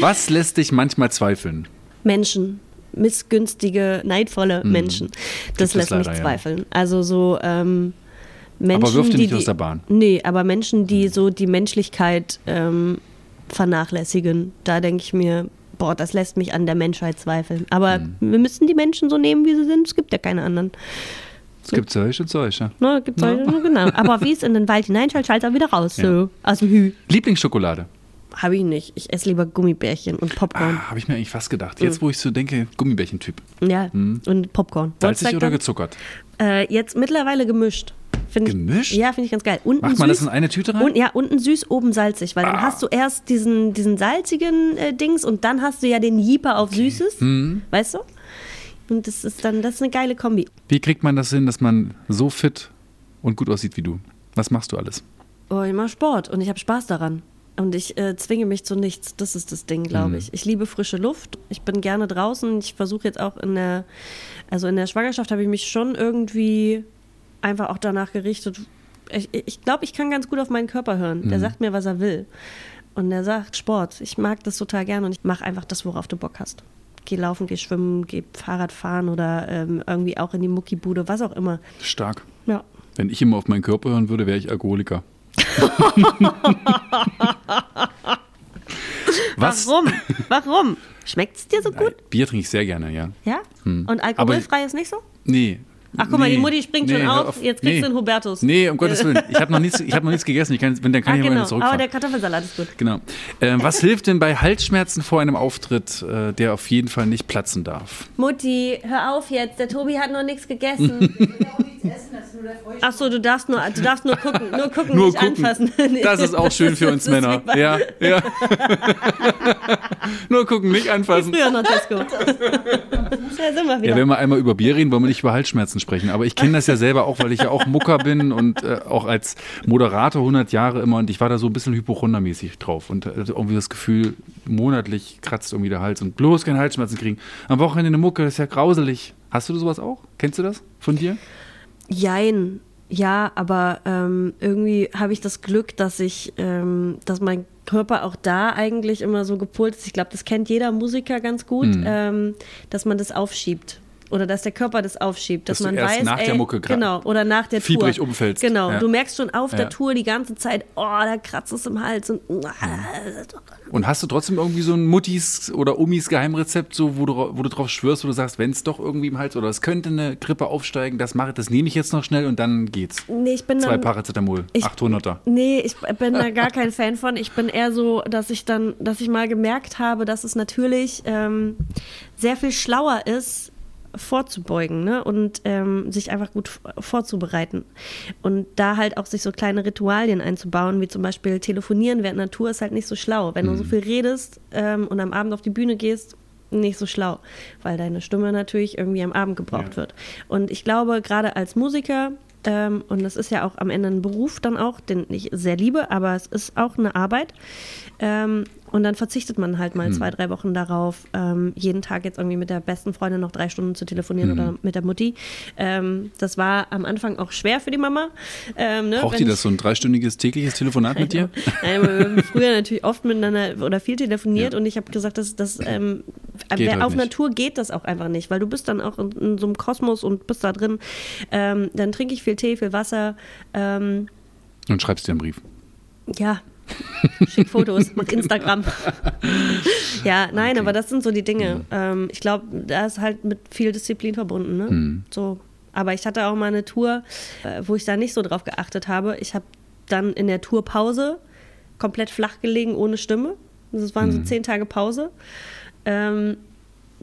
[SPEAKER 2] Was lässt dich manchmal zweifeln?
[SPEAKER 1] Menschen, missgünstige, neidvolle Menschen. Das
[SPEAKER 2] Hm.
[SPEAKER 1] lässt mich
[SPEAKER 2] leider, ja.
[SPEAKER 1] zweifeln. Also so ähm, Menschen,
[SPEAKER 2] Aber wirf
[SPEAKER 1] die,
[SPEAKER 2] nicht
[SPEAKER 1] die,
[SPEAKER 2] aus der Bahn.
[SPEAKER 1] Nee, aber Menschen, die so die Menschlichkeit ähm, vernachlässigen, da denke ich mir, boah, das lässt mich an der Menschheit zweifeln. Aber
[SPEAKER 2] Hm.
[SPEAKER 1] wir müssen die Menschen so nehmen, wie sie sind. Es gibt ja keine anderen.
[SPEAKER 2] Es gibt solche und solche.
[SPEAKER 1] Ne, gibt's solche, genau. Aber wie es in den Wald hineinschaltet, schaltet er wieder raus.
[SPEAKER 2] Ja.
[SPEAKER 1] So, aus dem Hü.
[SPEAKER 2] Lieblingsschokolade?
[SPEAKER 1] Habe ich nicht. Ich esse lieber Gummibärchen und Popcorn.
[SPEAKER 2] Ah, Habe ich mir eigentlich fast gedacht. Jetzt, wo ich so denke, Gummibärchen-Typ.
[SPEAKER 1] Ja, und Popcorn.
[SPEAKER 2] Salzig oder
[SPEAKER 1] dann?
[SPEAKER 2] gezuckert?
[SPEAKER 1] Äh, jetzt mittlerweile gemischt. Find ich-
[SPEAKER 2] Gemischt?
[SPEAKER 1] Ja, finde ich ganz geil. Unten
[SPEAKER 2] Macht man
[SPEAKER 1] süß,
[SPEAKER 2] das in eine Tüte rein?
[SPEAKER 1] Und, ja, unten süß, oben salzig, weil dann
[SPEAKER 2] Ah.
[SPEAKER 1] hast du erst diesen, diesen salzigen äh, Dings und dann hast du ja den Jeeper auf Süßes.
[SPEAKER 2] Mhm.
[SPEAKER 1] Weißt du? Und das ist dann, das ist eine geile Kombi.
[SPEAKER 2] Wie kriegt man das hin, dass man so fit und gut aussieht wie du? Was machst du alles?
[SPEAKER 1] Oh, ich mache Sport und ich habe Spaß daran. Und ich äh, zwinge mich zu nichts. Das ist das Ding,
[SPEAKER 2] Mhm.
[SPEAKER 1] glaube ich. Ich liebe frische Luft. Ich bin gerne draußen. Ich versuche jetzt auch in der, also in der Schwangerschaft habe ich mich schon irgendwie einfach auch danach gerichtet. Ich, ich glaube, ich kann ganz gut auf meinen Körper hören.
[SPEAKER 2] Mhm.
[SPEAKER 1] Der sagt mir, was er will. Und der sagt Sport. Ich mag das total gerne und ich mache einfach das, worauf du Bock hast. Geh laufen, geh schwimmen, geh Fahrrad fahren oder ähm, irgendwie auch in die Muckibude, was auch immer.
[SPEAKER 2] Stark.
[SPEAKER 1] Ja.
[SPEAKER 2] Wenn ich immer auf meinen Körper hören würde, wäre ich Alkoholiker. Was?
[SPEAKER 1] Warum? Warum? Schmeckt es dir so gut?
[SPEAKER 2] Bier trinke ich sehr gerne, ja.
[SPEAKER 1] Ja? Und alkoholfrei ist nicht so?
[SPEAKER 2] Nee.
[SPEAKER 1] Ach, guck mal,
[SPEAKER 2] Nee.
[SPEAKER 1] die Mutti springt
[SPEAKER 2] Nee,
[SPEAKER 1] schon
[SPEAKER 2] hör
[SPEAKER 1] auf. Jetzt kriegst
[SPEAKER 2] nee.
[SPEAKER 1] du den Hubertus.
[SPEAKER 2] Nee, um Gottes Willen. Ich habe noch, nichts- ich hab noch nichts gegessen. Ich kann, wenn, dann kann
[SPEAKER 1] Ah,
[SPEAKER 2] ich
[SPEAKER 1] genau. Aber
[SPEAKER 2] zurückfahren.
[SPEAKER 1] der Kartoffelsalat ist gut.
[SPEAKER 2] Genau. Ähm, was hilft denn bei Halsschmerzen vor einem Auftritt, äh, der auf jeden Fall nicht platzen darf?
[SPEAKER 1] Mutti, hör auf jetzt. Der Tobi hat noch nichts gegessen. Ach so, du darfst nur, du darfst nur gucken, nur gucken,
[SPEAKER 2] Nur
[SPEAKER 1] nicht
[SPEAKER 2] gucken.
[SPEAKER 1] anfassen. Nee.
[SPEAKER 2] Das ist auch schön für uns Männer. Ja, ja. Nur gucken, nicht anfassen.
[SPEAKER 1] Früher noch Disco. da sind wir
[SPEAKER 2] Ja,
[SPEAKER 1] wieder.
[SPEAKER 2] wenn wir einmal über Bier reden, wollen wir nicht über Halsschmerzen sprechen. Aber ich kenne das ja selber auch, weil ich ja auch Mucker bin und äh, auch als Moderator 100 Jahre immer. Und ich war da so ein bisschen hypochondermäßig drauf und hatte irgendwie das Gefühl, monatlich kratzt irgendwie der Hals und bloß keine Halsschmerzen kriegen. Am Wochenende eine Mucke, das ist ja grauselig. Hast du sowas auch? Kennst du das von dir?
[SPEAKER 1] Jein. Ja, aber ähm, irgendwie habe ich das Glück, dass ich, ähm, dass mein Körper auch da eigentlich immer so gepolt ist. Ich glaube, das kennt jeder Musiker ganz gut,
[SPEAKER 2] Mhm.
[SPEAKER 1] ähm, dass man das aufschiebt. Oder dass der Körper das aufschiebt, dass,
[SPEAKER 2] Dass
[SPEAKER 1] man weiß,
[SPEAKER 2] nach
[SPEAKER 1] ey,
[SPEAKER 2] der Mucke
[SPEAKER 1] genau, oder nach der
[SPEAKER 2] fiebrig
[SPEAKER 1] Tour.
[SPEAKER 2] umfällst.
[SPEAKER 1] Genau,
[SPEAKER 2] Ja.
[SPEAKER 1] du merkst schon auf
[SPEAKER 2] Ja.
[SPEAKER 1] der Tour die ganze Zeit, oh, da kratzt es im Hals und
[SPEAKER 2] Und hast du trotzdem irgendwie so ein Muttis oder Umis Geheimrezept, so, wo, du, wo du drauf schwörst, wo du sagst, wenn es doch irgendwie im Hals oder es könnte eine Grippe aufsteigen, das mache das nehme ich jetzt noch schnell und dann geht's.
[SPEAKER 1] nee, ich bin
[SPEAKER 2] Zwei
[SPEAKER 1] dann,
[SPEAKER 2] Paracetamol,
[SPEAKER 1] Ich-
[SPEAKER 2] 800er.
[SPEAKER 1] Nee, ich bin da gar kein Fan von. Ich bin eher so, dass ich dann, dass ich mal gemerkt habe, dass es natürlich ähm, sehr viel schlauer ist, vorzubeugen ne? und ähm, sich einfach gut vorzubereiten. Und da halt auch sich so kleine Ritualien einzubauen, wie zum Beispiel telefonieren während Natur ist halt nicht so schlau. Wenn du so viel redest ähm, und am Abend auf die Bühne gehst, nicht so schlau, weil deine Stimme natürlich irgendwie am Abend gebraucht
[SPEAKER 2] Ja.
[SPEAKER 1] wird. Und ich glaube, gerade als Musiker, ähm, und das ist ja auch am Ende ein Beruf dann auch, den ich sehr liebe, aber es ist auch eine Arbeit. Ähm, und dann verzichtet man halt mal zwei, drei Wochen darauf, ähm, jeden Tag jetzt irgendwie mit der besten Freundin noch drei Stunden zu telefonieren oder mit der Mutti. Ähm, das war am Anfang auch schwer für die Mama. Ähm, ne,
[SPEAKER 2] Braucht die das so ein dreistündiges tägliches Telefonat mit dir?
[SPEAKER 1] Nein, wir haben früher natürlich oft miteinander oder viel telefoniert
[SPEAKER 2] Ja.
[SPEAKER 1] und ich habe gesagt, dass das ähm, wer-
[SPEAKER 2] halt
[SPEAKER 1] auf
[SPEAKER 2] nicht.
[SPEAKER 1] Natur geht das auch einfach nicht, weil du bist dann auch in, in so einem Kosmos und bist da drin. Ähm, dann trinke ich viel Tee, viel Wasser. Ähm,
[SPEAKER 2] Und schreibst dir einen Brief.
[SPEAKER 1] ja, schick Fotos, mach Instagram. ja, nein, aber das sind so die Dinge. Ähm, ich glaube, da ist halt mit viel Disziplin verbunden. Ne? So. Aber ich hatte auch mal eine Tour, äh, wo ich da nicht so drauf geachtet habe. Ich habe dann in der Tourpause komplett flach gelegen, ohne Stimme. Das waren so zehn Tage Pause. Ähm,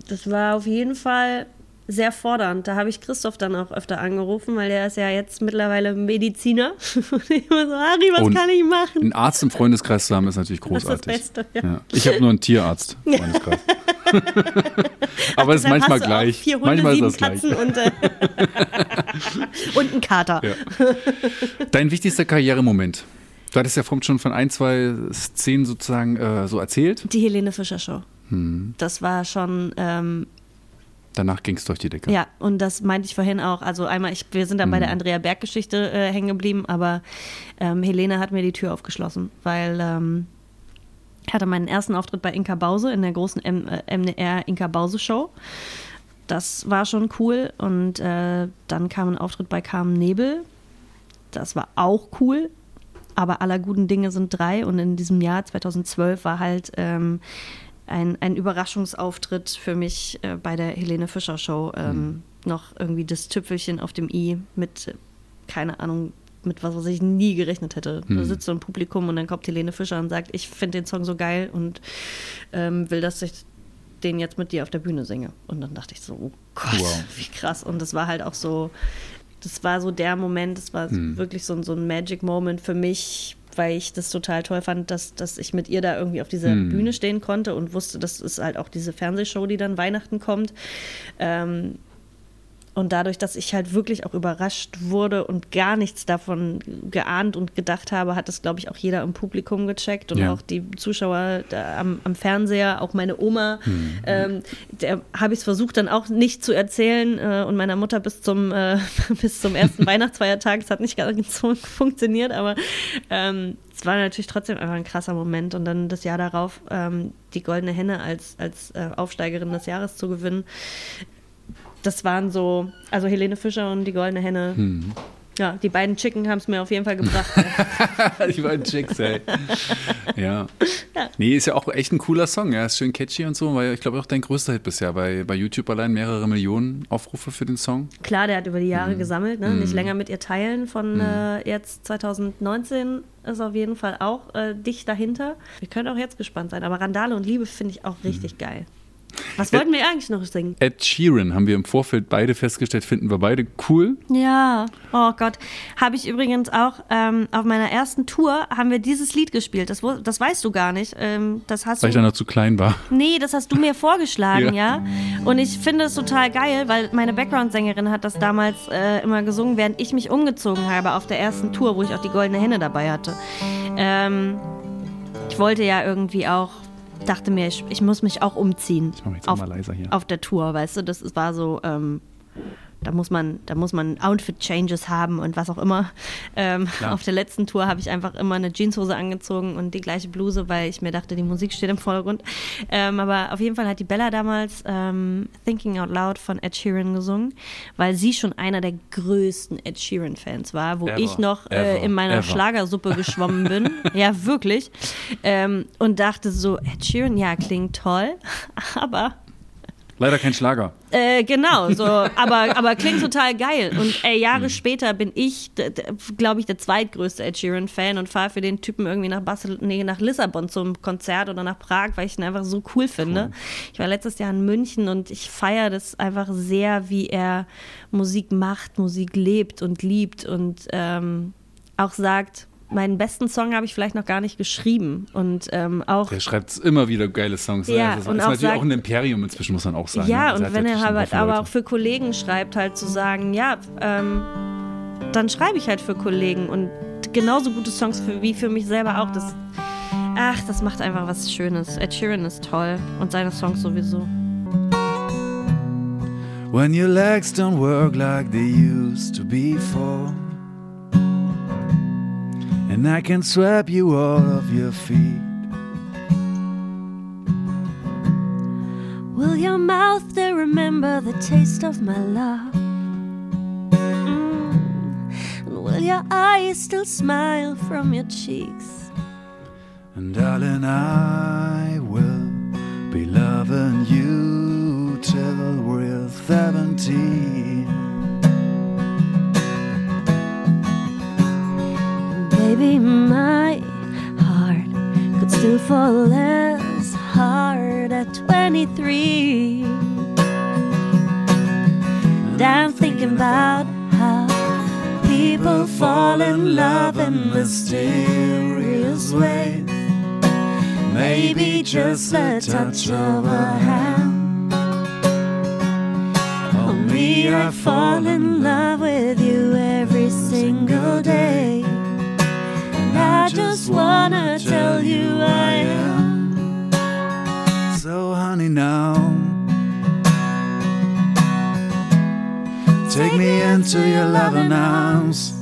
[SPEAKER 1] das war auf jeden Fall sehr fordernd. Da habe ich Christoph dann auch öfter angerufen, weil der ist ja jetzt mittlerweile Mediziner. Und ich immer so, Harry, was
[SPEAKER 2] Und
[SPEAKER 1] kann ich machen?
[SPEAKER 2] Einen Arzt im Freundeskreis zu haben, ist natürlich
[SPEAKER 1] Das ist das
[SPEAKER 2] großartig.
[SPEAKER 1] Beste, ja.
[SPEAKER 2] Ja. Ich habe nur einen Tierarzt im Freundeskreis. Aber es ist manchmal gleich.
[SPEAKER 1] Hunde,
[SPEAKER 2] manchmal ist das gleich.
[SPEAKER 1] Katzen und, äh, und ein Kater.
[SPEAKER 2] Ja. Dein wichtigster Karrieremoment. Du hattest ja vorhin schon von ein, zwei Szenen sozusagen äh, so erzählt.
[SPEAKER 1] Die Helene Fischer Show.
[SPEAKER 2] Hm.
[SPEAKER 1] Das war schon, ähm,
[SPEAKER 2] Danach ging es durch die Decke.
[SPEAKER 1] ja, und das meinte ich vorhin auch. Also einmal, ich, wir sind dann
[SPEAKER 2] Hm.
[SPEAKER 1] bei der Andrea Berg-Geschichte äh, hängen geblieben, aber ähm, Helene hat mir die Tür aufgeschlossen, weil ähm, ich hatte meinen ersten Auftritt bei Inka Bause in der großen M äh, MDR Inka Bause Show. Das war schon cool. Und äh, dann kam ein Auftritt bei Carmen Nebel. Das war auch cool. Aber aller guten Dinge sind drei. Und in diesem Jahr 2012 war halt ähm, ein, ein Überraschungsauftritt für mich äh, bei der Helene Fischer Show. Ähm, Noch irgendwie das Tüpfelchen auf dem i mit, keine Ahnung, mit was, was ich nie gerechnet hätte. Da sitzt so ein Publikum und dann kommt Helene Fischer und sagt, ich finde den Song so geil und ähm, will, dass ich den jetzt mit dir auf der Bühne singe. Und dann dachte ich so, oh Gott,
[SPEAKER 2] Wow.
[SPEAKER 1] wie krass. Und das war halt auch so, das war so der Moment, das war wirklich so, so ein Magic Moment für mich, weil ich das total toll fand, dass, dass ich mit ihr da irgendwie auf dieser Bühne stehen konnte und wusste, das ist halt auch diese Fernsehshow, die dann Weihnachten kommt. Ähm, und dadurch, dass ich halt wirklich auch überrascht wurde und gar nichts davon geahnt und gedacht habe, hat das, glaube ich, auch jeder im Publikum gecheckt und
[SPEAKER 2] Ja.
[SPEAKER 1] auch die Zuschauer am, am Fernseher, auch meine Oma. Ähm, der habe ich es versucht, dann auch nicht zu erzählen äh, und meiner Mutter bis zum, äh, bis zum ersten Weihnachtsfeiertag. Es hat nicht ganz so funktioniert, aber ähm, es war natürlich trotzdem einfach ein krasser Moment. Und dann das Jahr darauf ähm, die Goldene Henne als, als äh, Aufsteigerin des Jahres zu gewinnen das waren so, also Helene Fischer und die Goldene Henne.
[SPEAKER 2] Hm.
[SPEAKER 1] Ja, die beiden Chicken haben es mir auf jeden Fall gebracht.
[SPEAKER 2] Die beiden Chicks, ey. Ja. Nee, ist ja auch echt ein cooler Song. Ja, ist schön catchy und so, weil ich glaube auch dein größter Hit bisher. Bei, bei YouTube allein mehrere Millionen Aufrufe für den Song.
[SPEAKER 1] Klar, der hat über die Jahre
[SPEAKER 2] Hm.
[SPEAKER 1] gesammelt, ne? nicht länger mit ihr teilen. Von äh, jetzt 2019 ist auf jeden Fall auch äh, dicht dahinter. Wir können auch jetzt gespannt sein, aber Randale und Liebe finde ich auch richtig
[SPEAKER 2] Hm.
[SPEAKER 1] geil. Was wollten wir eigentlich noch singen?
[SPEAKER 2] Ed Sheeran haben wir im Vorfeld beide festgestellt, finden wir beide cool.
[SPEAKER 1] Ja, oh Gott. Habe ich übrigens auch ähm, auf meiner ersten Tour haben wir dieses Lied gespielt. Das, das weißt du gar nicht. Ähm, das hast
[SPEAKER 2] Weil ich
[SPEAKER 1] du.
[SPEAKER 2] da noch zu klein war.
[SPEAKER 1] Nee, das hast du mir vorgeschlagen,
[SPEAKER 2] Ja.
[SPEAKER 1] ja. Und ich finde es total geil, weil meine Background-Sängerin hat das damals äh, immer gesungen, während ich mich umgezogen habe auf der ersten Tour, wo ich auch die Goldene Henne dabei hatte. Ähm, ich wollte ja irgendwie auch, dachte mir, ich, ich muss mich auch umziehen.
[SPEAKER 2] Ich mach mich jetzt auch
[SPEAKER 1] auf,
[SPEAKER 2] mal leiser hier.
[SPEAKER 1] auf der Tour, weißt du, das war so, ähm, da muss man, da muss man Outfit-Changes haben und was auch immer. Ähm, auf der letzten Tour habe ich einfach immer eine Jeanshose angezogen und die gleiche Bluse, weil ich mir dachte, die Musik steht im Vordergrund. Ähm, aber auf jeden Fall hat die Bella damals ähm, Thinking Out Loud von Ed Sheeran gesungen, weil sie schon einer der größten Ed Sheeran-Fans war, wo
[SPEAKER 2] Ever.
[SPEAKER 1] ich noch äh,
[SPEAKER 2] Ever.
[SPEAKER 1] in meiner
[SPEAKER 2] Ever.
[SPEAKER 1] Schlagersuppe geschwommen bin. ja, wirklich. Ähm, und dachte so, Ed Sheeran, ja, klingt toll, aber
[SPEAKER 2] Leider kein Schlager.
[SPEAKER 1] Äh, genau, so, aber, aber klingt total geil. Und ey, Jahre
[SPEAKER 2] Mhm.
[SPEAKER 1] später bin ich, glaube ich, der zweitgrößte Ed Sheeran-Fan und fahre für den Typen irgendwie nach Basel, nee, nach Lissabon zum Konzert oder nach Prag, weil ich ihn einfach so cool finde. Ich war letztes Jahr in München und ich feiere das einfach sehr, wie er Musik macht, Musik lebt und liebt und ähm, auch sagt, meinen besten Song habe ich vielleicht noch gar nicht geschrieben. Und ähm, auch
[SPEAKER 2] Der schreibt immer wieder geile Songs. ne?
[SPEAKER 1] Ja,
[SPEAKER 2] das ist
[SPEAKER 1] und auch
[SPEAKER 2] natürlich
[SPEAKER 1] sagt-
[SPEAKER 2] auch ein Imperium inzwischen, muss man auch sagen.
[SPEAKER 1] Ja,
[SPEAKER 2] ne? Also
[SPEAKER 1] und wenn er
[SPEAKER 2] einen
[SPEAKER 1] aber, auch für Kollegen schreibt, halt zu sagen, ja, ähm, dann schreibe ich halt für Kollegen und genauso gute Songs für, wie für mich selber auch. Das, ach, das macht einfach was Schönes. Ed Sheeran ist toll und seine Songs sowieso.
[SPEAKER 2] When your legs don't work like they used to before. And I can swap you all of your feet.
[SPEAKER 1] Will your mouth still remember the taste of my love? Mm. And will your eyes still smile from your cheeks?
[SPEAKER 2] And darling, I will be loving you till we're 17.
[SPEAKER 1] Baby, my heart could still fall as hard at 23. And I'm thinking about how people fall in love in mysterious ways. Maybe just the touch of a hand. Oh, me, I fall in love with you every single day. I just wanna tell you I am.
[SPEAKER 2] So, honey, now take me into your loving arms.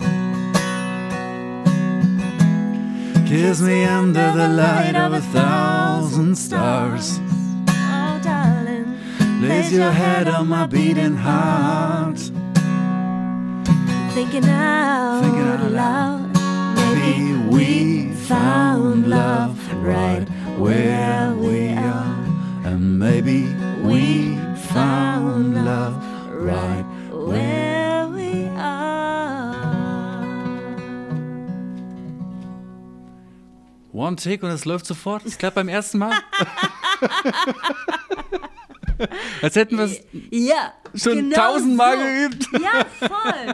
[SPEAKER 2] Kiss me under the light of a thousand stars.
[SPEAKER 1] Oh, darling.
[SPEAKER 2] Place your head on my beating heart.
[SPEAKER 1] Thinking out,
[SPEAKER 2] Thinking out
[SPEAKER 1] loud.
[SPEAKER 2] Maybe we found love right where we are. And maybe we found love right
[SPEAKER 1] where we are.
[SPEAKER 2] One Take und es läuft sofort. Es klappt beim ersten Mal. Als hätten wir es
[SPEAKER 1] Ja,
[SPEAKER 2] schon
[SPEAKER 1] genau
[SPEAKER 2] tausendmal
[SPEAKER 1] so.
[SPEAKER 2] geübt.
[SPEAKER 1] Ja, voll.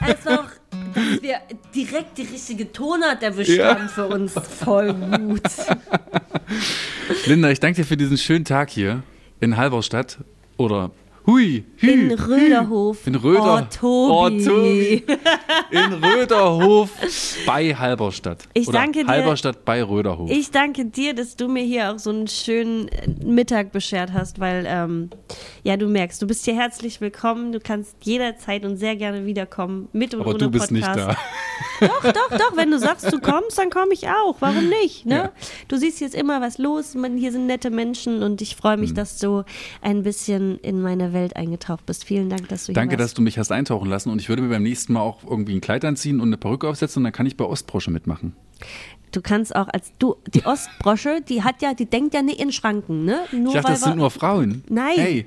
[SPEAKER 1] Als auch, dass wir direkt die richtige Tonart erwischt
[SPEAKER 2] Ja.
[SPEAKER 1] haben für uns. Voll gut.
[SPEAKER 2] Linda, ich danke dir für diesen schönen Tag hier in Halberstadt. Oder Hui, Hü,
[SPEAKER 1] In. Röderhof.
[SPEAKER 2] In Röder.
[SPEAKER 1] Oh, Tobi.
[SPEAKER 2] Oh, Tobi. In Röderhof bei Halberstadt.
[SPEAKER 1] Ich
[SPEAKER 2] Oder
[SPEAKER 1] danke dir.
[SPEAKER 2] Halberstadt bei Röderhof.
[SPEAKER 1] Ich danke dir, dass du mir hier auch so einen schönen äh, Mittag beschert hast, weil, ähm, ja, du merkst, du bist hier herzlich willkommen. Du kannst jederzeit und sehr gerne wiederkommen, mit und
[SPEAKER 2] Aber
[SPEAKER 1] ohne
[SPEAKER 2] du bist nicht
[SPEAKER 1] Podcast.
[SPEAKER 2] da.
[SPEAKER 1] Doch, doch, doch. Wenn du sagst, du kommst, dann komme ich auch. Warum nicht? Ne?
[SPEAKER 2] Ja.
[SPEAKER 1] Du siehst hier ist immer was los. Man, hier sind nette Menschen und ich freue mich,
[SPEAKER 2] Mhm.
[SPEAKER 1] dass du ein bisschen in meine Welt eingetaucht bist. Vielen Dank, dass du hier
[SPEAKER 2] Danke, dass
[SPEAKER 1] warst.
[SPEAKER 2] du mich hast eintauchen lassen und ich würde mir beim nächsten Mal auch irgendwie ein Kleid anziehen und eine Perücke aufsetzen und dann kann ich bei Ostbrosche mitmachen.
[SPEAKER 1] Du kannst auch als du die Ostbrosche, die hat ja, die denkt ja nicht in Schranken, ne? Nur
[SPEAKER 2] Ich dachte,
[SPEAKER 1] weil
[SPEAKER 2] das sind nur Frauen.
[SPEAKER 1] Nein.
[SPEAKER 2] Hey,
[SPEAKER 1] Nee,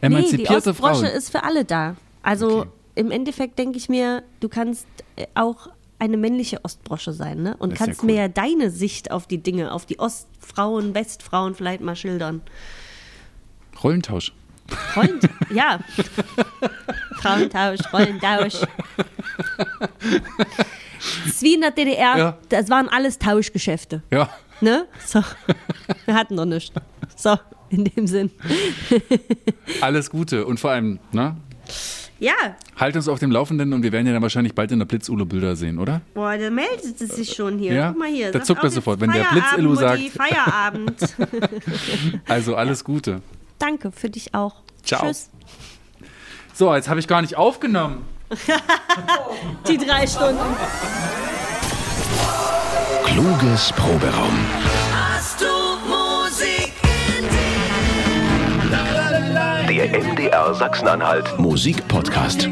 [SPEAKER 1] die
[SPEAKER 2] emanzipierte
[SPEAKER 1] Ostbrosche
[SPEAKER 2] Frauen.
[SPEAKER 1] ist für alle da. Also
[SPEAKER 2] Okay.
[SPEAKER 1] im Endeffekt denke ich mir, du kannst äh, auch eine männliche Ostbrosche sein, ne? Und
[SPEAKER 2] Das ist ja
[SPEAKER 1] kannst
[SPEAKER 2] cool.
[SPEAKER 1] mir ja deine Sicht auf die Dinge, auf die Ostfrauen, Westfrauen vielleicht mal schildern.
[SPEAKER 2] Rollentausch.
[SPEAKER 1] Freund, ja. Frauentausch, Rollentausch. Das ist wie in der DDR,
[SPEAKER 2] Ja.
[SPEAKER 1] das waren alles Tauschgeschäfte.
[SPEAKER 2] Ja.
[SPEAKER 1] Ne? So. Wir hatten noch nichts. So, in dem Sinn.
[SPEAKER 2] Alles Gute und vor allem, ne?
[SPEAKER 1] Ja,
[SPEAKER 2] Halt uns auf dem Laufenden und wir werden ja dann wahrscheinlich bald in der Blitzulo Bilder sehen, oder?
[SPEAKER 1] boah, da meldet es sich schon hier.
[SPEAKER 2] Ja?
[SPEAKER 1] Guck mal hier.
[SPEAKER 2] Da zuckt er sofort, wenn der
[SPEAKER 1] Feierabend,
[SPEAKER 2] Blitz-Illu sagt.
[SPEAKER 1] Feierabend.
[SPEAKER 2] Also alles Gute.
[SPEAKER 1] Danke für dich auch.
[SPEAKER 2] Ciao.
[SPEAKER 1] Tschüss.
[SPEAKER 2] So, jetzt habe ich gar nicht aufgenommen.
[SPEAKER 1] Die drei Stunden.
[SPEAKER 3] Kluges Proberaum.
[SPEAKER 8] Hast du Musik
[SPEAKER 3] Der MDR Sachsen-Anhalt Musikpodcast.